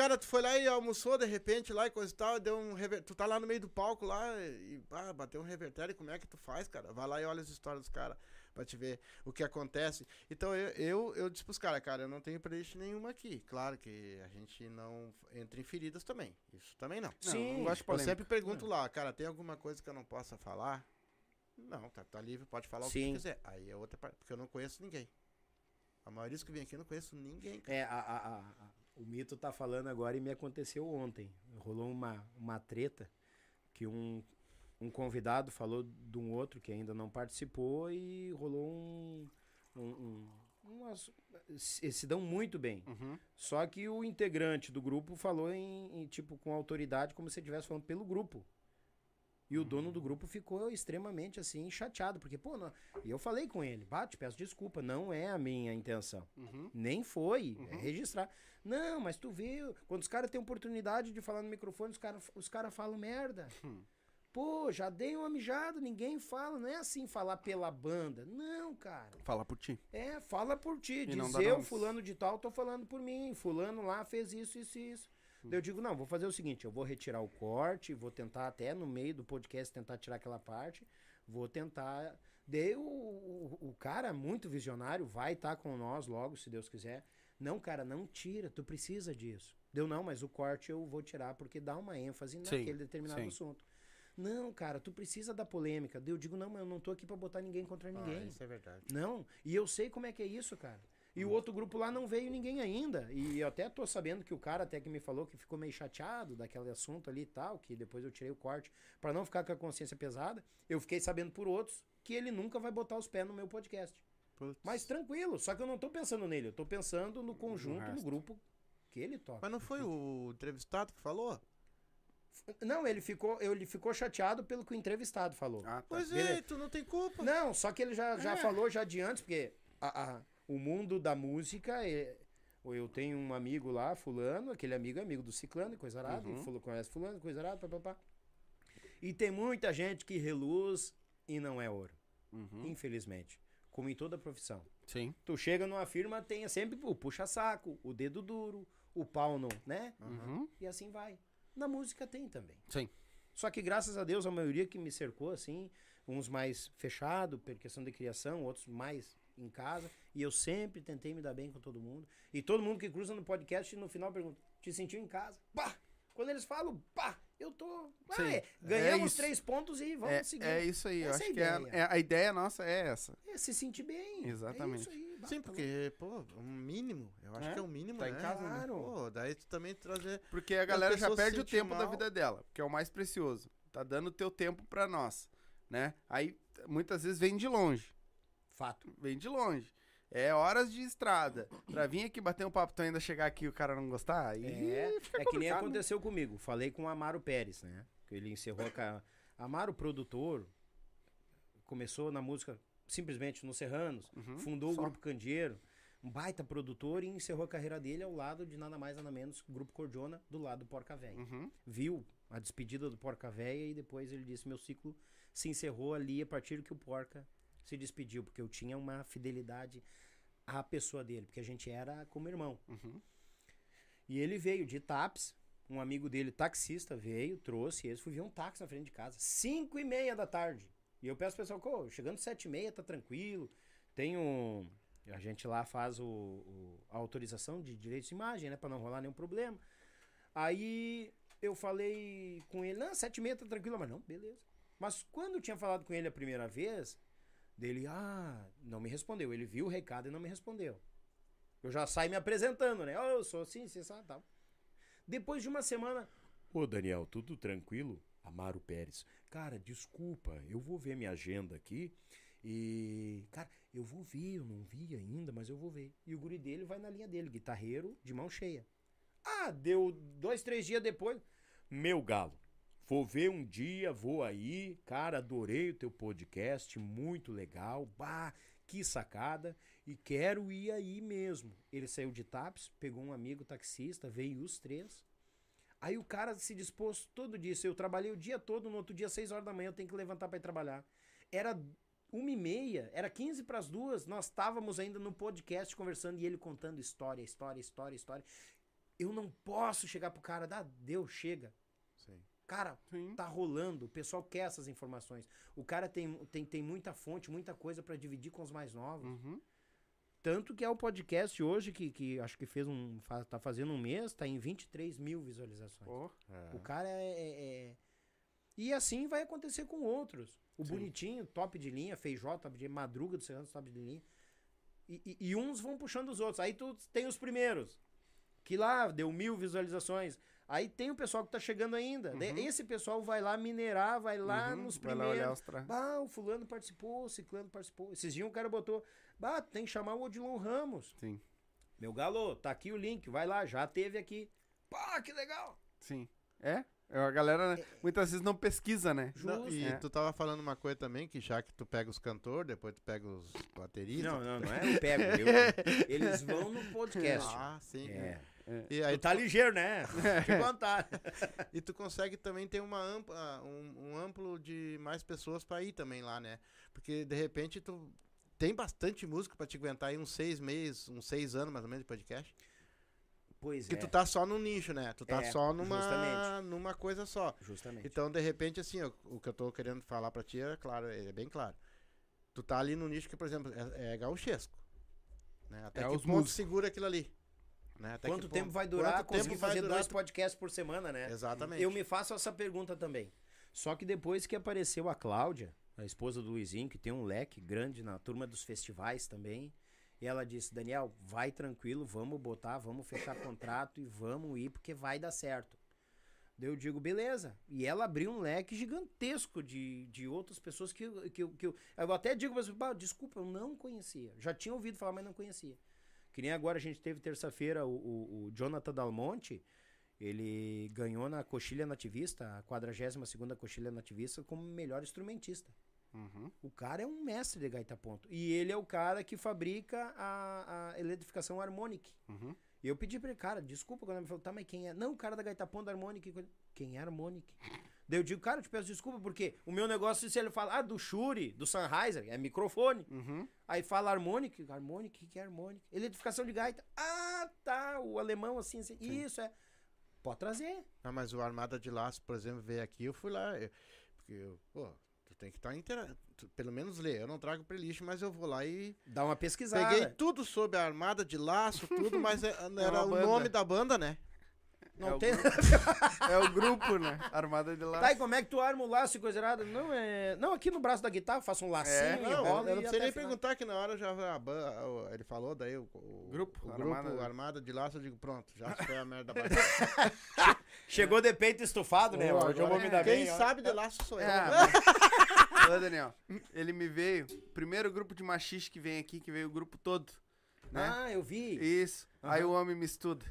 Cara, tu foi lá e almoçou de repente lá e coisa e tal, deu um rever... tu tá lá no meio do palco lá e ah, bateu um revertério, como é que tu faz, cara? Vai lá e olha as histórias dos caras. pra te ver o que acontece. Então eu, eu, eu disse pros caras, cara, eu não tenho playlist nenhuma aqui. Claro que a gente não entra em feridas também. Isso também não. Não, não gosto de Eu sempre pergunto lá, cara, tem alguma coisa que eu não possa falar? Não, tá, tá livre, pode falar o que Sim. quiser. Aí é outra parte, porque eu não conheço ninguém. A maioria dos que vem aqui eu não conheço ninguém. cara. É, a, a- a- a- o Mito tá falando agora e me aconteceu ontem. Rolou uma, uma treta que um, um convidado falou de um outro que ainda não participou e rolou um. um, um umas- se dão muito bem. Uhum. Só que o integrante do grupo falou em, em, tipo com autoridade como se estivesse falando pelo grupo. E o dono do grupo ficou extremamente assim chateado, porque pô, não... e eu falei com ele, bate, peço desculpa, não é a minha intenção. Uhum. Nem foi, é registrar. Não, mas tu vê, quando os caras têm oportunidade de falar no microfone, os caras os cara falam merda. Hum. Pô, já dei uma mijada, ninguém fala, não é assim falar pela banda. Não, cara. Fala por ti. É, fala por ti. E Diz eu, nomes. fulano de tal, tô falando por mim. Fulano lá fez isso, isso e isso. Daí Eu digo, não, vou fazer o seguinte, eu vou retirar o corte, vou tentar até no meio do podcast tentar tirar aquela parte, vou tentar... Daí o, o, o cara, muito visionário, vai estar com nós logo, se Deus quiser. Não, cara, não tira, tu precisa disso. Deu não, mas o corte eu vou tirar porque dá uma ênfase Sim, naquele determinado sim. assunto. Não, cara, tu precisa da polêmica. Eu digo, não, mas eu não tô aqui pra botar ninguém contra ninguém. Ah, isso é verdade. Não, e eu sei como é que é isso, cara. E o outro grupo lá não veio ninguém ainda. E eu até tô sabendo que o cara até que me falou que ficou meio chateado daquele assunto ali e tal, que depois eu tirei o corte pra não ficar com a consciência pesada. Eu fiquei sabendo por outros que ele nunca vai botar os pés no meu podcast. Putz. Mas tranquilo, só que eu não tô pensando nele, eu tô pensando no conjunto, no grupo que ele toca. Mas não foi o entrevistado que falou? Não, ele ficou, ele ficou chateado pelo que o entrevistado falou. Ah, tá. Pois é, tu não tem culpa. Não, só que ele já, já É. falou já de antes, porque a- a- o mundo da música, é- eu tenho um amigo lá, fulano, aquele amigo é amigo do ciclano, e coisa arada, Uhum. fulano conhece fulano, coisa arada, papapá. E tem muita gente que reluz e não é ouro, Uhum. infelizmente. Como em toda profissão. Sim. Tu chega numa firma, tem sempre o puxa-saco, o dedo duro, o pau no, né? Uhum. E assim vai. Na música tem também. Sim. Só que graças a Deus, a maioria que me cercou, assim, uns mais fechado, por questão de criação, outros mais em casa. E eu sempre tentei me dar bem com todo mundo. E todo mundo que cruza no podcast, no final pergunta, te sentiu em casa? Pá! Quando eles falam, pá, eu tô. Ah, é, ganhamos é três pontos e vamos É, seguir. é isso aí. Essa é acho a que é, ideia. é- a ideia nossa é essa. É se sentir bem. Exatamente. É isso aí. Sim, tá porque, pô, um mínimo. Eu acho É, que é um mínimo, tá em né? casa, né? Pô, daí tu também trazer... Porque a galera já pessoa se perde o tempo da mal. vida dela, que é o mais precioso. Tá dando o teu tempo pra nós, né? Aí muitas vezes vem de longe, Fato. vem de longe. É horas de estrada. Pra vir aqui bater um papo, tu ainda chegar aqui e o cara não gostar, aí É, é que nem né? aconteceu comigo. Falei com o Amaro Pérez, né? Que ele encerrou a... Amaro, produtor, começou na música simplesmente no Serranos, Uhum, fundou só. o Grupo Candeeiro, um baita produtor e encerrou a carreira dele ao lado de nada mais nada menos Grupo Cordiona, do lado do Porca Véia. Uhum. Viu a despedida do Porca Véia e depois ele disse: meu ciclo se encerrou ali a partir que o Porca se despediu, porque eu tinha uma fidelidade à pessoa dele, porque a gente era como irmão. Uhum. E ele veio de TAPS, um amigo dele, taxista, veio, trouxe, eles fui ver um táxi na frente de casa, 5 e meia da tarde. E eu peço pro pessoal, "Pô, chegando sete e meia, tá tranquilo. Tem um... A gente lá faz o, o- a autorização de direitos de imagem, né? Pra não rolar nenhum problema. Aí eu falei com ele, não, sete e meia tá tranquilo. Mas não, beleza. Mas quando eu tinha falado com ele a primeira vez, dele, ah, não me respondeu. Ele viu o recado e não me respondeu. Eu já saio me apresentando, né? Oh, eu sou assim, assim, assim, tal. Depois de uma semana. Ô, Daniel, tudo tranquilo? Amaro Pérez. Cara, desculpa, eu vou ver minha agenda aqui. E, cara, eu vou ver, eu não vi ainda, mas eu vou ver. E o guri dele vai na linha dele, guitarreiro de mão cheia. Ah, deu dois, três dias depois. Meu galo, vou ver um dia, vou aí. Cara, adorei o teu podcast, muito legal. Bah, que sacada. E quero ir aí mesmo. Ele saiu de TAPS, pegou um amigo taxista, veio os três. Aí o cara se dispôs todo dia. Eu trabalhei o dia todo, no outro dia, seis horas da manhã, eu tenho que levantar para ir trabalhar. Era uma e meia, era 15 para as duas, nós estávamos ainda no podcast conversando e ele contando história, história, história, história. Eu não posso chegar pro cara, dá, deu, chega. Cara, Sim. tá rolando, o pessoal quer essas informações. O cara tem, tem, tem muita fonte, muita coisa pra dividir com os mais novos. Uhum. Tanto que é o podcast hoje, que, que acho que fez um. tá fazendo um mês, tá em 23 mil visualizações. Pô, É. O cara é, é- é- E assim vai acontecer com outros. O Sim. bonitinho, top de linha, feijó, top de linha, madruga do Serrano, top de linha. E, e- e uns vão puxando os outros. Aí tu tem os primeiros. Que lá deu mil visualizações. Aí tem o pessoal que tá chegando ainda. De- Uhum. Esse pessoal vai lá minerar, vai lá Uhum, nos vai lá primeiros. os tra... Bah, o fulano participou, o ciclano participou. Esses dias o cara botou, bah, tem que chamar o Odilon Ramos. Sim, Meu galo, tá aqui o link, vai lá, já teve aqui. Pá, que legal. sim. É? É, A galera né, muitas vezes não pesquisa, né? Não, Justo. e É. tu tava falando uma coisa também, que já que tu pega os cantores, depois tu pega os bateristas. Não, não, não é eu pego. eu- eles vão no podcast. Ah, sim. É. E aí Tu tá ligeiro, né? Te contar. E tu consegue também ter uma ampla, um, um amplo de mais pessoas pra ir também lá, né? Porque de repente tu tem bastante música pra te aguentar aí uns seis meses, uns seis anos mais ou menos de podcast. Pois Que é. tu tá só no nicho, né? Tu tá É, só numa, justamente. numa coisa só. Justamente. Então, de repente, assim, ó, o que eu tô querendo falar pra ti é claro, é bem claro. Tu tá ali no nicho que, por exemplo, é, é gauchesco. Né? Até É que os ponto músicos. segura aquilo ali. Né? Quanto tempo ponto- vai durar conseguir fazer durar dois podcasts por semana, né? Exatamente. Eu me faço essa pergunta também. Só que depois que apareceu a Cláudia, a esposa do Luizinho, que tem um leque grande na turma dos festivais também, e ela disse: Daniel, vai tranquilo, vamos botar, vamos fechar contrato e vamos ir, porque vai dar certo. Daí eu digo, beleza. E ela abriu um leque gigantesco de, de outras pessoas que, eu- que, que eu, eu até digo, mas, "Bah, desculpa, eu não conhecia. Já tinha ouvido falar, mas não conhecia. Que nem agora a gente teve terça-feira o, o, o Jonathan Dalmonte, ele ganhou na Coxilha Nativista, a 42ª Coxilha Nativista, como melhor instrumentista. Uhum. O cara é um mestre de gaita ponto. E ele é o cara que fabrica a, a eletrificação harmonic. Uhum. E eu pedi pra ele, cara, desculpa quando ele me falou, tá, mas quem é? Não, o cara da gaita ponto harmonic. Quem é harmonic? Daí eu digo, cara, eu te peço desculpa, porque o meu negócio, se ele fala, ah, do Shure, do Sennheiser, é microfone. Uhum. Aí fala harmonic, harmonic, o que é harmonic? Eletrificação de gaita. Ah, tá, o alemão assim, assim. Isso, é. Pode trazer. Ah, mas o Armada de Laço, por exemplo, veio aqui, eu fui lá. eu- porque, eu, pô, tu tem que estar inteira. tu- Pelo menos ler. Eu não trago playlist, mas eu vou lá e. Dá uma pesquisada. Peguei tudo sobre a Armada de Laço, tudo, mas é- era uma o nome da banda, né? Não É o tem. É o grupo, né? Armada de lá. Tá, e como é que tu arma o laço e coisa errada? Não, é. Não, aqui no braço da guitarra, faço um lacinho, É, Não, enrola eu não sei nem perguntar que na hora já a ban- o- ele falou, daí o, o Grupo, o Armada- grupo Armada de Laço, eu digo, pronto, já foi a merda. Chegou de peito estufado, né? Hoje eu vou me dar Quem bem. ó. sabe de laço sou eu. É, mas- Ô, Daniel, ele me veio. Primeiro grupo de machiste que vem aqui, que veio o grupo todo. Né? Ah, eu vi. Isso. Aí o homem me estuda.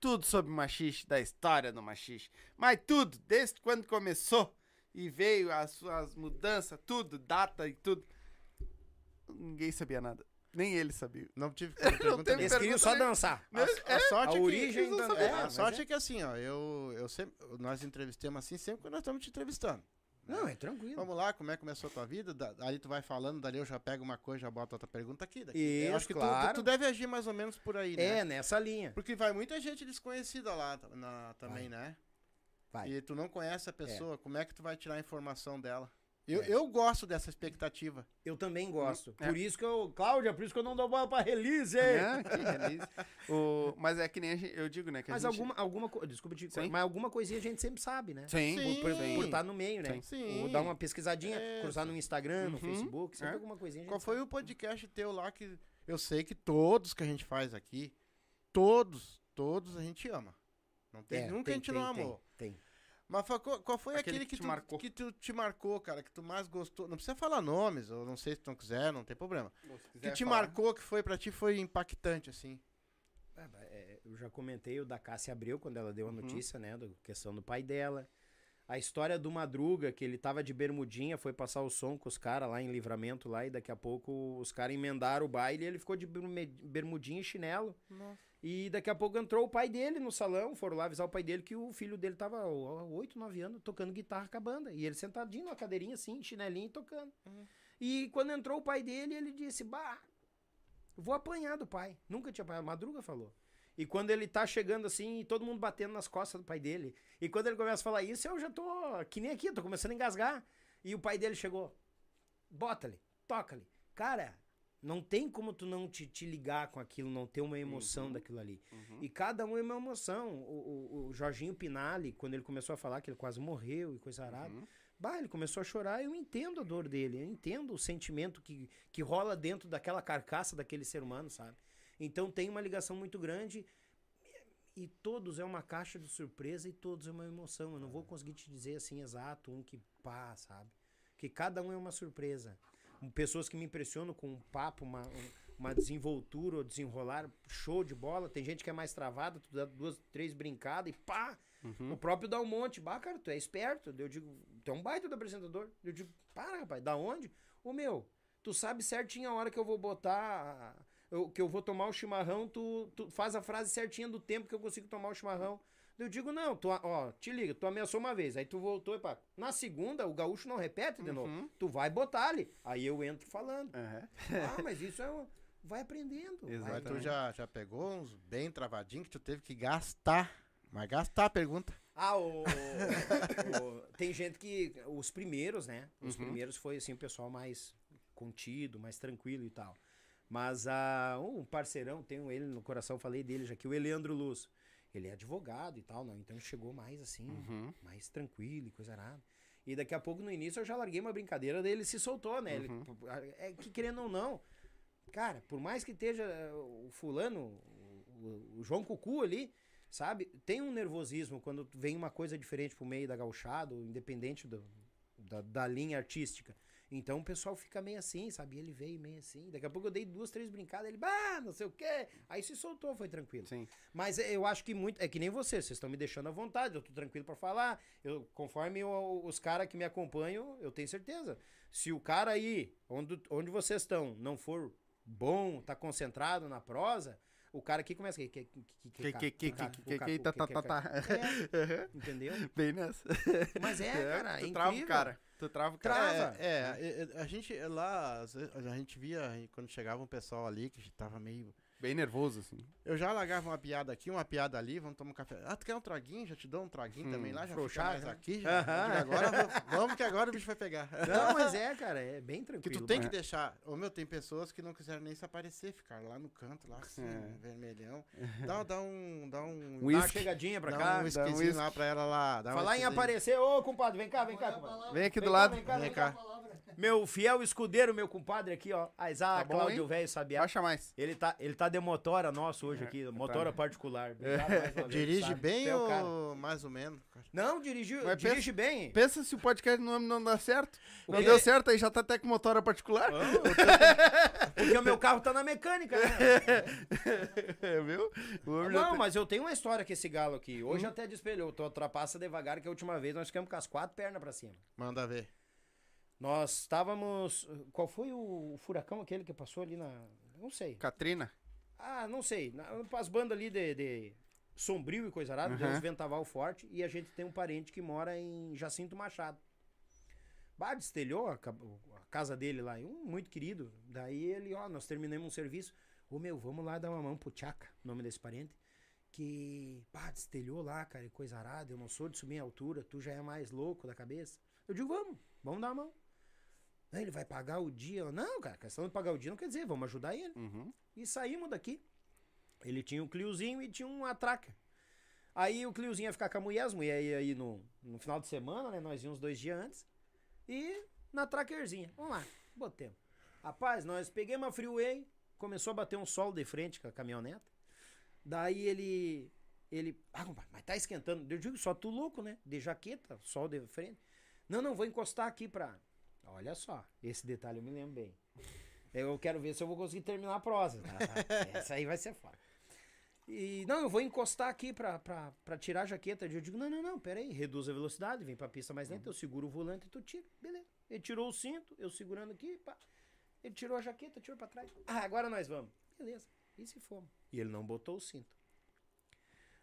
Tudo sobre machiste, da história do machiste. Mas tudo, desde quando começou. E veio as suas mudanças, tudo, data e tudo. Ninguém sabia nada. Nem ele sabia. Não tive pergunta nenhuma. Eles queriam só dançar. A, a sorte a é que, origem não da- é, a mas sorte é. é que assim, ó, eu, eu sempre, nós entrevistamos assim sempre quando nós estamos te entrevistando. Não, é tranquilo. Vamos lá, como é que começou a tua vida? Da, ali tu vai falando, dali eu já pego uma coisa, já boto outra pergunta aqui. Daqui. eu Isso, acho que tu- claro. tu, tu deve agir mais ou menos por aí, né? É, nessa linha. Porque vai muita gente desconhecida lá na- também, né? Vai. E tu não conhece a pessoa, como é que tu vai tirar a informação dela? Eu, É. eu gosto dessa expectativa. Eu também gosto. É. Por isso que eu. Cláudia, por isso que eu não dou bola pra release. É, que release. O, mas é que nem a gente- eu digo, né? Que a Mas gente- alguma, alguma co- desculpa te Sim. mas alguma coisinha a gente sempre sabe, né? Sim, Sim. Por Sim. estar no meio, né? Sim. Ou dar uma pesquisadinha, É, cruzar no Instagram, no Uhum. Facebook, sempre É. alguma coisinha. a gente Qual foi sabe. o podcast teu lá que eu sei que todos que a gente faz aqui, todos, todos a gente ama. Não tem É, nunca tem, a gente tem, não tem, amou. Mas qual, qual foi Aquele aquele, que que, te tu, marcou. que tu te marcou, cara, que tu mais gostou? Não precisa falar nomes, ou não sei se tu não quiser, não tem problema. Se que te falar. marcou, que foi pra ti, foi impactante, assim. É, é, eu já comentei o da Cássia Abreu, quando ela deu a Uhum. notícia, né? Da questão do pai dela. A história do Madruga, que ele tava de bermudinha, foi passar o som com os caras lá em livramento lá, e daqui a pouco os caras emendaram o baile e ele ficou de bermudinha e chinelo. E daqui a pouco entrou o pai dele no salão, foram lá avisar o pai dele que o filho dele tava há 8, 9 anos tocando guitarra com a banda. E ele sentadinho na cadeirinha assim, chinelinho e tocando. E quando entrou o pai dele, ele disse: Bah, vou apanhar do pai. Nunca tinha apanhado. Madruga falou. E quando ele tá chegando assim, e todo mundo batendo nas costas do pai dele. E quando ele começa a falar isso, eu já tô que nem aqui, tô começando a engasgar. E o pai dele chegou. Bota ali, toca ali. Cara, não tem como tu não te, te ligar com aquilo, não ter uma emoção daquilo ali. E cada um é uma emoção. O, o- o Jorginho Pinali, quando ele começou a falar que ele quase morreu e coisa arada, bah, ele começou a chorar. Eu entendo a dor dele, eu entendo o sentimento que, que rola dentro daquela carcaça daquele ser humano, sabe? Então tem uma ligação muito grande e todos é uma caixa de surpresa e todos é uma emoção. Eu não vou conseguir te dizer assim exato um que pá, sabe? Que cada um é uma surpresa. Pessoas que me impressionam com um papo, uma, um- uma desenvoltura ou desenrolar, show de bola. Tem gente que é mais travada, tu dá duas, três brincadas e pá! O próprio dá um monte. Bah, cara, tu é esperto. Eu digo, tu é um baita do apresentador. Eu digo, para, rapaz, da onde? O meu, tu sabe certinho a hora que eu vou botar. eu- que eu vou tomar o chimarrão, tu, tu faz a frase certinha do tempo que eu consigo tomar o chimarrão. Eu digo, não, tu, ó, te liga, tu ameaçou uma vez, aí tu voltou e pá. Na segunda, o gaúcho não repete de novo. Tu vai botar ali. Aí eu entro falando. Aham. Ah, mas isso é. um- Vai aprendendo. vai- Exato. Mas tu já, já pegou uns bem travadinhos que tu teve que gastar. Mas gastar a pergunta. Ah, o, o- o- tem gente que. Os primeiros, né? Os primeiros foi assim, o pessoal mais contido, mais tranquilo e tal. Mas ah, um parceirão, tenho ele no coração, falei dele já aqui, o Eleandro Luz. Ele é advogado e tal, não. Então chegou mais assim, mais tranquilo e coisa arada. E daqui a pouco, no início, eu já larguei uma brincadeira dele se soltou, né? Ele, é que querendo ou não, cara, por mais que esteja eh, o fulano, o, o- João Cucu ali, sabe? Tem um nervosismo quando vem uma coisa diferente pro meio da gauchada, independente do- da, da linha artística. Então o pessoal fica meio assim, sabe? Ele veio meio assim. Daqui a pouco eu dei duas, três brincadas, ele, bah, não sei o quê. Aí se soltou, foi tranquilo. Sim. Mas eu acho que muito. É que nem você, vocês estão me deixando à vontade, eu tô tranquilo pra falar. Eu, conforme o- os caras que me acompanham, eu tenho certeza. Se o cara aí, onde, onde vocês estão, não for bom, tá concentrado na prosa, o cara aqui começa. Que, que, que, Que, que, que, que, que, que, tá, tá, tá, tá. É, entendeu? Bem nessa. Mas é, cara, é tu trava o incrível. cara. Tu trava o cara. Trava. É, é, é, a gente lá, a gente via quando chegava um pessoal ali que tava meio. Bem nervoso, assim. Eu já largava uma piada aqui, uma piada ali, vamos tomar um café. Ah, tu quer um traguinho? Já te dou um traguinho Hum, também lá, já frouxar, fica mais né? aqui. Já, agora vamos que agora o bicho vai pegar. Não, mas é, cara, é bem Que tranquilo. tu tem que É. deixar. Ô meu, tem pessoas que não quiseram nem se aparecer, ficar lá no canto, lá assim, É. vermelhão. Dá, dá um. Dá um. Um Dá uma chegadinha pra dá cá. um dá um whisky. lá pra ela lá. Dá um Falar em aparecer, ô compadre, vem cá, vem cá. Vem aqui Vem do cá, lado. vem cá, Meu fiel escudeiro, meu compadre aqui, ó. A Isaac, Tá bom, Cláudio hein? Velho Sabiá. Baixa mais. Ele tá, ele tá de motora nosso hoje aqui, motora particular. Obrigado mais uma vez, Dirige sabe? bem Tu é o cara. ou mais ou menos? Não, dirigiu, Mas dirige bem. Pensa se o podcast não, não dá certo. O Não quê? deu certo, aí já tá até com motora particular. Porque o meu carro tá na mecânica, né? É, viu? Não, tem- mas eu tenho uma história com esse galo aqui. Hoje até despelhou. Tu ultrapassa devagar, que a última vez nós ficamos com as quatro pernas pra cima. Manda ver. Nós estávamos. Qual foi o furacão aquele que passou ali na. Não sei. Katrina. Ah, não sei. As bandas ali de, de Sombrio e coisa arada, deu Aham. uns ventaval forte. E a gente tem um parente que mora em Jacinto Machado. Bah, destelhou a, ca- a casa dele lá. Um muito querido. Daí ele, ó, nós terminamos um serviço. Ô meu, vamos lá dar uma mão pro Tchaca, nome desse parente. Que, pá, destelhou lá, cara, e coisa arada. Eu não sou de subir em altura, tu já é mais louco da cabeça. Eu digo, vamos, vamos dar uma mão. Aí ele vai pagar o dia. Não, cara, questão de pagar o dia não quer dizer, vamos ajudar ele. Uhum. E saímos daqui. Ele tinha um Cliozinho e tinha uma traca. Aí o Cliozinho ia ficar com a mulher, as mulheres iam aí no, no final de semana, né? Nós íamos dois dias antes. E na trackerzinha. Vamos lá, botemos. Rapaz, nós peguemos uma freeway, começou a bater um sol de frente com a caminhoneta. Daí ele. Ele. Ah, compadre, mas tá esquentando. Eu digo, só tu louco, né? De jaqueta, sol de frente. Não, não, vou encostar aqui pra. Olha só, esse detalhe eu me lembro bem. Eu quero ver se eu vou conseguir terminar a prosa. tá? Essa aí vai ser foda. E, não, eu vou encostar aqui pra, pra, pra tirar a jaqueta. Eu digo, não, não, não, pera aí, reduz a velocidade, vem pra pista mais lenta, eu seguro o volante e tu tira. Beleza. Ele tirou o cinto, eu segurando aqui, pá. Ele tirou a jaqueta, tirou pra trás. Ah, agora nós vamos. Beleza. E se fomos? E ele não botou o cinto.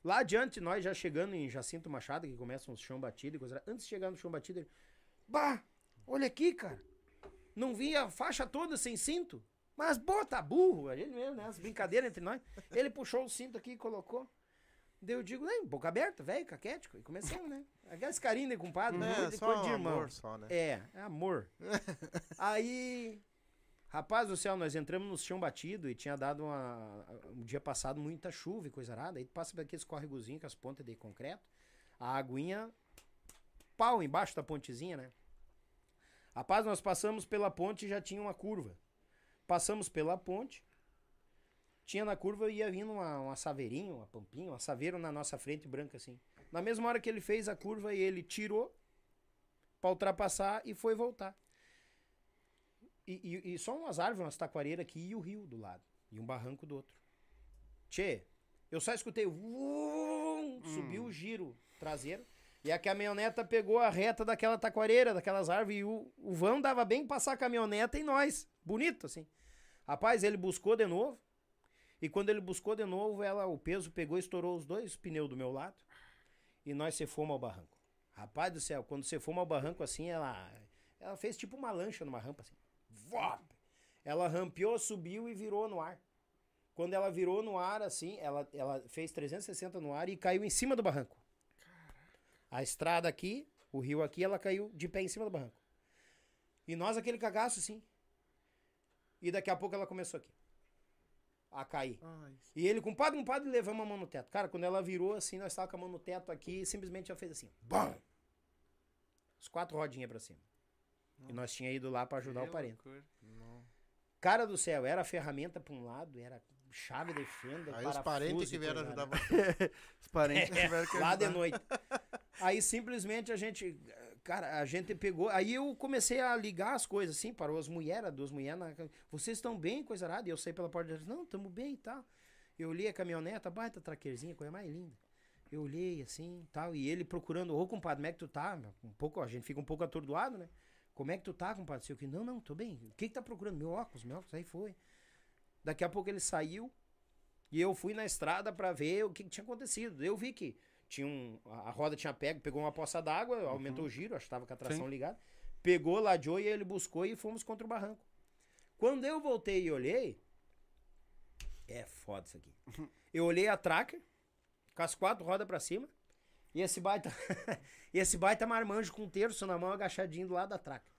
Lá adiante, nós já chegando em Jacinto Machado, que começa um chão batido e coisa. Antes de chegar no chão batido, ele. Bah! Olha aqui, cara. Não vi a faixa toda sem cinto. Mas, pô, tá burro. Ele mesmo, né? As brincadeiras entre nós. Ele puxou o cinto aqui e colocou. Daí eu digo, nem, boca aberta, velho, caquético. E começamos, né? Aquelas carinhas de compadre, É, de só de irmão. amor só, né? É, é amor. Aí, rapaz do céu, nós entramos no chão batido e tinha dado uma, um dia passado muita chuva e coisa arada. Aí tu passa por aqueles córregozinhos com as pontas de concreto, a aguinha, pau embaixo da pontezinha, né? Rapaz, nós passamos pela ponte e já tinha uma curva. Passamos pela ponte, tinha na curva ia vindo uma, uma saveirinha, uma pampinha, uma saveira na nossa frente branca assim. Na mesma hora que ele fez a curva, ele tirou pra ultrapassar e foi voltar. E, e- e só umas árvores, umas taquareiras aqui e o rio do lado. E um barranco do outro. Tchê, eu só escutei. Vum, subiu o giro traseiro. E a caminhoneta pegou a reta daquela taquareira, daquelas árvores. E o, o vão dava bem passar a caminhoneta e nós. Bonito, assim. Rapaz, ele buscou de novo. E quando ele buscou de novo, ela, o peso pegou e estourou os dois pneus do meu lado. E nós se fomos ao barranco. Rapaz do céu, quando você fomos ao barranco assim, ela, ela fez tipo uma lancha numa rampa assim. Vop! Ela rampeou, subiu e virou no ar. Quando ela virou no ar assim, ela, ela fez 360 no ar e caiu em cima do barranco. A estrada aqui, o rio aqui, ela caiu de pé em cima do barranco. E nós aquele cagaço assim. E daqui a pouco ela começou aqui. A cair. Ai, E ele, compadre, compadre, levamos a mão no teto. Cara, quando ela virou assim, nós estávamos com a mão no teto aqui e simplesmente ela fez assim. BAM! As quatro rodinhas pra cima. E nós tinha ido lá pra ajudar o parente. Cara do céu, era ferramenta pra um lado, era chave de fenda, Aí os parentes que vieram ajudar você. Os parentes tiveram que Lá de noite. Aí simplesmente a gente. Cara, a gente pegou. Aí eu comecei a ligar as coisas assim, parou as mulheres, duas mulheres. Vocês estão bem, coisa arada? E eu saí pela porta deles. Não, estamos bem e tal. Eu olhei a caminhoneta, baita traqueirzinha, coisa mais linda. Eu olhei assim tal. E ele procurando, ô compadre, como é que tu tá? Um pouco, a gente fica um pouco atordoado, né? Como é que tu tá, compadre? O que? Não, não, tô bem. O que que tá procurando? Meu óculos, meu óculos. Aí foi. Daqui a pouco ele saiu. E eu fui na estrada pra ver o que, que tinha acontecido. Eu vi que tinha um, a a roda tinha pego, pegou uma poça d'água, aumentou o giro, acho que tava com a tração Sim. ligada. Pegou, ladeou e ele buscou e fomos contra o barranco. Quando eu voltei e olhei, é foda isso aqui. Eu olhei a tracker, com as quatro rodas pra cima, e esse baita, e esse baita marmanjo com um terço na mão, agachadinho do lado da tracker.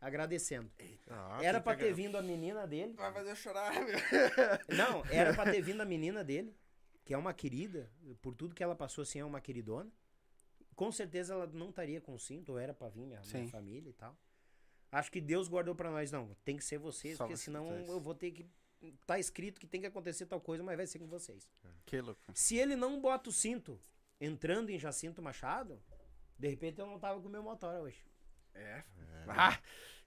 Agradecendo. Ah, Era que ter vindo a menina dele. Vai fazer eu chorar, meu. Não, era pra ter vindo a menina dele, que é uma querida, por tudo que ela passou, assim, é uma queridona. Com certeza ela não estaria com cinto, ou era pra vir minha, minha família e tal. Acho que Deus guardou pra nós, não, tem que ser vocês, Só porque vocês senão eu vou ter que. Tá escrito que tem que acontecer tal coisa, mas vai ser com vocês. Que louco. Se ele não bota o cinto entrando em Jacinto Machado, de repente eu não tava com o meu motor hoje. É. Ah,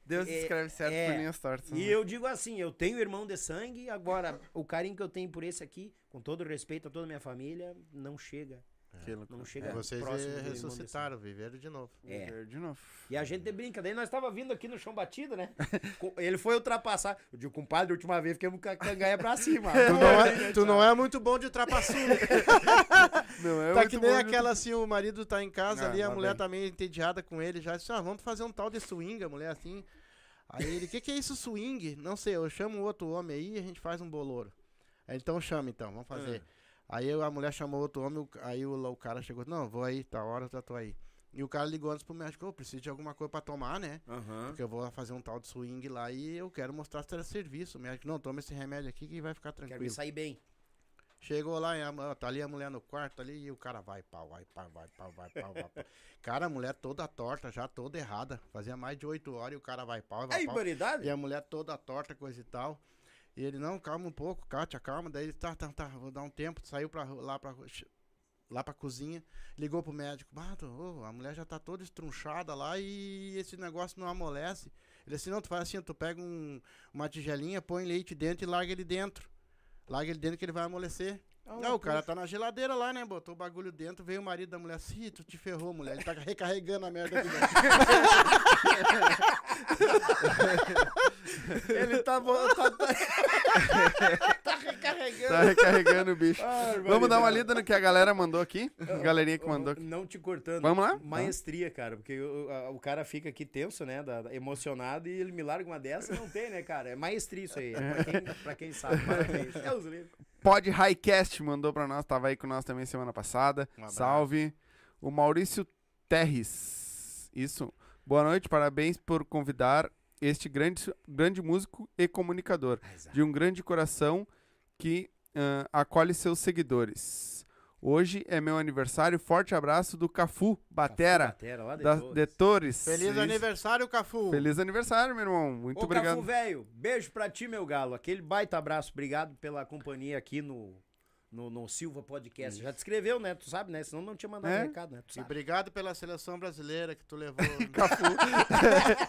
Deus É, escreve certo é. por linhas tortas. E né? eu digo assim, eu tenho irmão de sangue, agora o carinho que eu tenho por esse aqui, com todo respeito a toda a minha família, não chega. Louco. Não chega Vocês do irmão de ressuscitaram, viveram de novo. É. Ver De novo. E a gente brinca, daí nós tava vindo aqui no chão batido, né? Ele foi ultrapassar. Eu digo, compadre, a última vez fiquemos com a canganha pra cima. Tu não, é, tu não é muito bom de ultrapassura. Não, é tá que nem bom de- aquela assim, o marido tá em casa Ah, ali, a mulher vem. tá meio entediada com ele, já disse, ah, vamos fazer um tal de swing, a mulher assim. Aí ele, o que, que é isso swing? Não sei, eu chamo outro homem aí e a gente faz um boloro. Aí, então chama então, vamos fazer. Aí eu- a mulher chamou outro homem, aí o, o cara chegou, não, vou aí, tá hora, eu tô aí. E o cara ligou antes pro médico, ô, preciso de alguma coisa pra tomar, né? Aham. Porque eu vou fazer um tal de swing lá e eu quero mostrar se era serviço. O médico, não, toma esse remédio aqui que vai ficar Quero me tranquilo. sair bem. Chegou lá, a tá ali a mulher no quarto ali e o cara vai pau, vai pau, vai pau, vai pau, vai pau. Cara, a mulher toda torta, já toda errada. Fazia mais de oito horas e o cara vai pau, vai Aí, pau. barbaridade? E a mulher toda torta, coisa e tal. E ele, não, calma um pouco, Kátia, calma. Daí ele, tá, tá, tá, vou dar um tempo. Saiu pra, lá, pra, lá pra cozinha, ligou pro médico. Bato, ô, a mulher já tá toda estrunchada lá e esse negócio não amolece. Ele assim, não, tu faz assim, tu pega um- uma tigelinha, põe leite dentro e larga ele dentro. Larga ele dentro que ele vai amolecer. não, o cara tá na geladeira lá, né? Botou o bagulho dentro, veio o marido da mulher assim, tu te ferrou, mulher. Ele tá recarregando a merda aqui dentro. Ele tá, bo- tá, tá, tá recarregando. Tá recarregando o bicho. Barbaridade. Vamos dar uma lida no que a galera mandou aqui. Galerinha que mandou aqui. Não te cortando. Vamos lá? Maestria, cara, porque o, a- o cara fica aqui tenso, né? da- da- emocionado e ele me larga uma dessa não tem, né, cara? É maestria isso aí. É pra, quem, pra quem sabe. Parabéns. Deus livre. Pod Highcast mandou pra nós, tava aí com nós também semana passada. Um. Salve. O Maurício Terres. Isso. Boa noite, parabéns por convidar este grande, grande músico e comunicador. De um grande coração que ah, acolhe seus seguidores. Hoje é meu aniversário. Forte abraço do Cafu Batera, Batera, lá de da Torres. de Torres. Feliz Isso. aniversário, Cafu. Feliz aniversário, meu irmão. Muito Ô, obrigado. Cafu, velho, beijo pra ti, meu galo. Aquele baita abraço. Obrigado pela companhia aqui no, no, no Silva Podcast. Já te escreveu, né? Tu sabe, né? Senão não tinha mandado É. recado, né? Tu E obrigado pela seleção brasileira que tu levou. Cafu.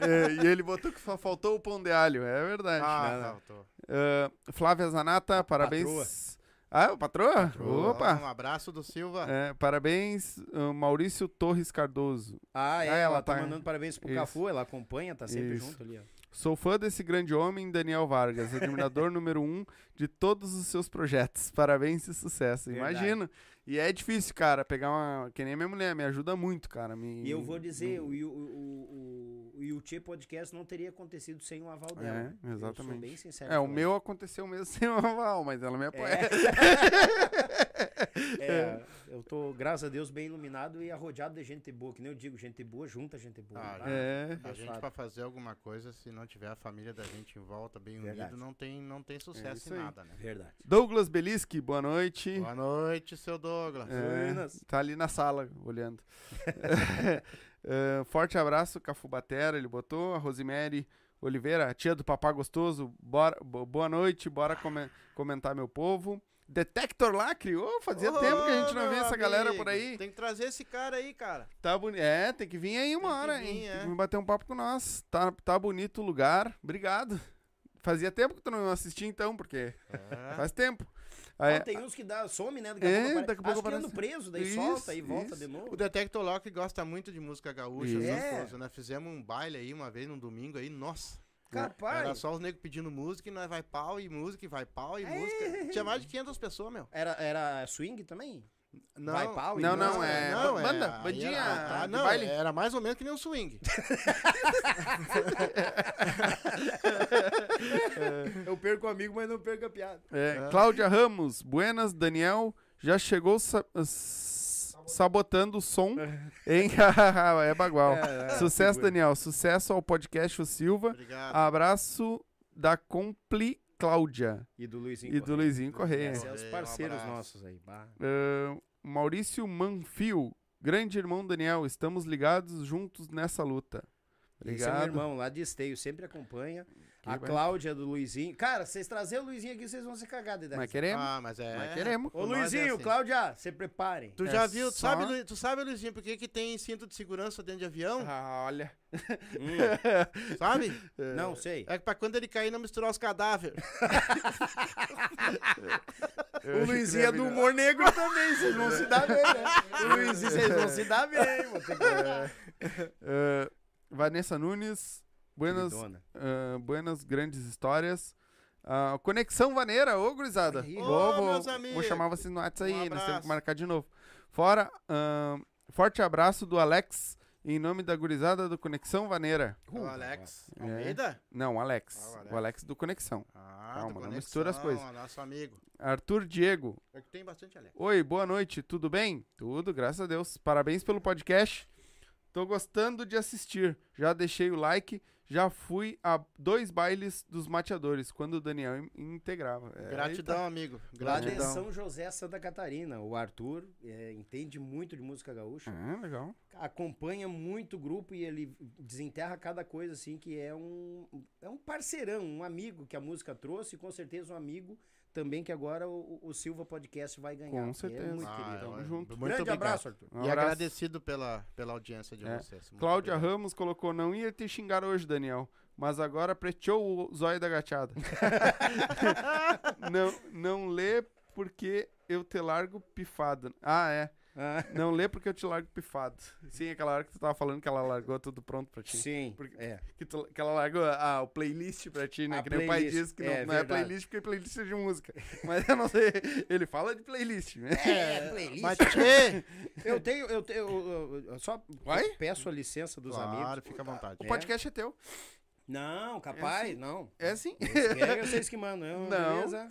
É, e ele botou que só faltou o pão de alho. É verdade. ah, faltou. Ah, Flávia Zanata, parabéns. patroa. Ah, o patroa? Opa! Um abraço do Silva. É, parabéns, ah, Maurício Torres Cardoso. Ah, é, Ah, ela, ela tá, tá- mandando parabéns pro Isso. Cafu, ela acompanha, tá sempre Isso. junto ali, ó. Sou fã desse grande homem, Daniel Vargas, admirador número um de todos os seus projetos. Parabéns e sucesso. Verdade. Imagino. E é difícil, cara, pegar uma. Que nem minha mulher, me ajuda muito, cara. Me... E eu vou dizer, o, o, o, o, o Yuchê Podcast não teria acontecido sem o aval dela. É, Eu sou exatamente. bem sincero. É, o ela. meu aconteceu mesmo sem o aval, mas ela me apoia. É. É, eu tô, graças a Deus, bem iluminado e arrodeado de gente boa. Que nem eu digo, gente boa junta gente boa. Ah, Ah, É. A gente, pra fazer alguma coisa, se não tiver a família da gente em volta, bem Verdade. unido, não tem, não tem sucesso isso em nada, né? Verdade. Douglas Beliski, boa noite. Boa noite, seu Douglas. É, tá ali na sala, olhando. É, forte abraço, Cafu Batera, ele botou. A Rosemary Oliveira, a tia do Papá Gostoso, bora, bo- boa noite, bora come- comentar, meu povo. Detector Lacre, ô, fazia Ô, tempo que a gente não via essa galera amigo, por aí. Tem que trazer esse cara aí, cara. Tá bonito. É, tem que vir aí uma Tem que hora, vir, hein? é. Tem que vir bater um papo com nós. Tá, tá bonito o lugar. Obrigado. Fazia tempo que tu não assistia, então, porque É. faz tempo. Ah, Aí- tem uns que dá, some, né? Daqui É, a pouco, apare- daqui a pouco Acho que aparece. ando preso, daí Isso, solta e volta isso. de novo. O Detector Lock gosta muito de música gaúcha, essas É. coisas, né? Fizemos um baile aí uma vez, num domingo aí, nossa. Capaz. Era só os negros pedindo música e nós vai pau e música e vai pau e É. música. Tinha mais de 500 pessoas, meu. Era, era swing também? Não, Vai pau e Não, música? não, é não, banda, aí bandinha era, ah, de não, baile. era mais ou menos que nem um swing. Eu perco o amigo, mas não perco a piada. É, Cláudia Ramos, buenas, Daniel, já chegou sa- sabotando o som em é bagual. Sucesso, figura. Daniel. Sucesso ao podcast O Silva. Obrigado. Abraço da Compli Cláudia E do Luizinho e do Luizinho Correia. Esses são os Um parceiros abraço. nossos aí. bah. Ah, Maurício Manfio, grande irmão Daniel, estamos ligados juntos nessa luta. Esse é meu Obrigado. irmão lá de Esteio, sempre acompanha. Que a. Cláudia do Luizinho. Cara, vocês trazerem o Luizinho aqui, vocês vão se cagar de Mas idade. queremos. Ah, mas é. Mas queremos. Ô nós é Luizinho, assim. Cláudia, se preparem. Tu É já viu, tu só- sabe, tu sabe, Luizinho, por que, que tem cinto de segurança dentro de avião? Ah, olha. Hum, Sabe? não sei. É pra quando ele cair não misturar os cadáveres. O Luizinho é do humor negro também, vocês vão se dar bem, né? O Luizinho, vocês vão se dar bem, ter que... Ah, Vanessa Nunes, buenas, ah, buenas grandes histórias. Ah, Conexão Vaneira, ô gurizada. Aí. Vou, Ô, vou, meus vou amigos. chamar vocês no WhatsApp Um aí, nós temos que marcar de novo. Fora, ah, forte abraço do Alex, em nome da gurizada do Conexão Vaneira. o Alex É. Almeida? Não, Alex. Ah, o Alex. O Alex do Conexão. Ah, Calma, do não Conexão, mistura as coisas. Nosso amigo. Arthur Diego. É que tem bastante Alex. Oi, boa noite, tudo bem? Tudo, graças a Deus. Parabéns pelo podcast. Tô gostando de assistir. Já deixei o like. Já fui a dois bailes dos mateadores, quando o Daniel in- integrava. É, Gratidão, amigo. Lá de Gratidão. São José, Santa Catarina. O Arthur é, entende muito de música gaúcha. Ah, legal. acompanha muito o grupo e ele desenterra cada coisa assim que é um é um parceirão, um amigo que a música trouxe e com certeza um amigo também que agora o, o Silva Podcast vai ganhar. Com que É certeza. muito Ah, querido. Tamo junto. Muito Grande obrigado. abraço, Arthur. Um e abraço. agradecido pela, pela audiência de É. vocês. Muito Cláudia obrigado. Ramos colocou, não ia te xingar hoje, Daniel. Mas agora preteou o zóio da gachada. não, não lê porque eu te largo pifado. Ah, é. Ah, Não lê porque eu te largo pifado. Sim, aquela hora que tu tava falando que ela largou tudo pronto pra ti. sim, Porque- é. Que, tu- que ela largou o playlist pra ti, né? A que nem o pai playlist, diz que não é não é, playlist porque playlist é de música. Mas eu não sei. Ele fala de playlist, né? É, playlist. Mas, tchê! Eu tenho, eu, tenho, eu, eu- eu só Vai? peço a licença dos Claro, amigos. fica à vontade. O podcast é teu. Não, capaz, não. É assim. Esse é vocês que mandam, eu, Não. beleza?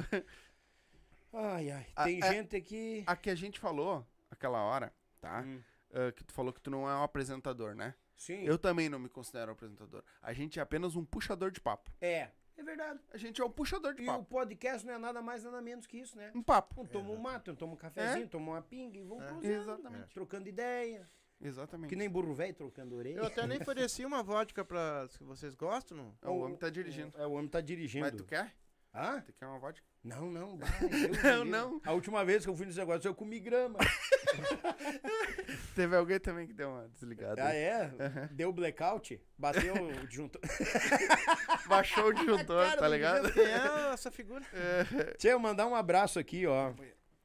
Ai, ai, tem é- gente aqui... A que a gente falou aquela hora, tá? Hum, Ah, que tu falou que tu não é um apresentador, né? sim, Eu também não me considero um apresentador. A gente é apenas um puxador de papo. é, é verdade. A gente é um puxador de E o papo. podcast não é nada mais, nada menos que isso, né? Um papo. Um toma um mato, um toma um cafezinho, toma uma pinga e vamos É. cruzando, Exatamente. trocando ideia. Exatamente. Que nem burro velho trocando orelha. Eu até nem ofereci uma vodka pra. Se vocês gostam, não? É, O homem tá dirigindo. É, o homem tá dirigindo. Mas tu quer? Ah? Tu quer uma vodka? Não, não, vai. Me Não, não. A última vez que eu fui nesse negócio, eu comi grama. Teve alguém também que deu uma desligada. ah, aí. é? Deu blackout, bateu o disjuntor. Baixou o disjuntor, tá do ligado? É essa figura? Deixa eu mandar um abraço aqui, ó.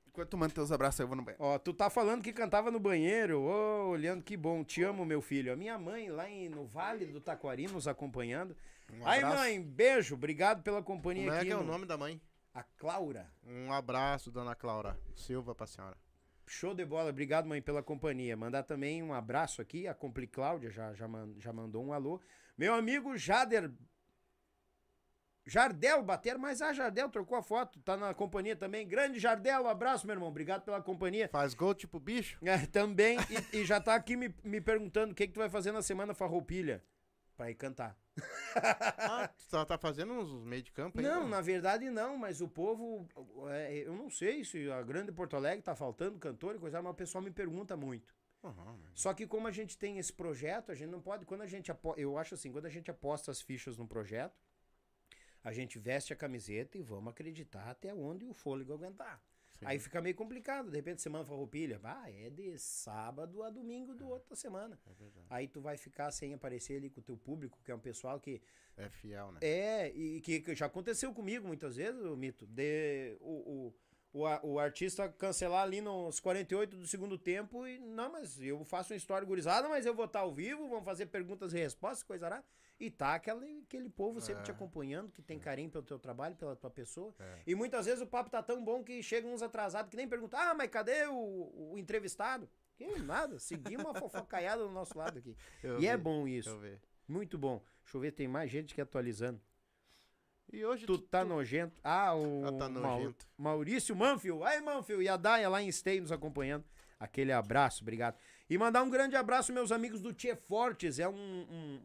Enquanto tu manda teus abraços aí, eu vou no banheiro. Ó, tu tá falando que cantava no banheiro. Ô, olhando que bom. Te amo, meu filho. A minha mãe lá em, no Vale do Taquari nos acompanhando. Um Ai, abraço. mãe, beijo. Obrigado pela companhia Como é aqui. que é o no- nome da mãe? A Claura. Um abraço, dona Clara Silva, pra senhora. Show de bola. Obrigado, mãe, pela companhia. Mandar também um abraço aqui. A Compli Cláudia já, já, man- já mandou um alô. Meu amigo Jader. Jardel, bater, mas a Jardel trocou a foto, tá na companhia também. Grande Jardel, um abraço, meu irmão. Obrigado pela companhia. Faz gol tipo bicho? É, também, e, e já tá aqui me, me perguntando o que, que tu vai fazer na semana farroupilha. Pra ir cantar. Ah, tu tá, tá fazendo uns meios de campo aí? Não, pô? na verdade não, mas o povo, é, eu não sei se a grande Porto Alegre tá faltando cantor e coisa, mas o pessoal me pergunta muito. Mas- Só que como a gente tem esse projeto, a gente não pode, quando a gente eu acho assim, quando a gente aposta as fichas no projeto, a gente veste a camiseta e vamos acreditar até onde o fôlego aguentar. Sim. Aí fica meio complicado, de repente semana farroupilha, ah, é de sábado a domingo do outra semana. É verdade. Aí tu vai ficar sem aparecer ali com o teu público, que é um pessoal que É fiel, né? é, e que, que já aconteceu comigo muitas vezes, o Mito, de o, o, o, o artista cancelar ali nos 48 do segundo tempo e, não, mas eu faço uma história gurizada, mas eu vou estar ao vivo, vamos fazer perguntas e respostas, coisa arada. E tá aquele, aquele povo sempre É. te acompanhando, que tem carinho pelo teu trabalho, pela tua pessoa. É. E muitas vezes o papo tá tão bom que chegam uns atrasados que nem perguntam, ah, mas cadê o, o entrevistado? Que nada, seguimos uma fofocaiada do nosso lado aqui. Eu e é vi, bom Deixa isso, eu ver. muito bom. Deixa eu ver, tem mais gente que atualizando. E hoje Tu tá nojento. Ah, o Ah, tá nojento. Maurício Manfield. Aí, Manfield. E a Daia lá em Stay nos acompanhando. Aquele abraço, obrigado. E mandar um grande abraço, meus amigos do Tchê Fortes. É um. um-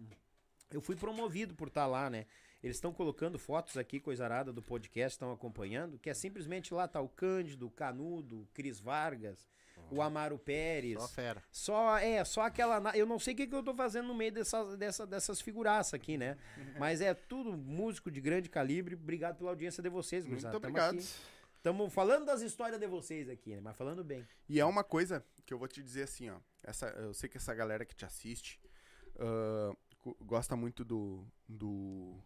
Eu fui promovido por estar lá, né? Eles estão colocando fotos aqui, coisa arada do podcast, estão acompanhando, que é simplesmente lá tá o Cândido, o Canudo, o Cris Vargas, o Amaro Pérez. Só fera. Só, é, só aquela. Eu não sei o que, que eu tô fazendo no meio dessas, dessa, dessas figuraças aqui, né? Mas é tudo músico de grande calibre. Obrigado pela audiência de vocês, Muito obrigado. Estamos falando das histórias de vocês aqui, né? Mas falando bem. E é uma coisa que eu vou te dizer assim, ó. Essa, eu sei que essa galera que te assiste co- gosta muito do, do.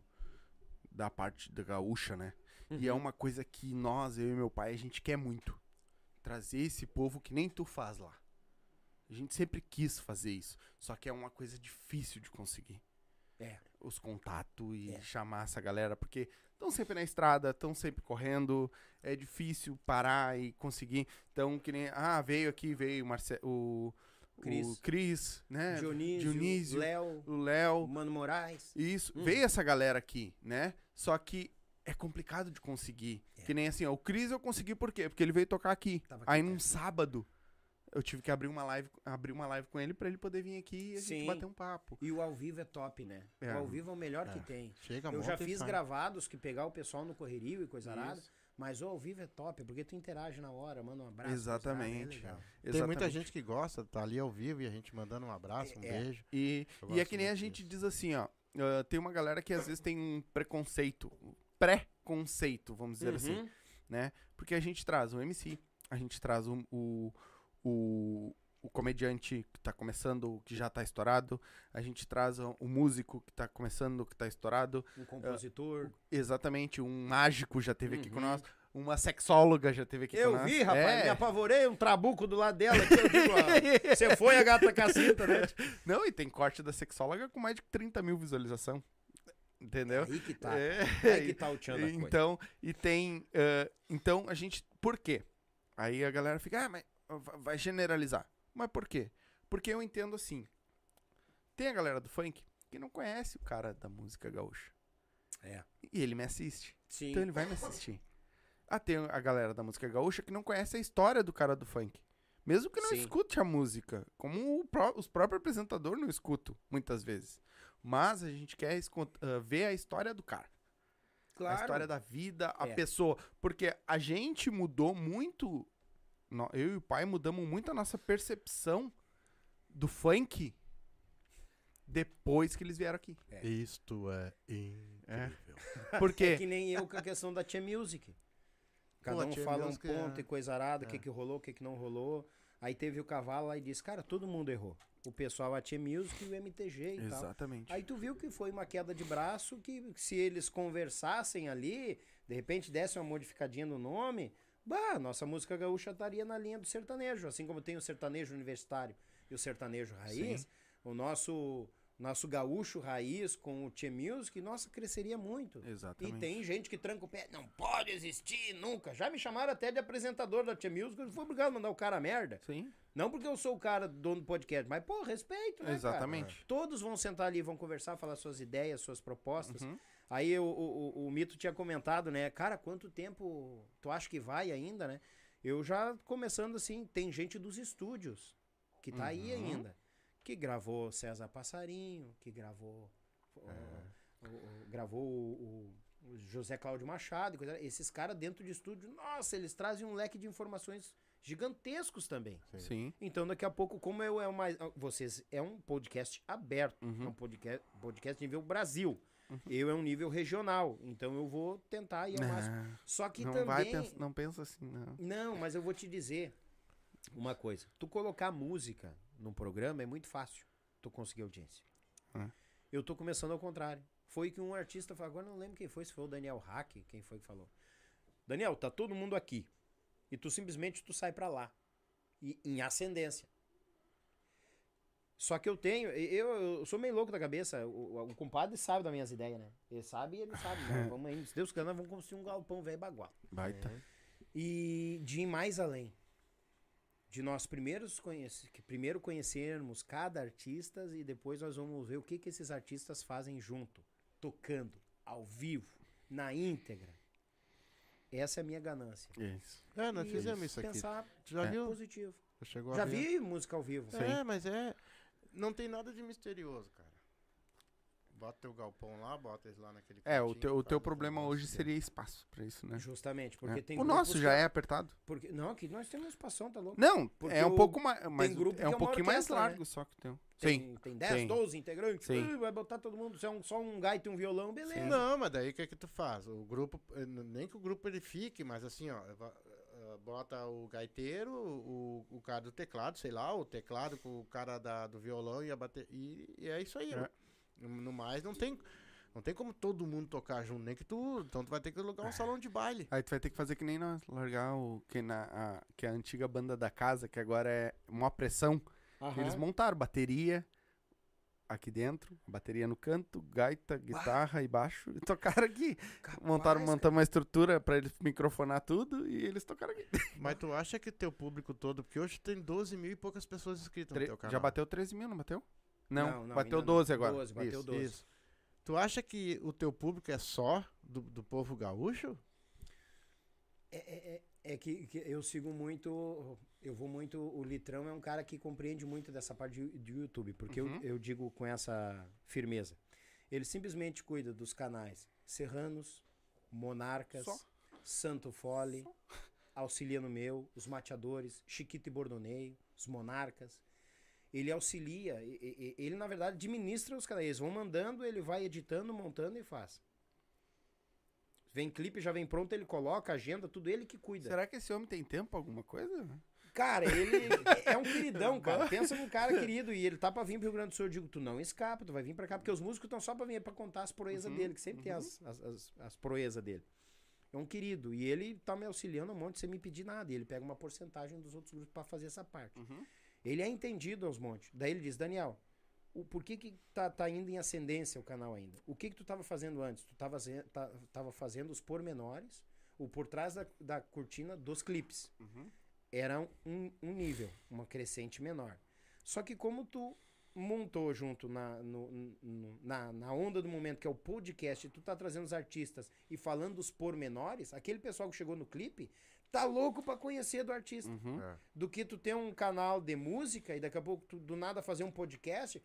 da parte da gaúcha, né? E é uma coisa que nós, eu e meu pai, a gente quer muito. Trazer esse povo que nem tu faz lá. A gente sempre quis fazer isso. Só que é uma coisa difícil de conseguir. É. Os contatos e É. chamar essa galera, porque estão sempre na estrada, estão sempre correndo. É difícil parar e conseguir. Então, que nem. Ah, veio aqui, veio o Marce o, Cris. o Cris, né? Dionísio, Dionísio, Léo, o Léo. Mano Moraes. Isso, Hum. veio essa galera aqui, né? Só que é complicado de conseguir. É. Que nem assim, ó, o Cris eu consegui por quê? Porque ele veio tocar aqui. Aqui Aí perto. num sábado eu tive que abrir uma live, abrir uma live com ele pra ele poder vir aqui e a Sim. gente bater um papo. E o ao vivo é top, né? É. O ao vivo é o melhor É. que tem. Chega Eu já fiz sai. gravados que pegar o pessoal no correrio e coisa arada. Mas o ao vivo é top, porque tu interage na hora, manda um abraço. Exatamente. é legal. Tem muita Exatamente. gente que gosta, tá ali ao vivo e a gente mandando um abraço, um É. beijo. E, e é que nem a gente disso. diz assim, ó. ah, tem uma galera que às vezes tem um preconceito, pré-conceito, vamos dizer assim. Uhum. né? Porque a gente traz o MC, a gente traz o, o, o, o comediante que tá começando, que já tá estourado, a gente traz o, músico que tá começando, que tá estourado, Um compositor. exatamente, um mágico já teve aqui com Uhum. nós, uma sexóloga já teve aqui Eu com nós. vi, rapaz, É. me apavorei, um trabuco do lado dela. eu digo, ah, Você foi a gata caceta, né? Não, e tem corte da sexóloga com mais de 30 mil visualização. Entendeu? Aí que tá. É. Aí que tá o tchan da coisa. Então, e tem. eh, então, a gente. Por quê? Aí a galera fica, ah, mas va- vai generalizar. Mas por quê? Porque eu entendo assim. Tem a galera do funk que não conhece o cara da música gaúcha. É. E ele me assiste. Sim. Então ele vai me assistir. Ah, tem a galera da música gaúcha que não conhece a história do cara do funk. Mesmo que não Sim. escute a música. Como o pró- os próprios apresentadores não escutam, muitas vezes. Mas a gente quer ah, ver a história do cara. Claro. A história da vida, a É. pessoa. Porque a gente mudou muito. Eu e o pai mudamos muito a nossa percepção do funk depois que eles vieram aqui. Isto é incrível. Porque. É que nem eu com a questão da Tia Music. Cada Pô, um fala um Music ponto é- e coisa arada, o que é. que rolou, o que que não rolou. Aí teve o cavalo lá e disse, cara, todo mundo errou. O pessoal, a Tia Music e o MTG e tal. Exatamente. Aí tu viu que foi uma queda de braço que se eles conversassem ali, de repente dessem uma modificadinha no nome, bah, nossa música gaúcha estaria na linha do sertanejo, assim como tem o sertanejo universitário e o sertanejo raiz, o nosso nosso gaúcho raiz com o Tchê Music, nossa, cresceria muito. E Exatamente. tem gente que tranca o pé, não pode existir nunca. Já me chamaram até de apresentador da Tchê Music, eu fui obrigado a mandar o cara a merda. Sim, Não porque eu sou o cara dono do podcast, mas, pô, respeito, né, cara? exatamente. Todos vão sentar ali, vão conversar, falar suas ideias, suas propostas. Uhum. Aí o, o, o, Mito tinha comentado, né? Cara, quanto tempo tu acha que vai ainda, né? Eu já começando assim, tem gente dos estúdios que tá aí Uhum. ainda. Que gravou César Passarinho, que gravou. É. o- o- gravou o, José Cláudio Machado. e coisa- Esses caras dentro de estúdio, nossa, eles trazem um leque de informações gigantescos também. Sim. Então, daqui a pouco, como eu é mais. Vocês é um podcast aberto. Uhum. É um podcast, podcast nível Brasil. Eu é um nível regional. Então eu vou tentar ir ao máximo. Só que não vai também. pens- não pensa assim, não. Não, mas eu vou te dizer uma coisa. Tu colocar música num programa é muito fácil. Tu conseguir audiência. Eu tô começando ao contrário. Foi que um artista falou, agora não lembro quem foi, se foi o Daniel Hack, quem foi que falou. Daniel, tá todo mundo aqui. E tu simplesmente tu sai pra lá. E, em ascendência. Só que eu tenho, eu, eu sou meio louco da cabeça. O, o compadre sabe das minhas ideias, né? Ele sabe e ele sabe. Né? Vamos aí, se Deus quiser, nós vamos construir um galpão velho bagual. Baita. E de ir mais além. De nós primeiros conhece, primeiro conhecermos cada artista e depois nós vamos ver o que, que esses artistas fazem junto, tocando, ao vivo, na íntegra. Essa é a minha ganância. Isso. É, nós E fizemos isso aqui. Pensar já É. viu? positivo. Chegou a Já ver? vi música ao vivo. É, mas é. Não tem nada de misterioso, cara. Bota teu galpão lá, bota eles lá naquele É, o teu, o teu problema hoje seria espaço pra isso, né? Justamente, porque É. tem o nosso já que- é apertado. Porque, não, aqui nós temos espação, tá louco? Não, Porque é um o- pouco mais. Mas grupo é é um uma pouquinho mais né? largo só que tem. Sim. Tem, tem 10, sim. 12 integrantes. Sim. Vai botar todo mundo. Se é um, só um gaita e um violão, beleza. Não, mas daí o que que tu faz? O grupo, eh, nem que o grupo ele fique, mas assim, ó, bota o gaiteiro, o, o cara do teclado, sei lá, o teclado com o cara da, do violão e a bater e, e é isso aí. É. No, mais não tem não tem como todo mundo tocar junto, nem que tu, então tu vai ter que alugar um salão de baile. Aí tu vai ter que fazer que nem nós, largar o. Que, na, a, que a antiga banda da casa, que agora é uma pressão. Aham. Eles montaram bateria aqui dentro, bateria no canto, gaita, guitarra e baixo. E tocaram aqui. Capaz, Montaram, montaram uma estrutura pra eles microfonar tudo e eles tocaram aqui. Mas tu acha que teu público todo, porque hoje tem 12 mil e poucas pessoas inscritas no Tre- teu canal. Já bateu 13 mil, não bateu? Não, Não, não, bateu ainda não. 12 agora. 12, bateu Isso. 12. Isso. Tu acha que o teu público é só do, do povo gaúcho? É, é, é- que, que eu sigo muito. Eu vou muito. O Litrão é um cara que compreende muito dessa parte de, de YouTube, porque Uhum. eu, eu digo com essa firmeza. Ele simplesmente cuida dos canais Serranos, Monarcas, Só. Santo Fole, Auxilia no Meu, Os Mateadores, Chiquito e Bordoneio, Os Monarcas. Ele auxilia, ele na verdade administra os canais. Eles vão mandando, ele vai editando, montando e faz. Vem clipe, já vem pronto, ele coloca, agenda, tudo ele que cuida. Será que esse homem tem tempo pra alguma coisa? Cara, ele é um queridão, cara. Pensa num cara querido e ele tá pra vir pro Rio Grande do Sul. Eu digo, tu não escapa, tu vai vir pra cá, porque os músicos estão só pra vir pra contar as proezas Uhum, dele, que sempre tem as, as, as, as proezas dele. é um querido. E ele tá me auxiliando um monte sem me pedir nada. E ele pega uma porcentagem dos outros grupos pra fazer essa parte. Uhum. Ele é entendido aos montes. Daí ele diz, Daniel, o, por que que tá, tá indo em ascendência o canal ainda? O que que tu tava fazendo antes? Tu tava, ze- tá- tava fazendo os pormenores, o por trás da, da cortina dos clipes. Uhum. Era um, um nível, uma crescente menor. Só que como tu montou junto na, no- no- na, na onda do momento, que é o podcast, e tu tá trazendo os artistas e falando dos pormenores, aquele pessoal que chegou no clipe tá louco pra conhecer do artista Uhum. É. do que tu ter um canal de música e daqui a pouco tu do nada fazer um podcast.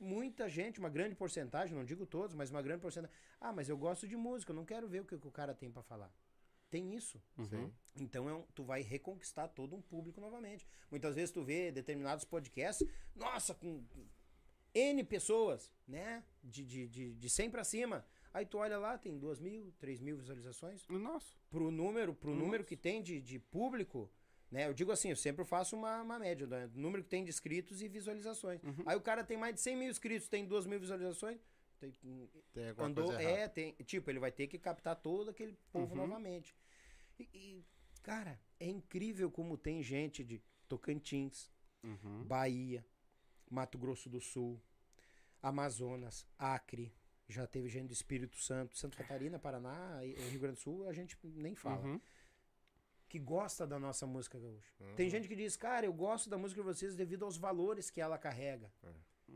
Muita gente, uma grande porcentagem, não digo todos, mas uma grande porcentagem. Ah, mas eu gosto de música, eu não quero ver o que, que o cara tem pra falar. Tem isso. Uhum. Então é um- tu vai reconquistar todo um público novamente. Muitas vezes tu vê determinados podcasts, nossa, com N pessoas, né? De, de, de, de 100 pra cima. Aí tu olha lá, tem 2 mil, 3 mil visualizações Nossa. pro número, pro Nossa. número que tem de, de público, né? Eu digo assim, eu sempre faço uma, uma média do número que tem de inscritos e visualizações. Uhum. Aí o cara tem mais de 100 mil inscritos, tem 2 mil visualizações, tem- Tem andou, é, tem, tipo, ele vai ter que captar todo aquele povo Uhum. novamente. E, e, cara, é incrível como tem gente de Tocantins, Uhum. Bahia, Mato Grosso do Sul, Amazonas, Acre, já teve gente do Espírito Santo, Santa Catarina, Paraná, Rio Grande do Sul, a gente nem fala Uhum. Que gosta da nossa música gaúcha. Uhum. Tem gente que diz, cara, eu gosto da música de vocês devido aos valores que ela carrega.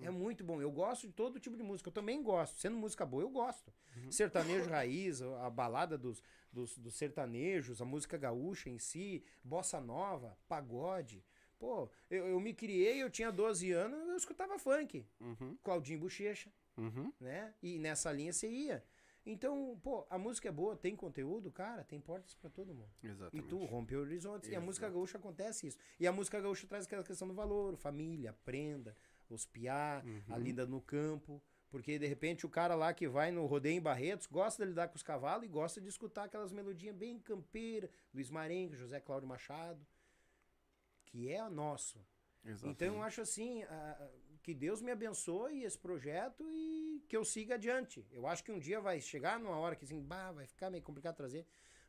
É muito bom. Eu gosto de todo tipo de música. Eu também gosto. Sendo música boa, eu gosto. Sertanejo raiz, a balada dos, dos, dos sertanejos, a música gaúcha em si, bossa nova, pagode. Pô, eu, eu me criei, eu tinha 12 anos, eu escutava funk. Uhum. Claudinho Bochecha, Uhum. né? E nessa linha você ia. Então, pô, a música é boa, tem conteúdo, cara, tem portas pra todo mundo. E Exatamente. tu rompe horizontes. E a Exato. música gaúcha acontece isso. E a música gaúcha traz aquela questão do valor, família, prenda, os piá, a lida no campo. Porque de repente o cara lá que vai no rodeio em Barretos gosta de lidar com os cavalos e gosta de escutar aquelas melodias bem campeiras, Luiz Marenco, José Cláudio Machado, que é nosso. Exatamente. Então eu acho assim, a- que Deus me abençoe esse projeto e que eu siga adiante. Eu acho que um dia vai chegar numa hora que assim, bah, vai ficar meio complicado trazer.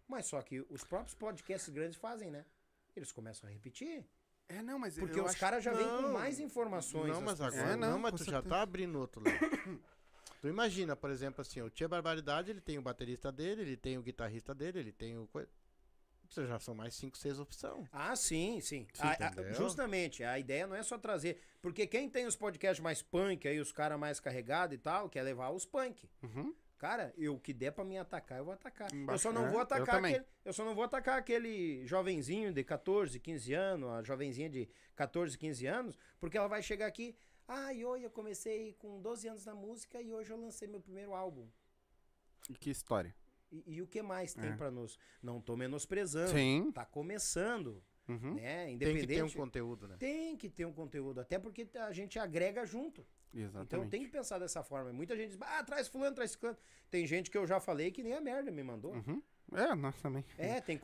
Mas só que os próprios podcasts grandes fazem, né? Eles começam a repetir. É, não, mas Porque eu os acho- caras já vêm com mais informações. Não, as mas pessoas. agora É, não, não, mas tu já certeza. tá abrindo outro lado. tu imagina, por exemplo, assim, o Tia Barbaridade, ele tem o baterista dele, ele tem o guitarrista dele, ele tem o... Você já são mais cinco, seis opções. Ah, sim, sim. A- a- entendeu? justamente, a ideia não é só trazer. Porque quem tem os podcasts mais punk, aí os caras mais carregados e tal, quer levar os punk. Uhum. Cara, eu o que der pra me atacar, eu vou atacar. Eu Embaixo, só não vou eu atacar também. aquele, eu só não vou atacar aquele jovenzinho de 14, 15 anos, a jovenzinha de 14, 15 anos, porque ela vai chegar aqui, ai, oi, eu comecei com 12 anos na música e hoje eu lancei meu primeiro álbum. E que história. E, e o que mais tem É. pra nos? Não tô menosprezando. Sim. Tá começando, Uhum. né? Tem Independente. que ter um conteúdo, né? Tem que ter um conteúdo, até porque a gente agrega junto. Exatamente. Então tem que pensar dessa forma. Muita gente diz, ah, traz fulano, traz fulano. Tem gente que eu já falei que nem a merda me mandou. Uhum. É, nós também. É, tem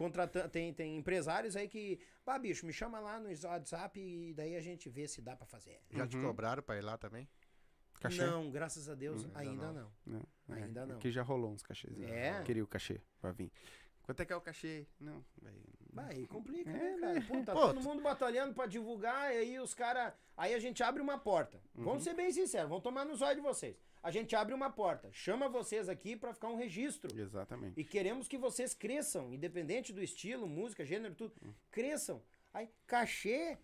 tem, tem empresários aí que, bah, bicho, me chama lá no WhatsApp e daí a gente vê se dá pra fazer. Já te Uhum. cobraram pra ir lá também? Cachê? Não, graças a Deus, Ainda ainda não. não. Não. É, Ainda não. Aqui já rolou uns cachêzinhos. É? Queria o cachê pra vir. Quanto é que é o cachê? Não, vai. Aí complica, É, né, cara? Pô, tá Pô, todo mundo batalhando pra divulgar e aí os caras... Aí a gente abre uma porta. Uhum. Vamos ser bem sinceros, vamos tomar nos olhos de vocês. A gente abre uma porta, chama vocês aqui pra ficar um registro. Exatamente. E queremos que vocês cresçam, independente do estilo, música, gênero, tudo. Hum. Cresçam. Aí, cachê.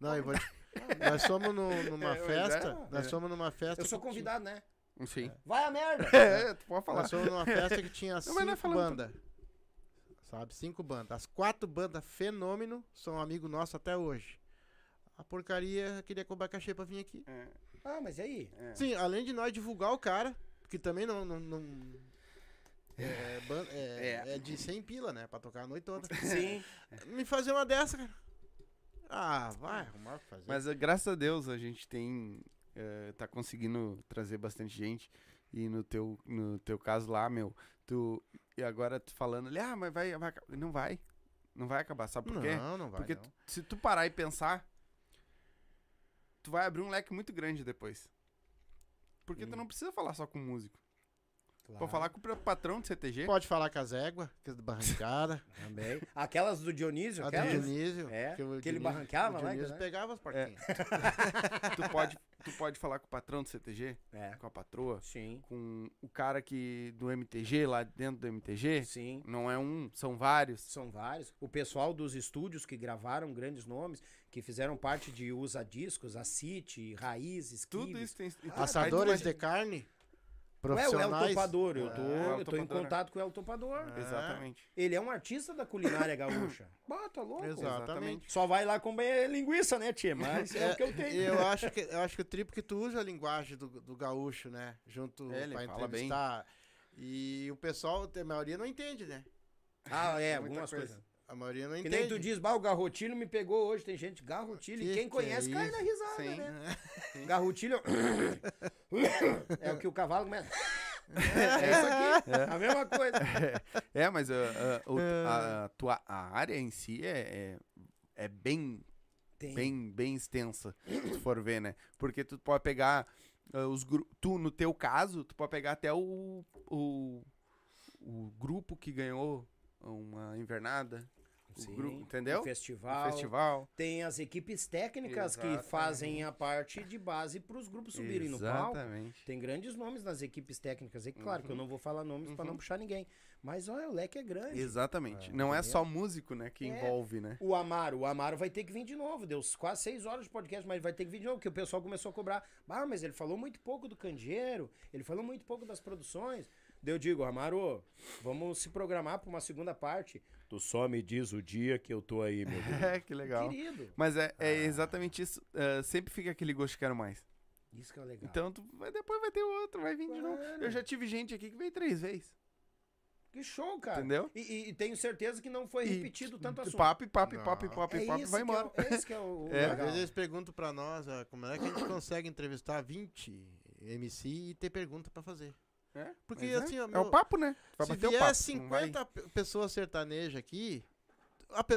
Não, eu vou te... Nós fomos no- numa É, festa, é. nós É. fomos numa festa... Eu sou que tinha- convidado, né? Sim. Vai a merda! É, tu pode falar. Nós fomos numa festa que tinha Não, mas não é cinco falando bandas. Sabe? Cinco bandas. As quatro bandas fenômeno são amigo nosso até hoje. A porcaria queria cobrar cachê pra vir aqui. É, Ah, mas e aí? é. Sim, além de nós divulgar o cara, que também não. não, não- é, ban- é- É. é de 100 pila, né? Pra tocar a noite toda. Sim. Me fazer uma dessa, cara. Ah, vai arrumar o que fazer. Mas eh, graças a Deus a gente tem. eh, tá conseguindo trazer bastante gente. E no teu, no teu caso lá, meu, tu. E agora tu falando ali, ah, mas vai, vai. Não vai. Não vai acabar. Sabe por quê? Não, não vai. Porque não. tu- se tu parar e pensar, tu vai abrir um leque muito grande depois. Porque tu Hum. não precisa falar só com músico. Pra falar com o patrão do CTG. Pode falar com as éguas, que é do barrancada. Também. Aquelas do Dionísio, a do aquelas? Dionísio. É, que o que ele barranqueava o lá, Dionísio né? pegava as porquinhas. Tu pode, tu pode falar com o patrão do CTG, É. com a patroa, Sim, com o cara que do MTG, lá dentro do MTG. sim. Não é um, são vários. São vários. O pessoal dos estúdios que gravaram grandes nomes, que fizeram parte de Usa Discos, a City, Raízes, Tudo isso tem. Assadores de carne, Ué, o El profissionais. Topador, eu tô, É, o eu tô em contato com o El Topador. Exatamente. Ele é um artista da culinária gaúcha. Bota louco. Exatamente. Só vai lá comer linguiça, né, tia? Mas é, o que eu tenho. Eu acho que, eu acho que o triplo que tu usa a linguagem do, do gaúcho, né? Junto É, ele pra fala bem. entrevistar. E o pessoal, a maioria não entende, né? Ah, é, Muita algumas coisa. A maioria não Que entende. nem tu diz, bah, o Garrotilho me pegou hoje. Tem gente, Garrotilho. E Que quem que conhece é cai na risada, Sim. né? Garrotilho é o que o cavalo começa. É isso aqui. A mesma coisa. É, mas uh, uh, a, a tua a área em si é, é, é bem, Tem. bem, bem extensa, se tu for ver, né? Porque tu pode pegar uh, os tu, no teu caso, tu pode pegar até o, o, o grupo que ganhou uma invernada, Sim, grupo, entendeu? o O festival. festival. Tem as equipes técnicas que Exatamente. fazem a parte de base para os grupos subirem no palco. Exatamente. Tem grandes nomes nas equipes técnicas. E claro que eu não vou falar nomes para não puxar ninguém. Mas olha, o leque é grande. Exatamente. É, Não é entendeu? só músico, né, que É. envolve, né? O Amaro, o Amaro vai ter que vir de novo. Deu quase seis horas de podcast, mas vai ter que vir de novo, porque o pessoal começou a cobrar. Ah, mas ele falou muito pouco do candeeiro, ele falou muito pouco das produções. Eu digo, Amaro, vamos se programar para uma segunda parte. Tu só me diz o dia que eu tô aí, meu querido. É, que legal. Querido. Mas é, é Ah. exatamente isso. uh, sempre fica aquele gosto de quero mais. Isso que é legal. Então tu vai, depois vai ter outro, vai vir de novo. Claro. Eu já tive gente aqui que veio três vezes. que show, cara. Entendeu? E, e- e tenho certeza que não foi E repetido tanto assunto. Papo, e papo, e Não. papo, e papo, é e papo, isso vai que embora. É, o- esse que é o, É. Às vezes eles perguntam pra nós ah, como é que a gente consegue entrevistar 20 MC e ter pergunta pra fazer. É, Porque mas é. assim, ó, É meu, o papo, né? Vai se bater o vier papo. não 50 pe- pessoas sertanejas aqui,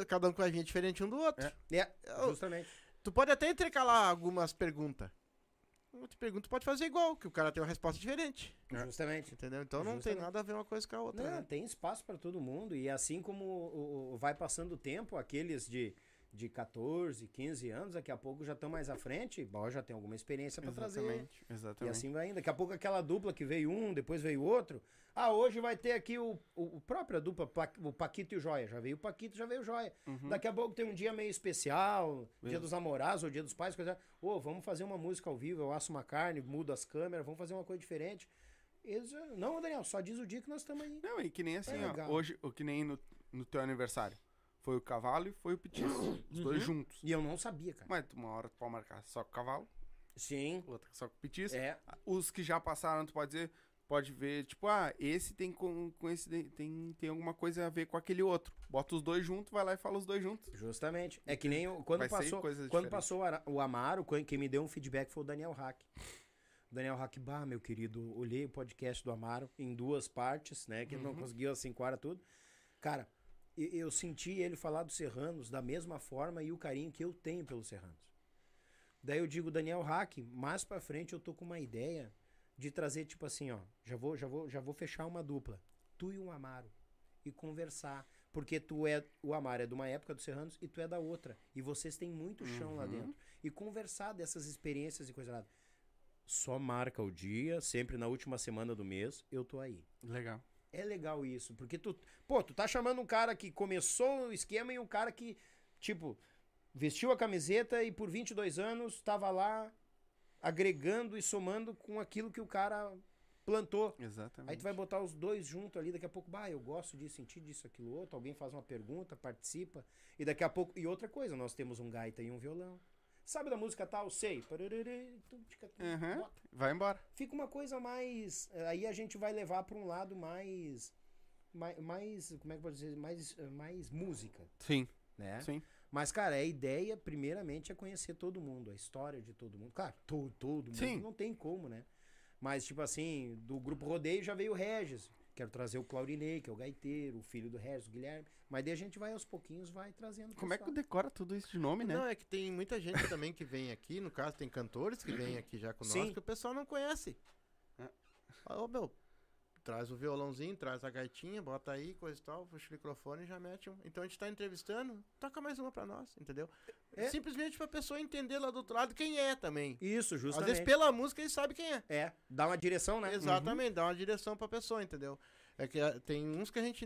cada um com a gente diferente um do outro. É, Eu- justamente. Tu pode até intercalar algumas perguntas. Outra pergunta tu pode fazer igual, que o cara tem uma resposta diferente. Justamente. Entendeu? Então não Justamente. tem nada a ver uma coisa com a outra. Não, né? tem espaço para todo mundo. E assim como o- o- vai passando o tempo, aqueles de, de 14, 15 anos, daqui a pouco já estão mais à frente, bom, já tem alguma experiência para trazer. Exatamente, E exatamente. assim vai indo. Daqui a pouco aquela dupla que veio um, depois veio outro. Ah, hoje vai ter aqui o, o, o própria dupla, o Paquito e o Joia. Já veio o Paquito, já veio o Joia. Uhum. Daqui a pouco tem um dia meio especial, dia dos namorados ou dia dos pais, coisa. Ô, vamos fazer uma música ao vivo, eu asso uma carne, mudo as câmeras, vamos fazer uma coisa diferente. Eles, não, Daniel, só diz o dia que nós estamos aí. Não, e que nem assim, É ó. Hoje, o que nem no, no teu aniversário. Foi o cavalo e foi o petiço. Os dois Uhum. juntos. E eu não sabia, cara. Mas uma hora tu pode marcar só com o cavalo, Sim. outra só com o petiço. É. Os que já passaram, tu pode dizer, pode ver, tipo, ah, esse tem com, com esse tem, tem alguma coisa a ver com aquele outro. Bota os dois juntos, vai lá e fala os dois juntos. Justamente. É que nem o- quando Vai passou, quando diferentes. passou o Amaro, quem me deu um feedback foi o Daniel Hack. O Daniel Hack, bah, meu querido, olhei o podcast do Amaro em duas partes, né? Que ele não Uhum. conseguiu assim quadrar tudo. Cara, eu senti ele falar dos Serranos da mesma forma e o carinho que eu tenho pelos Serranos. Daí eu digo, Daniel Hack, mais pra frente eu tô com uma ideia de trazer, tipo assim, ó, já vou, já vou, já vou fechar uma dupla. Tu e o Amaro. E conversar. Porque tu é. O Amaro é de uma época dos Serranos e tu é da outra. E vocês têm muito chão lá Uhum. dentro. E conversar dessas experiências e coisa lá. Só marca o dia, sempre na última semana do mês, eu tô aí. Legal. É legal isso, porque tu, pô, tu tá chamando um cara que começou o esquema e um cara que, tipo, vestiu a camiseta e por 22 anos tava lá agregando e somando com aquilo que o cara plantou. Exatamente. Aí tu vai botar os dois juntos ali, daqui a pouco, bah, eu gosto disso, senti disso, aquilo outro, alguém faz uma pergunta, participa, e daqui a pouco, e outra coisa, nós temos um gaita e um violão. Sabe da música tal? Sei. Uhum. Vai embora. fica uma coisa mais. eh, Aí a gente vai levar para um lado mais. Mais, mais. Como é que eu posso dizer? Mais, eh, mais música, Sim, né? sim. Mas, cara, a ideia, primeiramente, é conhecer todo mundo, a história de todo mundo. Claro, todo, todo mundo. Sim. Não tem como, né? Mas, tipo assim, do grupo Rodeio já veio o Regis. Quero trazer o Claudinei, que é o gaiteiro, o filho do Regis, o Guilherme. Mas daí a gente vai aos pouquinns, vai trazendo. Como é que pessoal. decora tudo isso de nome, né? Não, é que tem muita gente também que vem aqui, no caso tem cantores que vêm aqui já com nós, Sim. que o pessoal não conhece. É. Ah, Ô, meu, traz o violãozinho, traz a gaitinha, bota aí, coisa e tal, puxa o microfone e já mete um. Então a gente tá entrevistando, toca mais uma pra nós, entendeu? É. Simplesmente pra pessoa entender lá do outro lado quem é também. Isso, Às justamente. vezes pela música ele sabe quem é. É, dá uma direção, né? Exatamente, dá uma direção pra pessoa, entendeu? É que ah, tem uns que a gente.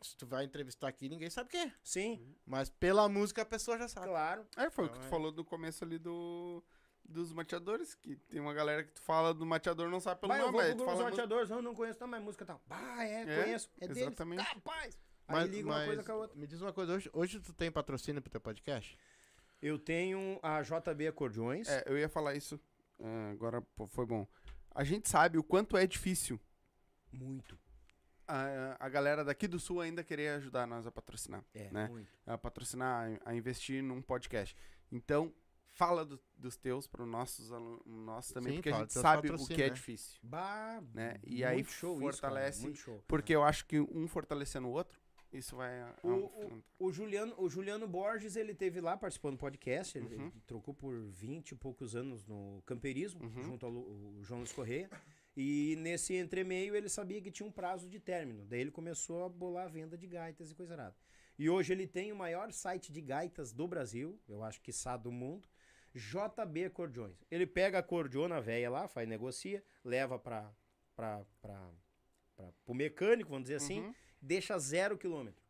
Se tu vai entrevistar aqui, ninguém sabe quem é. Sim, Mas pela música a pessoa já sabe. claro. É, foi o que Então, tu é. falou no começo ali do. Dos mateadores, que tem uma galera que tu fala do mateador não sabe pelo eu nome, vou aí pro tu grupo dos fala. mateadores, não, não conheço não, mas música tal. Bah, é, É, conheço. É deles. exatamente. Rapaz! Aí Mas, liga uma mas coisa com a outra. me diz uma coisa, hoje, hoje tu tem patrocínio pro teu podcast? Eu tenho a JB Acordeões. É, eu ia falar isso. ah, agora pô, foi bom. A gente sabe o quanto é difícil Muito. a, a galera daqui do sul ainda querer ajudar nós a patrocinar. É, Né? muito. A patrocinar, a investir num podcast. Então, fala do- dos teus para os nossos alunos nossos também, Sim, porque a gente sabe o que é né? difícil. Bah, Né? E aí fortalece, isso, cara, muito show. Porque eu acho que um fortalecendo o outro, isso vai. O- a- O Juliano, o Juliano Borges, ele teve lá participando do podcast, ele, Uhum. ele trocou por 20 e poucos anos no camperismo, Uhum. junto ao o João Luiz Correia. E nesse entremeio ele sabia que tinha um prazo de término. Daí ele começou a bolar a venda de gaitas e coisa errada. E hoje ele tem o maior site de gaitas do Brasil, eu acho que sabe do mundo, JB Acordeões. Ele pega a cordiona velha lá, faz negocia, leva para para para o mecânico, vamos dizer assim, Uhum. deixa zero quilômetro.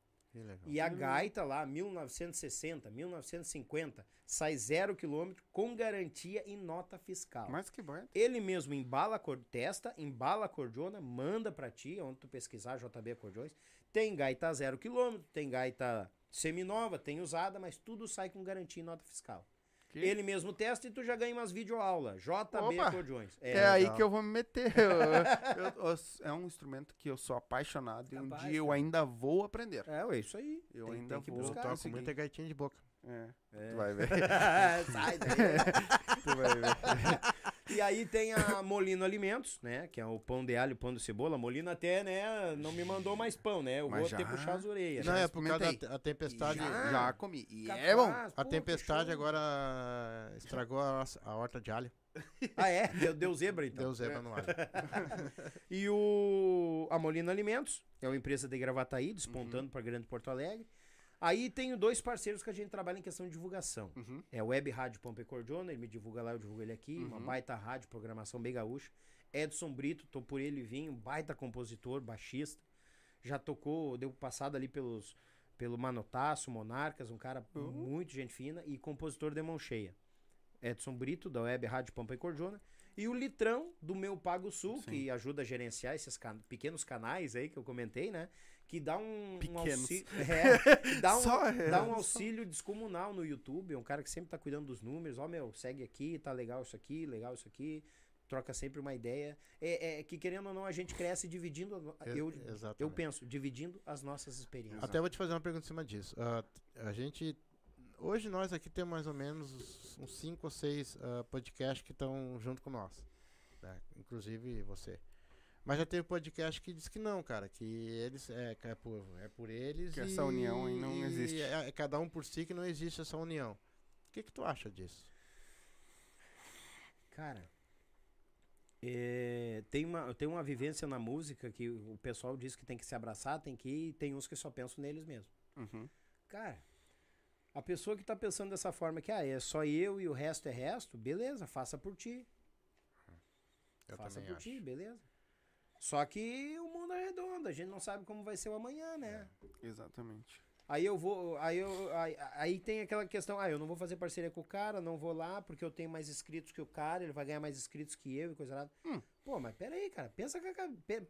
E a gaita lá, 1960, 1950, sai zero quilômetro com garantia e nota fiscal. Mas que bom. Ele mesmo embala a cor, testa, embala a cordiona, manda pra ti, onde tu pesquisar JB Acordeões. Tem gaita zero quilômetro, tem gaita seminova, tem usada, mas tudo sai com garantia e nota fiscal. Que- Ele mesmo testa e tu já ganha umas videoaulas. JB! Acordeões. É, aí legal. que eu vou me meter. Eu- eu- eu- é um instrumento que eu sou apaixonado e um dia eu ainda vou aprender. É, ué, isso aí. Eu Tem- ainda tem que vou Eu buscar. toco conseguir. muita gaitinha de boca. É, É. tu vai ver. Sai daí. tu vai ver. E aí tem a Molino Alimentos, né? Que é o pão de alho, pão de cebola. A Molino até, né? Não me mandou mais pão, né? Eu Mas vou já- ter que puxar as orelhas. Não, né? é por causa da a tempestade. Já? Já comi. E Capaz, é bom. A tempestade agora estragou a, a horta de alho. Ah, é? Deu, deu zebra, então. Deu zebra no alho. E o a Molino Alimentos, é uma empresa de Gravataí, despontando para Grande Porto Alegre. Aí tenho dois parceiros que a gente trabalha em questão de divulgação. Uhum. É a Web Rádio Pompe Cordiona, ele me divulga lá, eu divulgo ele aqui. Uma Uhum. baita rádio, programação bem gaúcha. Edson Brito, tô por ele vinho, baita compositor, baixista. Já tocou, deu passada ali pelos pelo Manotaço, Monarcas, um cara Uhum. muito gente fina e compositor de mão cheia. Edson Brito, da Web Rádio Pampa e Cordiona. E o Litrão, do Meu Pago Sul, Sim. que ajuda a gerenciar esses can- pequenos canais aí que eu comentei, né? Que dá um, um auxílio. É, que dá um, é, dá um só. auxílio descomunal no YouTube. É um cara que sempre tá cuidando dos números. Ó, meu, segue aqui, tá legal isso aqui, legal isso aqui. Troca sempre uma ideia. É, é que, querendo ou não, a gente cresce dividindo. Eu, exatamente. eu penso, dividindo as nossas experiências. Até vou te fazer uma pergunta em cima disso. Ah, a gente. Hoje nós aqui temos mais ou menos uns 5 ou 6 podcasts que estão junto com nós. né? Inclusive você. Mas já teve podcast que diz que não, cara. Que eles. É, que é, por, é por eles. Que e- essa união aí não e existe. É, é cada um por si que não existe essa união. O que, que tu acha disso? Cara, é, tem, uma, tem uma vivência na música que o pessoal diz que tem que se abraçar, tem que ir, e tem uns que só pensam neles mesmo. Uhum. Cara, a pessoa que tá pensando dessa forma que ah, é só eu e o resto é resto, beleza, faça por ti. Eu faça por acho. ti, beleza. Só que o mundo é redondo, a gente não sabe como vai ser o amanhã, né? Exatamente. Aí eu vou. Aí, eu, aí, aí tem aquela questão, ah, eu não vou fazer parceria com o cara, não vou lá, porque eu tenho mais inscritos que o cara, ele vai ganhar mais inscritos que eu e coisa nada. Hum. Pô, mas pera aí, cara, pensa,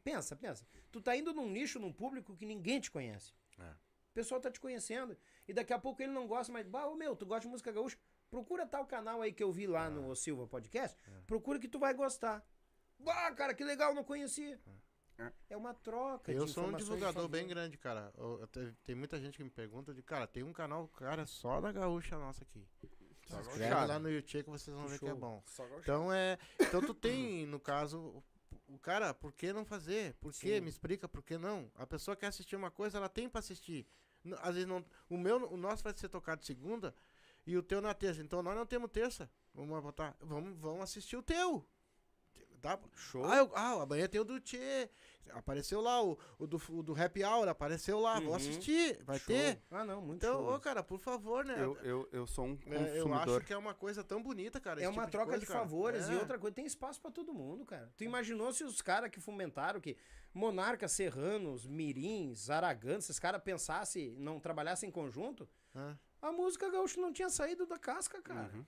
pensa, pensa. Tu tá indo num nicho, num público que ninguém te conhece. É. O pessoal tá te conhecendo. E daqui a pouco ele não gosta, mas, bah, ô meu, tu gosta de música gaúcha? Procura tal canal aí que eu vi lá Ah. no Silva Podcast. Procura que tu vai gostar. Bah, cara, que legal, não conhecia. É. É uma troca Eu de sou um divulgador bem grande, cara. Eu- eu te- tem muita gente que me pergunta de, cara, tem um canal, cara, só da gaúcha nossa aqui. Se Só inscreve gauchada. lá no YouTube que vocês vão ver que é bom. Então é. Então tu tem, no caso, o, cara, por que não fazer? Por quê? Sim. Me explica por que não. A pessoa quer assistir uma coisa, ela tem pra assistir. Às vezes não. O meu, o nosso vai ser tocado segunda e o teu na terça. Então nós não temos terça. Vamos botar. Vamos, vamos assistir o teu. Dá... Show. Ah, eu- ah, amanhã tem o do Tchê. Apareceu lá, o, o do, o do Happy Hour apareceu lá. Vou Uhum. assistir. Vai Show. ter. Ah, não, muito Então, show. ô, cara, por favor, né? Eu, eu, eu sou um É, eu consumidor. acho que é uma coisa tão bonita, cara. É uma tipo troca de, coisa, cara. favores e É. outra coisa, tem espaço pra todo mundo, cara. Tu imaginou se os caras que fomentaram, que Monarcas, Serranos, Mirins, Aragãs, esses caras pensassem, não trabalhassem em conjunto, Ah. a música gaúcha não tinha saído da casca, cara. Uhum.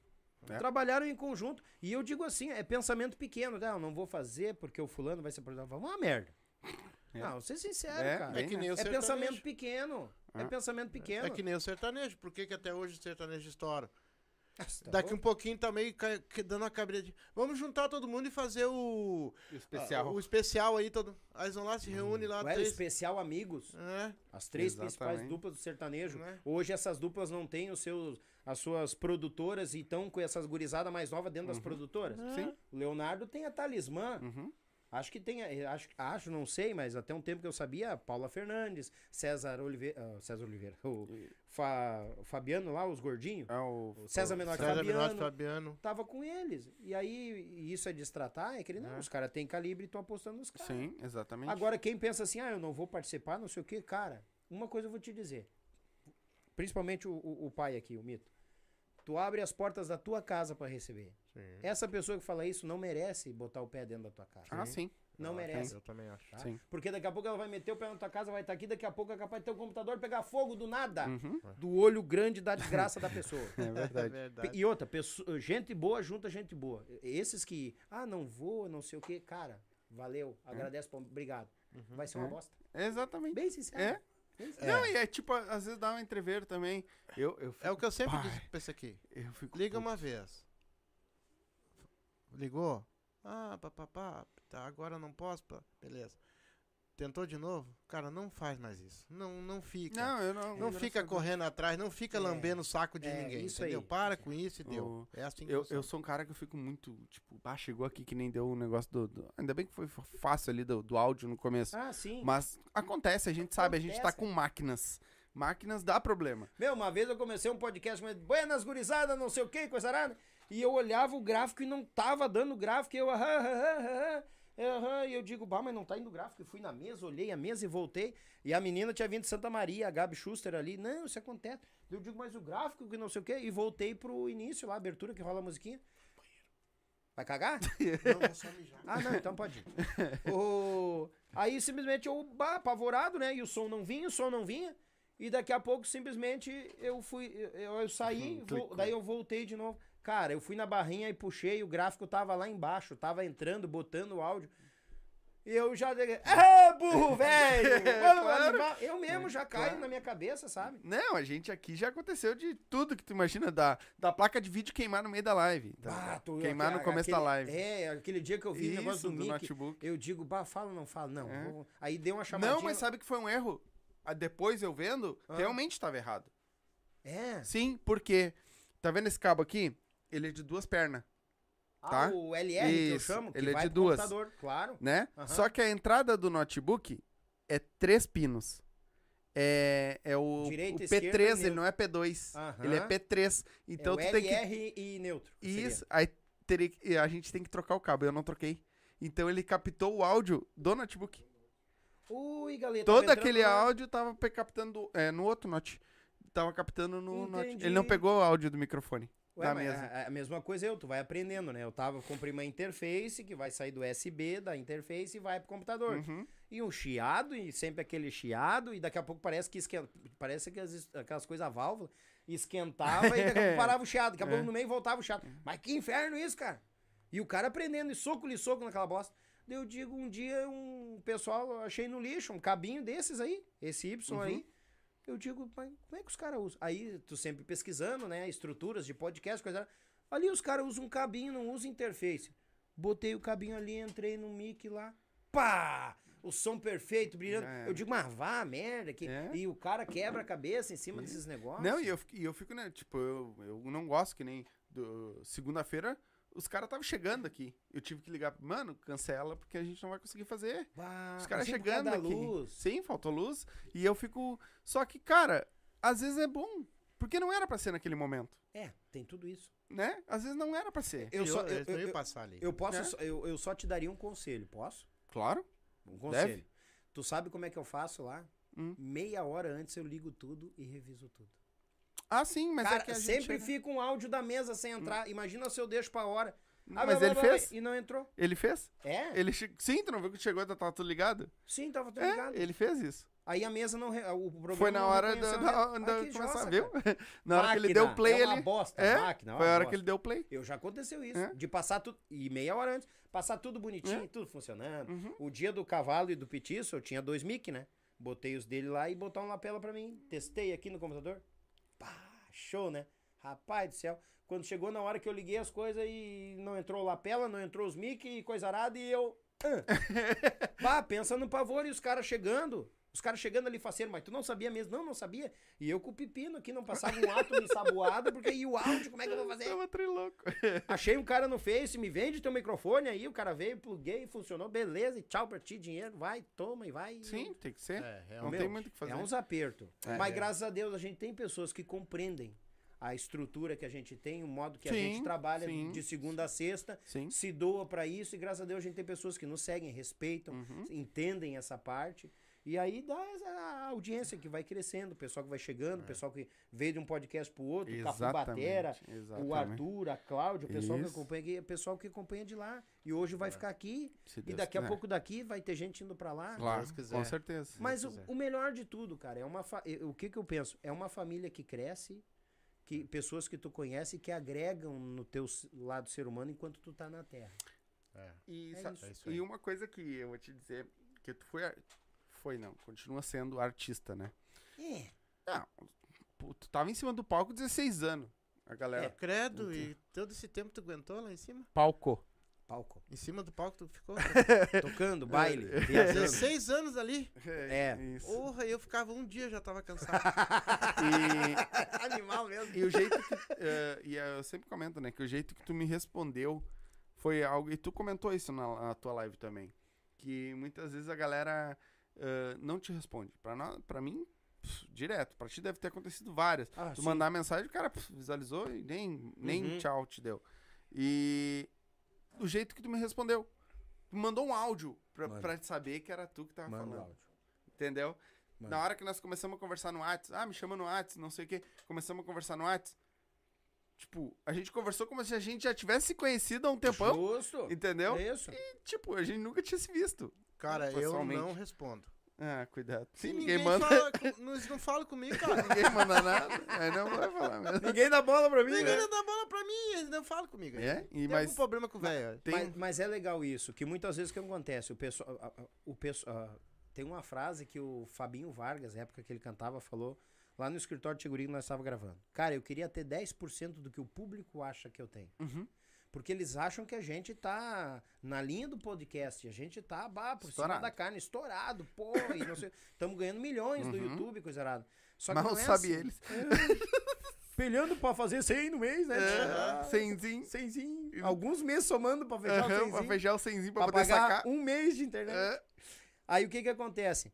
É. Trabalharam em conjunto. E eu digo assim, é pensamento pequeno, né? Eu não vou fazer porque o fulano vai ser produtor. Vamos uma merda. É. Não, ser sincero, É, cara. É que nem o É sertanejo. pensamento pequeno. É Ah. pensamento pequeno. É que nem o sertanejo. Por que, que até hoje o sertanejo estoura? Nossa, tá Daqui um louco? pouquinho tá meio dando a cabreira de. Vamos juntar todo mundo e fazer o. Especial. ah, o especial aí. Todo... Aí vão lá, se reúnem lá. Não era três... especial amigos. É, As três Exatamente. principais duplas do sertanejo. Né? Hoje essas duplas não têm os seus, as suas produtoras e estão com essas gurizadas mais novas dentro das produtoras. Sim. O Leonardo tem a Talismã. Uhum. Acho que tem, a- acho, acho, não sei, mas até um tempo que eu sabia, Paula Fernandes, César Oliveira, ah, César Oliveira, o, Fa- o Fabiano lá, os gordinhos, É o, César Menor Fabiano, Menotti, Fabiano. tava com eles. E aí, isso é destratar? É que ele, não, É. os caras têm calibre e estão apostando nos caras. Sim, exatamente. Agora, quem pensa assim, ah, eu não vou participar, não sei o quê, cara, uma coisa eu vou te dizer. Principalmente o, o- o pai aqui, o mito. Tu abre as portas da tua casa pra receber. Sim. Essa pessoa que fala isso não merece botar o pé dentro da tua casa. ah, sim. Não Eu merece. Eu também acho. tá? Sim. Porque daqui a pouco ela vai meter o pé na tua casa, vai estar aqui, daqui a pouco é capaz de ter o computador pegar fogo do nada. Uhum. Do olho grande da desgraça da pessoa. É É verdade. verdade. E outra, pessoa- gente boa junta gente boa. Esses que, ah, não vou, não sei o quê, cara, valeu, agradece, pô, obrigado. Vai ser uma É. bosta. Exatamente. Bem sincero. É? Bem sincero. Não, e é tipo, às vezes dá um entrever também. Eu, eu É o que eu sempre Pai. disse pra esse aqui. eu fico Liga puto. uma vez. Ligou? Ah, papapá, tá, agora não posso, pá. beleza. Tentou de novo? Cara, não faz mais isso. Não, não fica. Não, eu não. Não graças fica Deus. correndo atrás, não fica É, lambendo o saco de é, ninguém, isso entendeu? aí. Para com isso e deu. O- É assim Eu, funciona. eu sou um cara que eu fico muito, tipo, ah, chegou aqui que nem deu o negócio do, do- Ainda bem que foi fácil ali do, do áudio no começo. Ah, sim. Mas acontece, a gente sabe, a gente tá Acontece. com máquinas. Máquinas dá problema. Meu, uma vez eu comecei um podcast com Buenas gurizadas, não sei o que, coisa arada. E eu olhava o gráfico e não tava dando gráfico. E eu, aham, aham, aham, aham. E eu digo, bah, mas não tá indo gráfico. Eu fui na mesa, olhei a mesa e voltei. E a menina tinha vindo de Santa Maria, a Gabi Schuster ali. Não, isso acontece. Eu digo, mas o gráfico que não sei o que. E voltei pro início lá, a abertura que rola a musiquinha. Vai cagar? Não, vou só mijar. Ah, não, então pode ir. O- Aí simplesmente eu, bah, apavorado, né? E o som não vinha, o som não vinha. E daqui a pouco, simplesmente, eu fui. Eu, eu saí, vo- daí eu voltei de novo. Cara, eu fui na barrinha e puxei, o gráfico tava lá embaixo, tava entrando, botando o áudio. E eu já. Ah, burro, velho! Vamos Claro. Eu mesmo já caio Claro. na minha cabeça, sabe? Não, a gente aqui já aconteceu de tudo que tu imagina, da, da placa de vídeo queimar no meio da live. tá? Bah, tu- queimar no a- começo da aquele- live. É, aquele dia que eu vi o negócio do, do Mickey. notebook. Eu digo, bah, fala ou não fala? Não. É. vou- Aí deu uma chamadinha. Não, mas sabe que foi um erro? Ah, Depois eu vendo, Ah. realmente estava errado. É. Sim, porque. Tá vendo esse cabo aqui? Ele é de duas pernas, Ah, Tá? o LR que eu Isso, chamo, que ele é de duas. computador, claro. né? Aham. Só que a entrada do notebook é três pinos. É, é o, Direita, o esquerda P3, e ele neutro. não é P2. Aham. Ele é P3. Então é tu o tem que. LR e neutro. seria. Isso, aí teria a gente tem que trocar o cabo. Eu não troquei. Então ele captou o áudio do notebook. Ui, galera. Todo aquele áudio tava captando é, no outro note. Tava captando no note. Ele não pegou o áudio do microfone. Ué, da mesa. A, a mesma coisa eu, tu vai aprendendo, né? Eu tava, comprei uma interface que vai sair do USB da interface e vai pro computador. Uhum. E um chiado, e sempre aquele chiado, e daqui a pouco parece que esquenta, parece que as, aquelas coisas a válvula esquentava e daqui a pouco parava o chiado, daqui a pouco no meio voltava o chiado. Mas que inferno isso, cara? E o cara aprendendo, e soco-lhe soco naquela bosta. Daí eu digo, um dia um pessoal, achei no lixo, um cabinho desses aí, esse Y aí. Eu digo, mas como é que os caras usam? Aí tu sempre pesquisando, né? Estruturas de podcast, coisa. Ali os caras usam um cabinho, não usam interface. Botei o cabinho ali, entrei no mic lá. Pá! O som perfeito, brilhando. Era. Eu digo, mas vá, merda. Que... É. E o cara quebra a cabeça em cima desses negócios. Não, e eu, fico- e eu fico, né? Tipo, eu, eu não gosto que nem. do- Segunda-feira, os caras estavam chegando aqui. Eu tive que ligar, mano, cancela, porque a gente não vai conseguir fazer. Bah, Os caras assim chegando aqui. luz. Sim, faltou luz. E eu fico. Só que, cara, às vezes é bom. Porque não era pra ser naquele momento, É, tem tudo isso. né? Às vezes não era pra ser. Eu E só, eu, iam eu- passar ali. eu posso, É. só- eu, eu só te daria um conselho, posso? Claro. Um conselho. Deve. Tu sabe como é que eu faço lá? Hum. Meia hora antes eu ligo tudo e reviso tudo. Ah, sim, mas Cara, é que a gente sempre chega- fica um áudio da mesa sem entrar. Imagina se eu deixo pra hora. Ah, mas blá, ele blá, blá, fez? E não entrou. Ele fez? É? Ele che... Sim, tu não viu que chegou e tava tudo ligado? Sim, tava tudo É, ligado. ele fez isso. Aí a mesa não. re- O programa Foi na hora da, da, da Ah, começar, jossa, viu? Na hora que ele Máquina, deu play é uma ali. bosta, É, máquina, é Foi a hora bosta. que ele deu play. Eu já aconteceu isso. É. De passar tudo. E meia hora antes, passar tudo bonitinho, É. tudo funcionando. Uhum. O dia do cavalo e do petiço, eu tinha dois mic, né? Botei os dele lá e botar um lapela pra mim. Testei aqui no computador. Show, né? Rapaz do céu. Quando chegou na hora que eu liguei as coisas e não entrou o lapela, não entrou os mic e coisa arada, e eu. Ah. Pá, pensa no pavor e os caras chegando. Os caras chegando ali faceiro, mas tu não sabia mesmo? Não, não sabia. E eu com o pepino aqui, não passava um ato ensaboado, porque e o áudio, como é que eu vou fazer? Tava trilouco. Achei um cara no Face, me vende teu microfone aí, o cara veio, pluguei, funcionou, beleza, e tchau pra ti, dinheiro, vai, toma e vai. e- Sim, tem que ser. É, não realmente. tem muito o que fazer. É uns apertos. É. Mas É. graças a Deus a gente tem pessoas que compreendem a estrutura que a gente tem, o modo que a Sim, gente trabalha sim. de segunda a sexta, Sim. se doa pra isso, e graças a Deus a gente tem pessoas que nos seguem, respeitam, Uhum. entendem essa parte. E aí dá essa audiência que vai crescendo, o pessoal que vai chegando, É. o pessoal que veio de um podcast pro outro, o Cafu Batera, o exatamente. Arthur, a Cláudia, o pessoal que Isso. acompanha aqui, é o pessoal que acompanha de lá. E hoje vai ficar aqui, Se e Deus daqui a pouco daqui vai ter gente indo pra lá. Claro, com certeza. Mas o, quiser. o melhor de tudo, cara, é uma fa- o que que eu penso? É uma família que cresce, que pessoas que tu conhece que agregam no teu lado ser humano enquanto tu tá na Terra. É. E, É isso. É isso e uma coisa que eu vou te dizer, que tu foi. Foi não, continua sendo artista, né? É. Não, tu tava em cima do palco 16 anos. A galera. É, credo, e todo esse tempo tu aguentou lá em cima? Palco. Palco. Em cima do palco tu ficou? Tocando, baile, viajando. 16 anos ali. É. Isso. Porra, eu ficava um dia já tava cansado. E, Animal mesmo. e o jeito que. eh, e eu sempre comento, né? Que o jeito que tu me respondeu foi algo. E tu comentou isso na, na tua live também. Que muitas vezes a galera eh, não te responde. Pra mim, pff, direto. Pra ti deve ter acontecido várias. Ah, Tu sim. mandar mensagem, o cara pff, visualizou e nem, nem Uhum. tchau te deu. E o jeito que tu me respondeu. Tu mandou um áudio pra, pra saber que era tu que tava Manda o falando. áudio. Entendeu? Manda. Na hora que nós começamos a conversar no WhatsApp, ah, me chama no WhatsApp, não sei o quê. Começamos a conversar no WhatsApp. Tipo, a gente conversou como se a gente já tivesse se conhecido há um tempão. Justo. Entendeu? Isso. E, tipo, a gente nunca tinha se visto. Cara, eu não respondo. Ah, cuidado. Sim, Se ninguém, manda. Fala, não, falam comigo, cara. ninguém manda nada. Aí não vai falar mesmo. Ninguém dá bola pra mim, Ninguém né? dá bola pra mim, eles não falam comigo. É? E, Tem mas algum problema com o velho? tem. Mas, mas é legal isso, que muitas vezes o que acontece, o pessoal, o pessoal, tem uma frase que o Fabinho Vargas, na época que ele cantava, falou lá no escritório de Tiguri que nós estávamos gravando. Cara, eu queria ter 10% do que o público acha que eu tenho. Uhum. Porque eles acham que a gente tá na linha do podcast, a gente tá bah, por cima Estourado. da carne, estourado, pô, e não sei, estamos ganhando milhões do Uhum. YouTube, coisa errada. Só que Mal não é sabe assim. eles. Pelhando pra fazer 100 no mês, né? É, cenzinho. 100zinho. Alguns meses somando pra fechar o Aham, 100 pra fechar o cenzinho pra, pra poder pagar sacar. um mês de internet. É. Aí o que que acontece?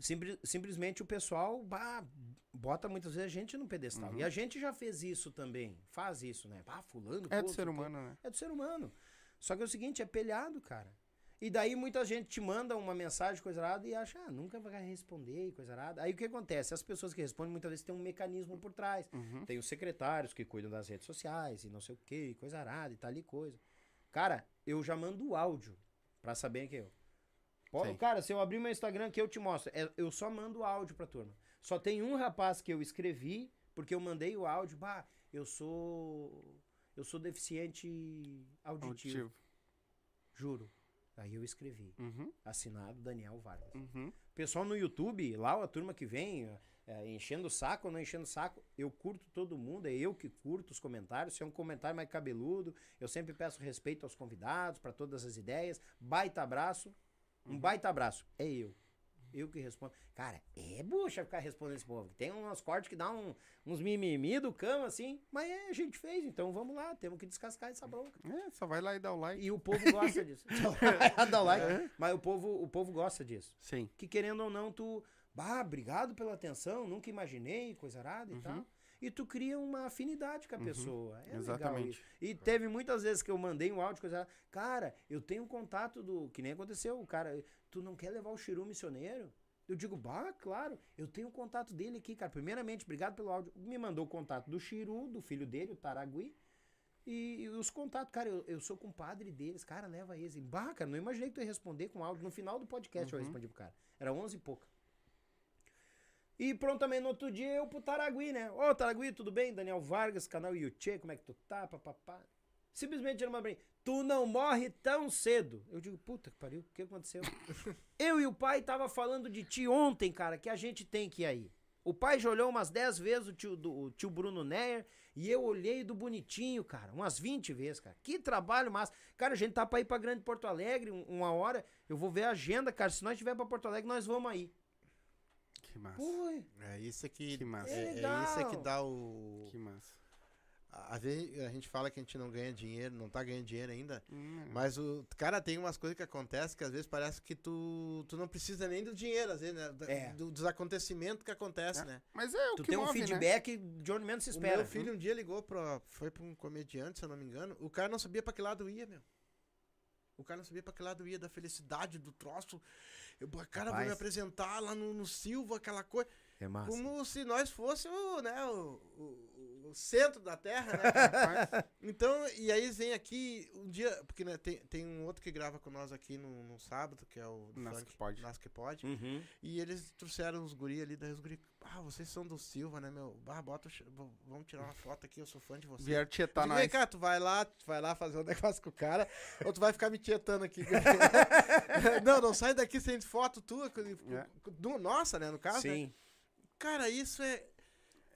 Simpli- simplesmente o pessoal bah, bota muitas vezes a gente no pedestal. Uhum. E a gente já fez isso também. Faz isso, né? Ah, fulano. É pô, do ser humano, né? É do ser humano. Só que é o seguinte, é pelhado, cara. E daí muita gente te manda uma mensagem, coisa errada, e acha, ah, nunca vai responder, coisa errada. Aí o que acontece? As pessoas que respondem muitas vezes têm um mecanismo por trás. Uhum. Tem os secretários que cuidam das redes sociais e não sei o que, coisa arada e tal e coisa. Cara, eu já mando o áudio pra saber que eu. Sim. cara, se eu abrir meu Instagram que eu te mostro, é- eu só mando áudio pra turma. Só tem um rapaz que eu escrevi, porque eu mandei o áudio, bah, eu sou. Eu sou deficiente auditivo, Auditivo. juro. Aí eu escrevi. Uhum. Assinado Daniel Vargas. Uhum. Pessoal no YouTube, lá a turma que vem é, enchendo o saco ou não enchendo o saco, eu curto todo mundo, é eu que curto os comentários. Se é um comentário mais cabeludo, eu sempre peço respeito aos convidados, para todas as ideias. Baita abraço. Um baita abraço. É eu. Eu que respondo. Cara, é bucha ficar respondendo esse povo. Tem uns cortes que dá um- uns mimimi do cama, assim. Mas é, a gente fez, então vamos lá. Temos que descascar essa bronca. É, só vai lá e dá o like. E o povo gosta disso. Dá o like. Mas o povo, o povo gosta disso Sim. que querendo ou não, tu, Bah, obrigado pela atenção, nunca imaginei, coisa arada e Uhum. tal. E tu cria uma afinidade com a pessoa. É legal exatamente. isso. E teve muitas vezes que eu mandei um áudio, coisa. Cara, eu tenho um contato do. Que nem aconteceu, o cara. Tu não quer levar o Chiru missioneiro? Eu digo, bah, claro, eu tenho o contato dele aqui, cara. Primeiramente, obrigado pelo áudio. Me mandou o contato do Chiru, do filho dele, o Taragui. E, e os contatos, cara, eu, eu sou compadre deles, cara, leva eles. Bah, cara, não imaginei que tu ia responder com áudio. No final do podcast eu respondi pro cara. Era 11 e pouca. E pronto, também no outro dia eu pro Taragui, né? Ô, Taragui, tudo bem? Daniel Vargas, canal Yuchê, como é que tu tá? Papapá. Simplesmente ele mandou pra mim, tu não morre tão cedo. Eu digo, puta que pariu, o que aconteceu? eu e o pai tava falando de ti ontem, cara, que a gente tem que ir aí. O pai já olhou umas 10 vezes o tio, do, o tio Bruno Neyer e eu olhei do bonitinho, cara, umas 20 vezes, cara. Que trabalho massa. Cara, a gente tá pra ir pra Grande Porto Alegre um- uma hora. Eu vou ver a agenda, cara. Se nós estiver pra Porto Alegre, nós vamos aí. Que massa. Pô, É isso que, Que massa. é, É é isso é que dá o. Que massa. Às vezes a gente fala que a gente não ganha dinheiro, não tá ganhando dinheiro ainda. Hum, Mas o cara tem umas coisas que acontecem que às vezes parece que tu, tu não precisa nem do dinheiro, às vezes, né? Da- É. Do- dos acontecimentos que acontecem, né? Mas é o tu que tem um move, né? feedback de onde menos se O espera. meu filho um dia ligou pra. Foi pra um comediante, se eu não me engano. O cara não sabia pra que lado ia, meu. O cara não sabia pra que lado ia, da felicidade, do troço. Eu, "Pô, cara, vou me Rapaz. apresentar lá no, no Silva, aquela coisa. É massa. Como se nós fôssemos, né, o, o- o centro da terra, né? então, e aí vem aqui um dia, porque né, tem, tem um outro que grava com nós aqui no, no sábado, que é o Nas funk, que pode. Nas que pode. Uhum. E eles trouxeram os guri ali, daí os guri, ah, vocês são do Silva, né, meu? Ah, bota, vamos tirar uma foto aqui, eu sou fã de vocês. Vier Eu tietar nós. Vem cá, tu vai lá, tu vai lá fazer um negócio com o cara, ou tu vai ficar me tietando aqui. não, não sai daqui sem foto tua, É. do- nossa, né, no caso, né? Sim. Cara, isso é.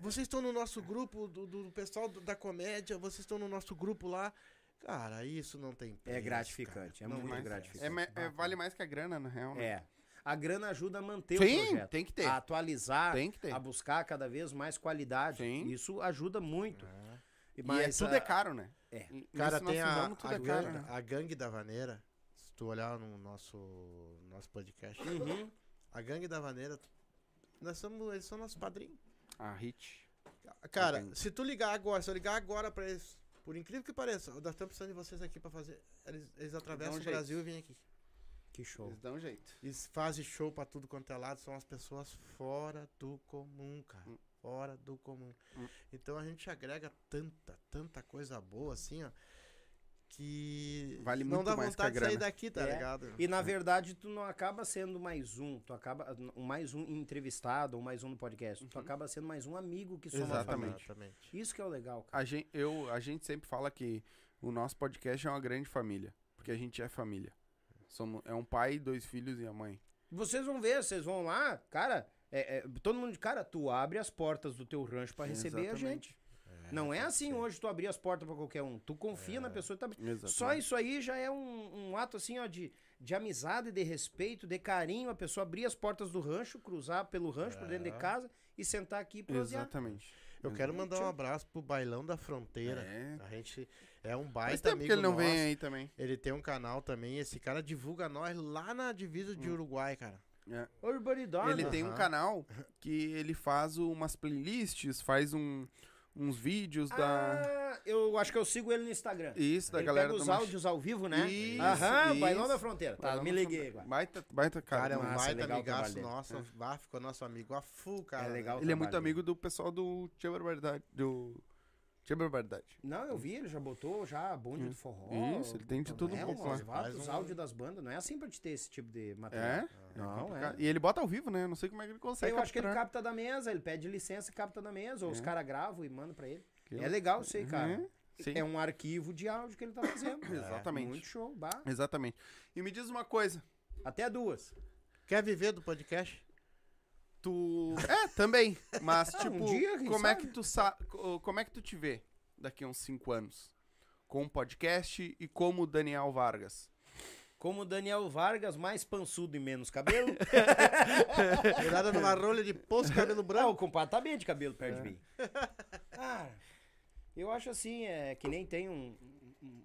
Vocês estão no nosso grupo do, do pessoal da comédia, vocês estão no nosso grupo lá. Cara, isso não tem preço. É gratificante, cara. é Não muito gratificante. É, me- é, vale mais que a grana, na real. né? É. A grana ajuda a manter Sim, o projeto. tem que ter. A atualizar, Tem que ter. a buscar cada vez mais qualidade. Sim. Isso ajuda muito. E é, Mas, tudo a- é caro, né? é. Cara, tem a, tudo a, é caro, gangue, né? a gangue da vaneira. Se tu olhar no nosso, nosso podcast, Uhum. a gangue da vaneira, nós somos, eles são nossos padrinhos. A hit. Cara, gangue. se tu ligar agora, se eu ligar agora pra eles, por incrível que pareça, nós estamos precisando de vocês aqui pra fazer. Eles, eles atravessam um o jeito. Brasil e vêm aqui. Que show. Eles dão um jeito. Eles fazem show pra tudo quanto é lado, são as pessoas fora do comum, cara. Hum. Fora do comum. Hum. Então a gente agrega tanta, tanta coisa boa assim, ó. Que Vale não muito dá mais que a vontade de sair daqui, tá É. ligado? E na verdade, tu não acaba sendo mais um, tu acaba mais um entrevistado ou mais um no podcast. Tu acaba sendo mais um amigo que soma a família. Exatamente. Exatamente. Isso que é o legal, cara. A gente, eu, a gente sempre fala que o nosso podcast é uma grande família. Porque a gente é família. Somos, é um pai, dois filhos e a mãe. Vocês vão ver, vocês vão lá, cara, é- é, todo mundo, cara, tu abre as portas do teu rancho pra receber a Exatamente. gente. Não é assim hoje tu abrir as portas pra qualquer um. Tu confia na pessoa que tá abrindo. Só isso aí já é um, um ato assim, ó, de, de amizade, de respeito, de carinho. A pessoa abrir as portas do rancho, cruzar pelo rancho por dentro de casa e sentar aqui e prosear. Exatamente. Eu quero mandar um abraço pro Bailão da Fronteira. É. A gente é um baita amigo que ele não nosso. vem aí também. Ele tem um canal também. Esse cara divulga nós lá na divisa de Uruguai, cara. É. Urbanidade. Ele tem um canal que ele faz umas playlists, faz um, uns vídeos da. Ah, eu acho que eu sigo ele no Instagram. Isso, da ele galera pega os Mach- áudios ao vivo, né? Isso, Aham, isso. Bailão da Fronteira. Tá, Bailão me da liguei agora. Baita, baita cara. Cara, é um massa, baita amigaço nosso. Vá, ficou nosso amigo a full, cara. É legal. Ele é muito amigo do pessoal do Tia Barbaridade. Do Tia Barbaridade. Não, eu vi, ele já botou já bonde do forró. Isso, ele tem de tudo um é, pouco lá. um- áudios das bandas. Não é assim pra te ter esse tipo de É? material. Não, é. E ele bota ao vivo, né? Não sei como é que ele consegue. Eu acho que ele capturar. capta da mesa, ele pede licença e capta da mesa, ou os É. caras gravam e mandam pra ele. Que É legal isso aí, cara. Uhum, sim. É um arquivo de áudio que ele tá fazendo. Exatamente. Muito show, bah. Exatamente. E me diz uma coisa. Até duas. Quer viver do podcast? Tu. É, também. Mas, Ah, tipo, um dia, como é que tu sa... co- Como é que tu te vê daqui a uns cinco anos? Com o podcast e como o Daniel Vargas. Como o Daniel Vargas, mais pançudo e menos cabelo. Virada numa rolha de poço, cabelo Ah, o branco. compadre tá bem de cabelo perto de mim. Cara, eu acho assim, é que nem tem um,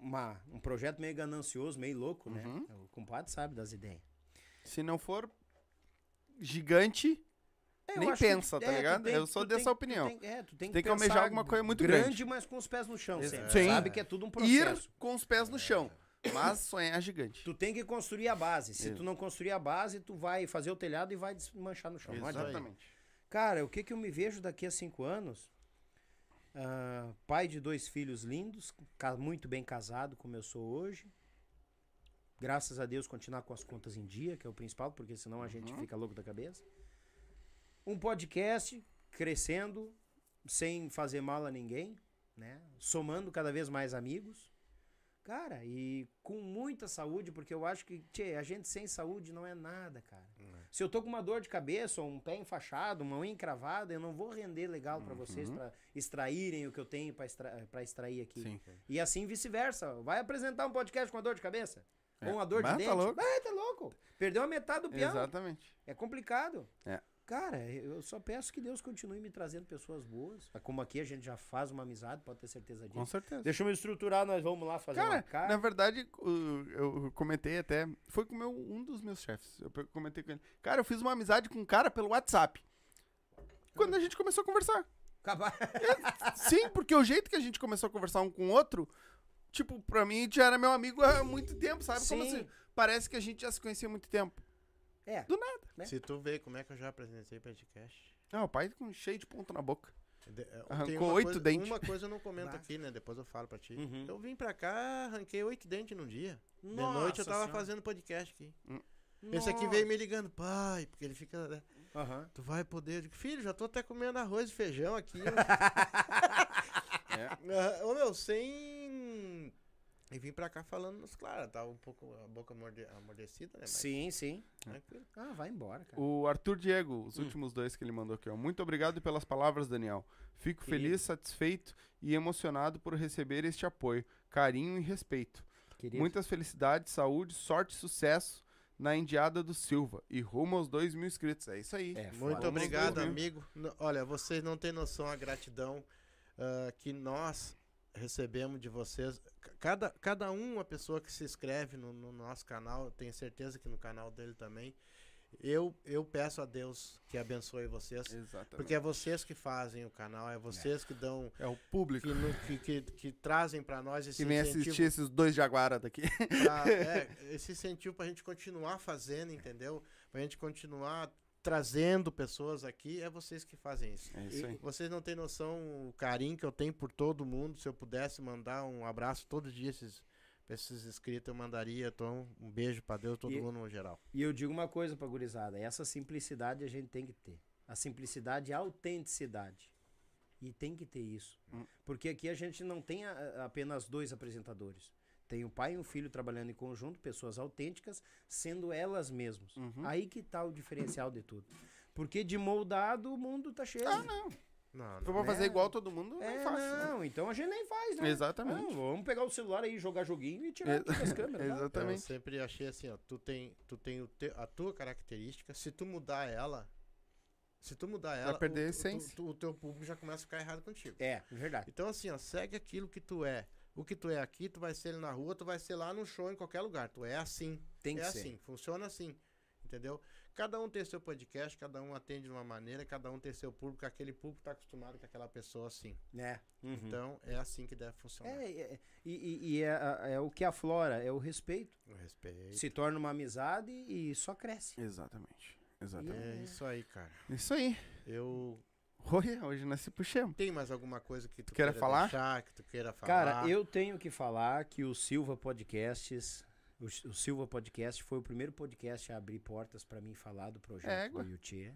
uma- um projeto meio ganancioso, meio louco, né? O compadre sabe das ideias. Se não for gigante, É, nem acho que- pensa, tá é, ligado? tem- Eu sou tu tem- dessa tu opinião. tem- é, tu tem, tem que almejar alguma coisa muito grande, grande. mas com os pés no chão sempre. Sim. Sabe que é tudo um Ir processo. com os pés no chão, mas sonhar gigante. Tu tem que construir a base. Se Isso. tu não construir a base, tu vai fazer o telhado e vai desmanchar no chão. Exatamente. Cara, o que que eu me vejo daqui a cinco anos? Ah, pai de dois filhos lindos, muito bem casado, como eu sou hoje. Graças a Deus, continuar com as contas em dia, que é o principal, porque senão a gente Uhum. fica louco da cabeça. Um podcast crescendo, sem fazer mal a ninguém, né? Somando cada vez mais amigos. Cara, e com muita saúde, porque eu acho que, tchê, a gente sem saúde não é nada, cara. Se eu tô com uma dor de cabeça, ou um pé enfaixado, uma unha encravada, eu não vou render legal pra vocês, pra extraírem o que eu tenho pra extra extrair aqui. Sim. E assim vice-versa. Vai apresentar um podcast com uma dor de cabeça? É. Ou uma dor de Mas tá dente? louco. Vai, tá louco. Perdeu a metade do peão. Exatamente. É complicado. É. Cara, eu só peço que Deus continue me trazendo pessoas boas. Como aqui a gente já faz uma amizade, pode ter certeza disso. Com certeza. Deixa eu me estruturar, nós vamos lá fazer uma Cara, cara. na verdade, eu comentei até. Foi com meu, um dos meus chefes. Eu comentei com ele. Cara, eu fiz uma amizade com um cara pelo WhatsApp. Quando a gente começou a conversar. Acabar. Sim, porque o jeito que a gente começou a conversar um com o outro, tipo, pra mim já era meu amigo há muito tempo, sabe? Como Sim. assim? Parece que a gente já se conhecia há muito tempo. É. Do nada. né? Se tu vê como é que eu já apresentei podcast. Não, o pai com cheio de ponto na boca. De- é, Arrancou oito coisa- dentes. Uma coisa eu não comento aqui, né? Depois eu falo pra ti. Uhum. Eu vim pra cá, arranquei oito dentes num dia. de Nossa noite eu tava Senhora. fazendo podcast aqui. Hum. Esse aqui veio me ligando, pai, porque ele fica. né, Aham. Tu vai poder. Eu digo, filho, já tô até comendo arroz e feijão aqui. É. Ah, Ô meu, sem. E vim pra cá falando, mas claro, tava um pouco a boca amorde- amordecida, né? Mas Sim, sim. tranquilo. Ah, vai embora, cara. O Arthur Diego, os Hum. últimos dois que ele mandou aqui, ó. Muito obrigado pelas palavras, Daniel. Fico Querido. feliz, satisfeito e emocionado por receber este apoio, carinho e respeito. Querido. Muitas felicidades, saúde, sorte e sucesso na Indiada do Silva e rumo aos 2 mil inscritos. É isso aí. É, Muito obrigado, amigo. Olha, vocês não têm noção a gratidão ah, que nós recebemos de vocês. Cada, cada um, uma pessoa que se inscreve no, no nosso canal, eu tenho certeza que no canal dele também. Eu, eu peço a Deus que abençoe vocês. Exatamente. Porque é vocês que fazem o canal, é vocês que dão, é o público que, que, que, que trazem pra nós esse que vem incentivo assistir esses dois jaguara daqui. pra- é, esse incentivo pra gente continuar fazendo, entendeu? Pra gente continuar trazendo pessoas aqui, é vocês que fazem isso. É isso aí. Vocês não têm noção o carinho que eu tenho por todo mundo. Se eu pudesse mandar um abraço todos os dias esses, pra esses inscritos, eu mandaria. Então, um beijo pra Deus, todo E- mundo no geral. E eu digo uma coisa pra gurizada, essa simplicidade a gente tem que ter. A simplicidade e a autenticidade. E tem que ter isso. Hum. Porque aqui a gente não tem a- apenas dois apresentadores. Tem um pai e um filho trabalhando em conjunto, pessoas autênticas, sendo elas mesmas. Uhum. Aí que tá o diferencial de tudo. Porque de moldado o mundo tá cheio. Ah, não. Não, Se não. né? fazer igual todo mundo, É, é né? não, então a gente nem faz, né? Exatamente. Não, vamos pegar o celular aí, jogar joguinho e tirar aqui das câmeras. Eu Exatamente. sempre achei assim, ó, tu tem, tu tem o te- a tua característica, se tu mudar ela, se tu mudar ela, perder a o, essência. tu- tu- o teu público já começa a ficar errado contigo. É, verdade. Então assim, ó, segue aquilo que tu é. O que tu é aqui, tu vai ser na rua, tu vai ser lá no show, em qualquer lugar. Tu é assim. Tem que é ser. assim, funciona assim. Entendeu? Cada um tem seu podcast, cada um atende de uma maneira, cada um tem seu público, aquele público tá acostumado com aquela pessoa assim. É. uhum. Então, é assim que deve funcionar. É, é, e, e- e é, é o que aflora, é o respeito. O respeito. Se torna uma amizade e só cresce. Exatamente. Exatamente. É isso aí, cara. Isso aí. Eu Oi, hoje nós se puxamos. Tem mais alguma coisa que tu Queira queira falar? deixar, que tu queira falar? Cara, eu tenho que falar que o Silva Podcasts, o, o Silva Podcast foi o primeiro podcast a abrir portas pra mim falar do projeto Égua. do Yuchê.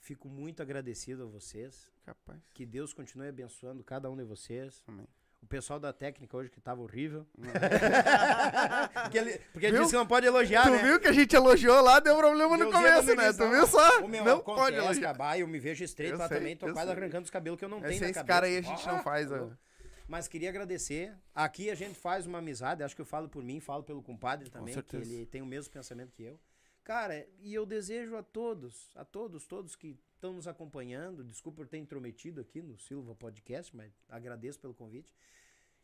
Fico muito agradecido a vocês. Capaz. Que Deus continue abençoando cada um de vocês. Amém. O pessoal da técnica hoje que tava horrível. Porque ele, porque Viu? disse que não pode elogiar, tu né? viu que a gente elogiou lá, deu problema no Deu começo, né? Tu viu só? Ô, meu, não pode elogiar. acabar, eu me vejo estreito Eu lá sei, também, tô quase sei. arrancando os cabelos que eu não tenho Esse, na esse cabeça. cara aí a gente Ah, não faz. tá ó. Mas queria agradecer. Aqui a gente faz uma amizade, acho que eu falo por mim, falo pelo compadre também, que ele tem o mesmo pensamento que eu. Cara, e eu desejo a todos, a todos, todos que estão nos acompanhando, desculpa por ter intrometido aqui no Silva Podcast, mas agradeço pelo convite.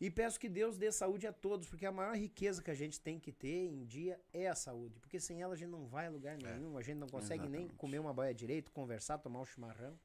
E peço que Deus dê saúde a todos, porque a maior riqueza que a gente tem que ter em dia é a saúde. Porque sem ela a gente não vai a lugar nenhum, a gente não consegue nem Exatamente. comer uma boia direito, conversar, tomar um chimarrão.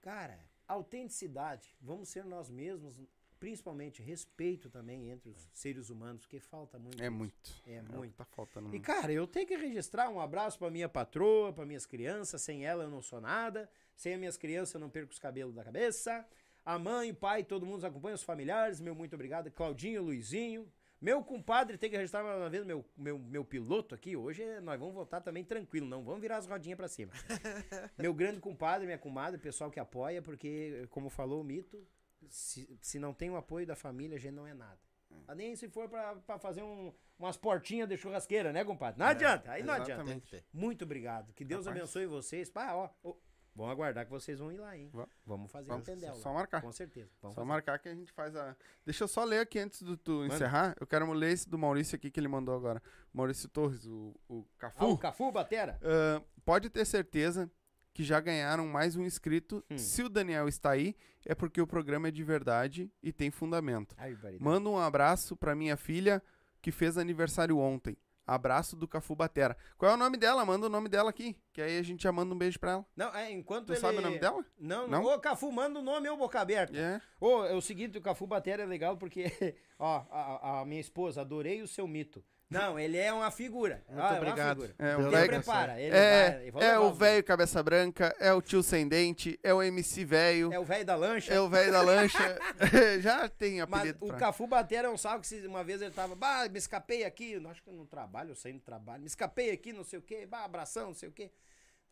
Cara, autenticidade, vamos ser nós mesmos, principalmente respeito também entre os seres humanos, porque falta muito. É isso. muito. É o que muito. Tá faltando E cara, eu tenho que registrar um abraço pra minha patroa, pra minhas crianças. Sem ela eu não sou nada. Sem as minhas crianças eu não perco os cabelos da cabeça. A mãe, pai, todo mundo nos acompanha, os familiares, meu muito obrigado. Claudinho, Luizinho. Meu compadre, tem que registrar mais uma vez meu, meu, meu piloto aqui. Hoje é- nós vamos votar também tranquilo, não vamos virar as rodinhas pra cima. meu grande compadre, minha comadre, pessoal que apoia, porque, como falou o mito, se, se não tem o apoio da família, a gente não é nada. Ah, Nem se for pra fazer um- umas portinhas de churrasqueira, né, compadre? Não adianta, aí não adianta. Muito obrigado. Que Deus Rapaz. abençoe vocês. Pá, ó, ó, vamos aguardar que vocês vão ir lá, hein? Va- Vamos fazer Vamos, o tendel só lá. marcar. Com certeza. Vamos Só fazer. marcar que a gente faz a. Deixa eu só ler aqui antes do tu encerrar. Eu quero ler esse do Maurício aqui que ele mandou agora. Maurício Torres, o, o Cafu. Ah, o Cafu Batera. Ah, pode ter certeza que já ganharam mais um inscrito. Hum. Se o Daniel está aí, é porque o programa é de verdade e tem fundamento. Ai. Manda um abraço pra minha filha que fez aniversário ontem. Abraço do Cafu Batera. Qual é o nome dela? Manda o nome dela aqui. Que aí a gente já manda um beijo pra ela. Não, é, enquanto Tu ele... sabe o nome dela? Não, Não? Ô, Cafu, manda o nome ou boca aberta. É. Ô, é o seguinte, o Cafu Batera é legal porque, ó, a, a minha esposa, adorei o seu mito. Não, ele é uma figura. Muito Ah, é uma obrigado. figura. É, o Ele velho- abençoe. prepara. Ele É, vai- é o velho cabeça branca, é o tio sem dente, é o MC velho, É o velho da lancha. é o velho da lancha. já tem Mas apelido o pra... Cafu Batera é um salve que uma vez ele tava, bah, me escapei aqui, eu acho que no trabalho, eu saí do trabalho, me escapei aqui, não sei o quê, bah, abração, não sei o quê.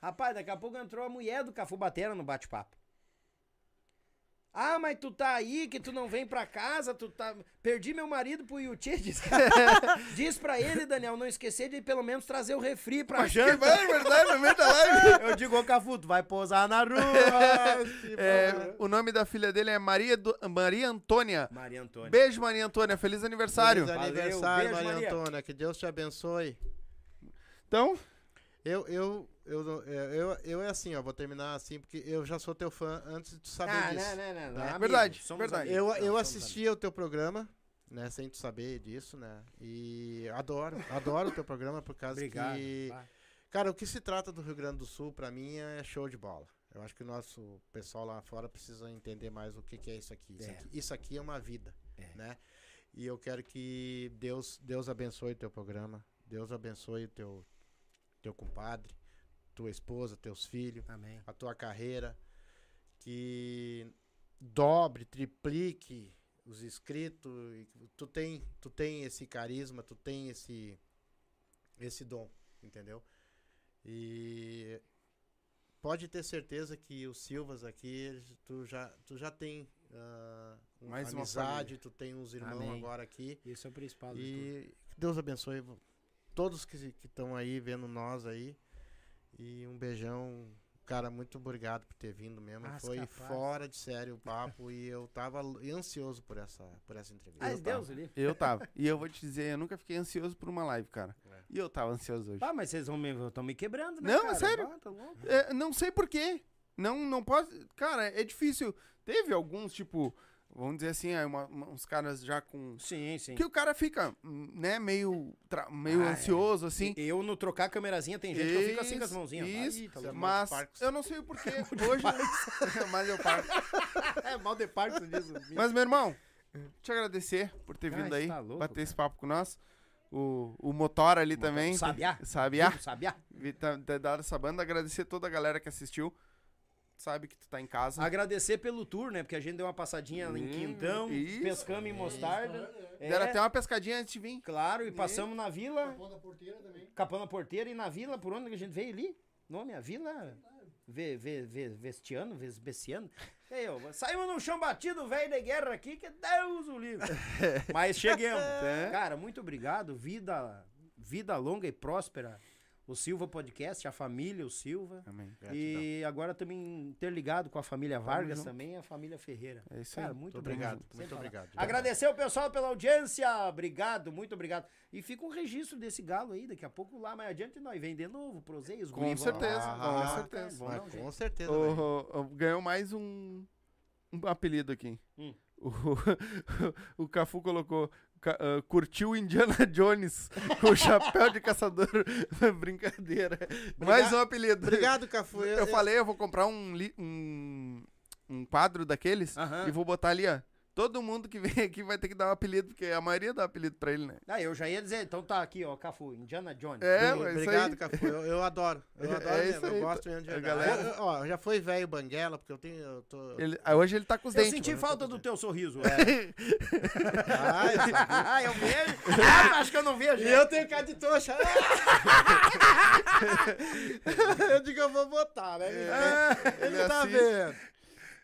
Rapaz, daqui a pouco entrou a mulher do Cafu Batera no bate-papo. Ah, mas tu tá aí, que tu não vem pra casa, tu tá... Perdi meu marido pro Yuchê, diz, diz pra ele, Daniel, não esquecer de pelo menos trazer o refri pra Mas que janta. vai, verdade, no meio da live. Eu digo, ô Cafu, tu vai posar na rua. É, o nome da filha dele é Maria, do- Maria Antônia. Maria Antônia. Beijo, Maria Antônia. Feliz aniversário. Feliz Valeu, aniversário, beijo, Maria Maria. Antônia. Que Deus te abençoe. Então, Eu, eu, eu, não- eu, eu, eu é assim, ó, vou terminar assim, porque eu já sou teu fã antes de saber Ah, disso. não, não, não, não. É Amigo, verdade, somos verdade. Eu, amigos, eu somos assistia o teu programa, né, sem tu saber disso, né, e adoro, adoro o teu programa por causa Obrigado. que... vai. Cara, o que se trata do Rio Grande do Sul, pra mim, é show de bola. Eu acho que o nosso pessoal lá fora precisa entender mais o que, que é isso aqui. Isso, É. aqui. isso aqui é uma vida, É. né? E eu quero que Deus, Deus abençoe o teu programa, Deus abençoe o teu, teu compadre, tua esposa, teus filhos, Amém. a tua carreira, que dobre, triplique os inscritos. Tu tem, tu tem esse carisma, tu tem esse, esse dom, entendeu? E pode ter certeza que os Silvas aqui, tu já, tu já tem ah, uma Mais uma amizade, tu tem uns irmãos Amém. agora aqui. Isso é o principal. E Deus abençoe todos que estão aí vendo nós aí. E um beijão. Cara, muito obrigado por ter vindo mesmo. Ah, Foi capaz. fora de sério o papo e eu tava ansioso por essa, por essa entrevista. Ai, eu Deus, ali. eu tava. E eu vou te dizer, eu nunca fiquei ansioso por uma live, cara. É. E eu tava ansioso hoje. Ah, mas vocês vão me, estão me quebrando, né? Não, cara? é sério. Ah, tá louco. É, não sei porquê. Não, não pode. Cara, é difícil. Teve alguns, tipo, vamos dizer assim, aí uma- uma- uns caras já com. Sim, sim. Que o cara fica, né, meio, tra- meio Ah, é. ansioso, assim. Eu, no trocar a câmerazinha, tem gente que eu fico assim com as Isso, mãozinhas. Isso, Ai, tá mas eu não sei o porquê. Hoje. mas eu paro. É mal de parque disso. Mas, meu irmão, te agradecer por ter vindo aí, tá louco, bater cara. esse papo com nós. O, o Motor ali também. Sabiá. Sabiá. Sabiá. Vi- tá- essa banda. Agradecer toda a galera que assistiu. Sabe que tu tá em casa. Agradecer pelo tour, né? Porque a gente deu uma passadinha em Hum, Quintão, isso. pescamos em Mostarda. É, Deram até uma pescadinha antes de vir. Claro, e passamos na vila, Capão da porteira também. Capão da Porteira, e na vila, por onde que a gente veio ali? Nome, a vila... Ve, ve, ve, vestiano, Vesbeciano. E aí, ó, saímos num chão batido, velho de guerra aqui, que Deus o livre. Mas cheguemos. É. Cara, muito obrigado. Vida, vida longa e próspera. O Silva Podcast, a família, o Silva. Amém. E agora também interligado com a família Vargas também e a família Ferreira. É isso Cara, aí. muito Muito obrigado, muito falar. obrigado. Agradecer o pessoal pela audiência. Obrigado, muito obrigado. E fica um registro desse galo aí. Daqui a pouco lá mais adiante nós vem de novo. Prosei, os Com guri certeza, lá. com Ah, certeza. Não, com certeza, ganhou mais um, um apelido aqui. Hum. O, o Cafu colocou. Ah, curtiu Indiana Jones com o chapéu de caçador. Brincadeira. Mais um apelido. Obrigado, Cafu. Eu falei, eu vou comprar um, um, um quadro daqueles Aham. e vou botar ali, ó. Todo mundo que vem aqui vai ter que dar um apelido, porque a maioria dá apelido pra ele, né? Ah, eu já ia dizer, então tá aqui, ó, Cafu, Indiana Jones. É, isso Obrigado, aí. Cafu. Eu, eu adoro. Eu É- adoro é mesmo. isso aí, Eu gosto tá- mesmo de a verdade. galera- Eu- eu- ó, já foi velho banguela, porque eu tenho. Eu tô... Ele- ah, hoje ele tá com os Eu dentes. senti mano. falta do teu sorriso. É. Ah, eu ah, eu vejo. Ah, acho que eu não vejo. E eu tenho cara de trouxa. eu digo, eu vou botar, né? Ele, É, ele ele tá assiste. vendo.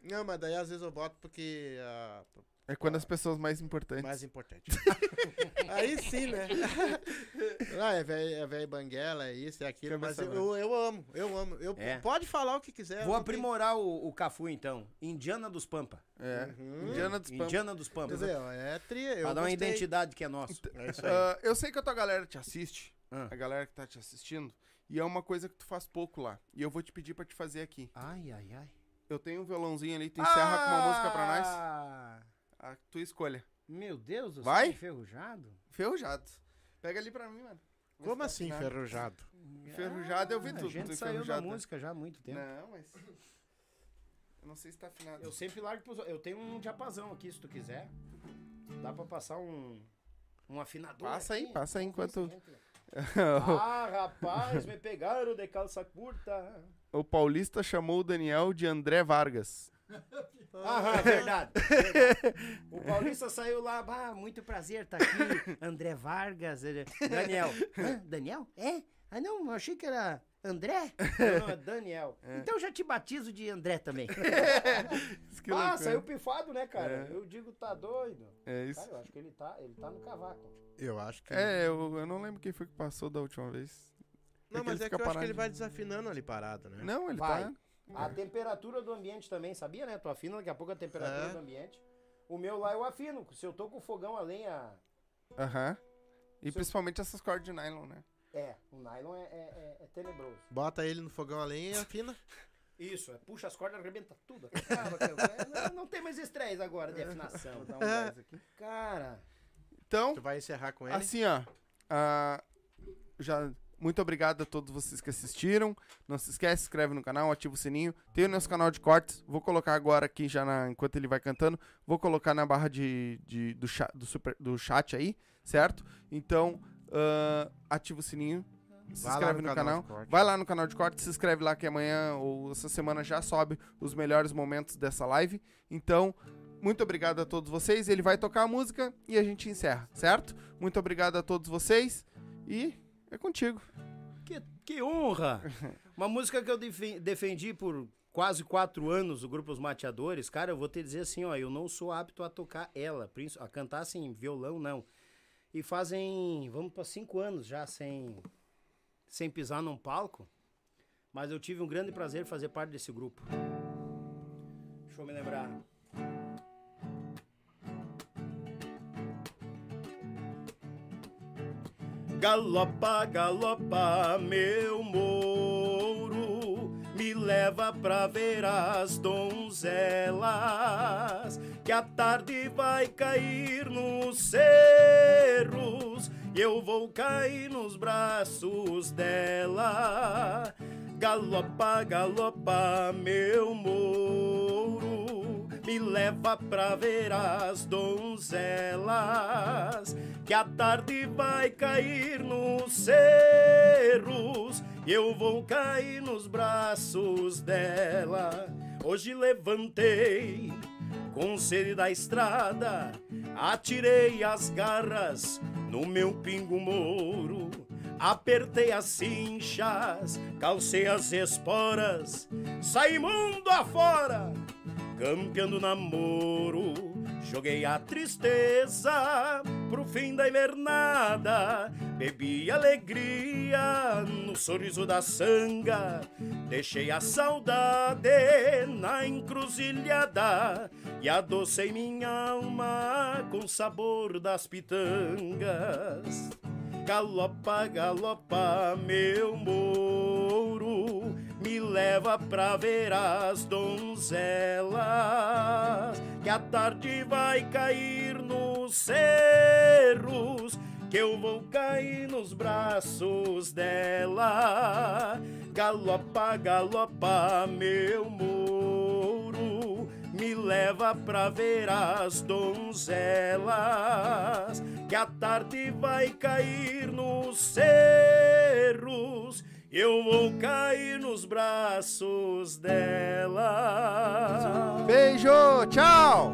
Não, mas daí às vezes eu boto porque. ah, É quando as pessoas mais importantes. mais importante. Aí sim, né? Ah, é velho é banguela, é isso, é aquilo, mas Cabeça eu, eu amo, eu amo. Eu, É. Pode falar o que quiser. Vou não tem- aprimorar o, o Cafu, então. Indiana dos Pampa. É. Uhum. Indiana dos Pampas. Indiana dos Quer Pampa. dizer, é tria, eu Pra dar uma identidade que é nosso. É isso aí. Ah, eu sei que a tua galera te assiste. Ah. A galera que tá te assistindo. E é uma coisa que tu faz pouco lá. E eu vou te pedir pra te fazer aqui. Ai, ai, ai. Eu tenho um violãozinho ali, tu encerra com uma música pra nós. Ah, A tua escolha. Meu Deus do Vai? céu, enferrujado. Ferrujado. Pega ali pra mim, mano. Como tá assim, enferrujado? Enferrujado, eu vi Ah, tudo A gente do saiu da enferrujado. música já há muito tempo. Não, mas. Eu não sei se tá afinado. Eu sempre largo pros... Eu tenho um diapasão aqui, se tu quiser. Dá pra passar um... Um afinador Passa aí, aqui. passa aí enquanto-. Ah, rapaz, me pegaram de calça curta. O Paulista chamou o Daniel de André Vargas. Aham, verdade. verdade. O Paulista saiu lá, bah, muito prazer tá aqui. André Vargas, ele- Daniel. Hã? Daniel? É? Ah, não, eu achei que era André? Não, não, é Daniel. Então já te batizo de André também. Que ah, saiu pifado, né, cara? É. Eu digo, tá doido. É isso. Cara, eu acho que ele tá, ele tá no cavaco. Eu acho que. É, eu, eu não lembro quem foi que passou da última vez. Não, mas é que eu acho que ele vai desafinando ali parado, né? Não, ele Vai. tá. A temperatura do ambiente também, sabia, né? Tu afina daqui a pouco a temperatura É. do ambiente. O meu lá eu afino. Se eu tô com o fogão a lenha Aham. E Se eu- principalmente essas cordas de nylon, né? É, o nylon é, é- é- é tenebroso. Bota ele no fogão a lenha e afina. Isso, é, puxa as cordas, arrebenta tudo. Acaba, cara. não, não tem mais estresse agora de afinação. Vou dar um aqui. Cara, Então, Tu vai encerrar com ele. assim, ó. ah, já. Muito obrigado a todos vocês que assistiram. Não se esquece, se inscreve no canal, ativa o sininho. Tem o nosso canal de cortes. Vou colocar agora aqui, já na- enquanto ele vai cantando. Vou colocar na barra de, de- do, chat, do, super- do chat aí, certo? Então, ah, ativa o sininho. Se Vai inscreve no no, canal canal. Vai lá no canal de corte, se inscreve lá que amanhã ou essa semana já sobe os melhores momentos dessa live. Então, muito obrigado a todos vocês. Ele vai tocar a música e a gente encerra, certo? Muito obrigado a todos vocês e é contigo. que, que honra! Uma música que eu defen- defendi por quase quatro anos, o Grupo Os Mateadores. Cara, eu vou te dizer assim, ó, eu não sou apto a tocar ela, a cantar assim, violão, não. E fazem, vamos para cinco anos já sem, sem pisar num palco. Mas eu tive um grande prazer fazer parte desse grupo. Deixa eu me lembrar. Galopa, galopa, meu mouro, me leva pra ver as donzelas, que a tarde vai cair nos cerros, e eu vou cair nos braços dela. Galopa, galopa, meu mouro, me leva pra ver as donzelas, que a tarde vai cair nos cerros, e eu vou cair nos braços dela. Hoje levantei com sede da estrada, atirei as garras no meu pingo mouro. Apertei as cinchas, calcei as esporas, saí mundo afora, campeando namoro. Joguei a tristeza pro fim da invernada, bebi alegria no sorriso da sanga, deixei a saudade na encruzilhada e adocei minha alma com sabor das pitangas. Galopa, galopa, meu mouro, me leva pra ver as donzelas, que a tarde vai cair nos cerros, que eu vou cair nos braços dela. Galopa, galopa, meu mouro, me leva pra ver as donzelas, que a tarde vai cair nos cerros eu vou cair nos braços dela. Beijo, tchau!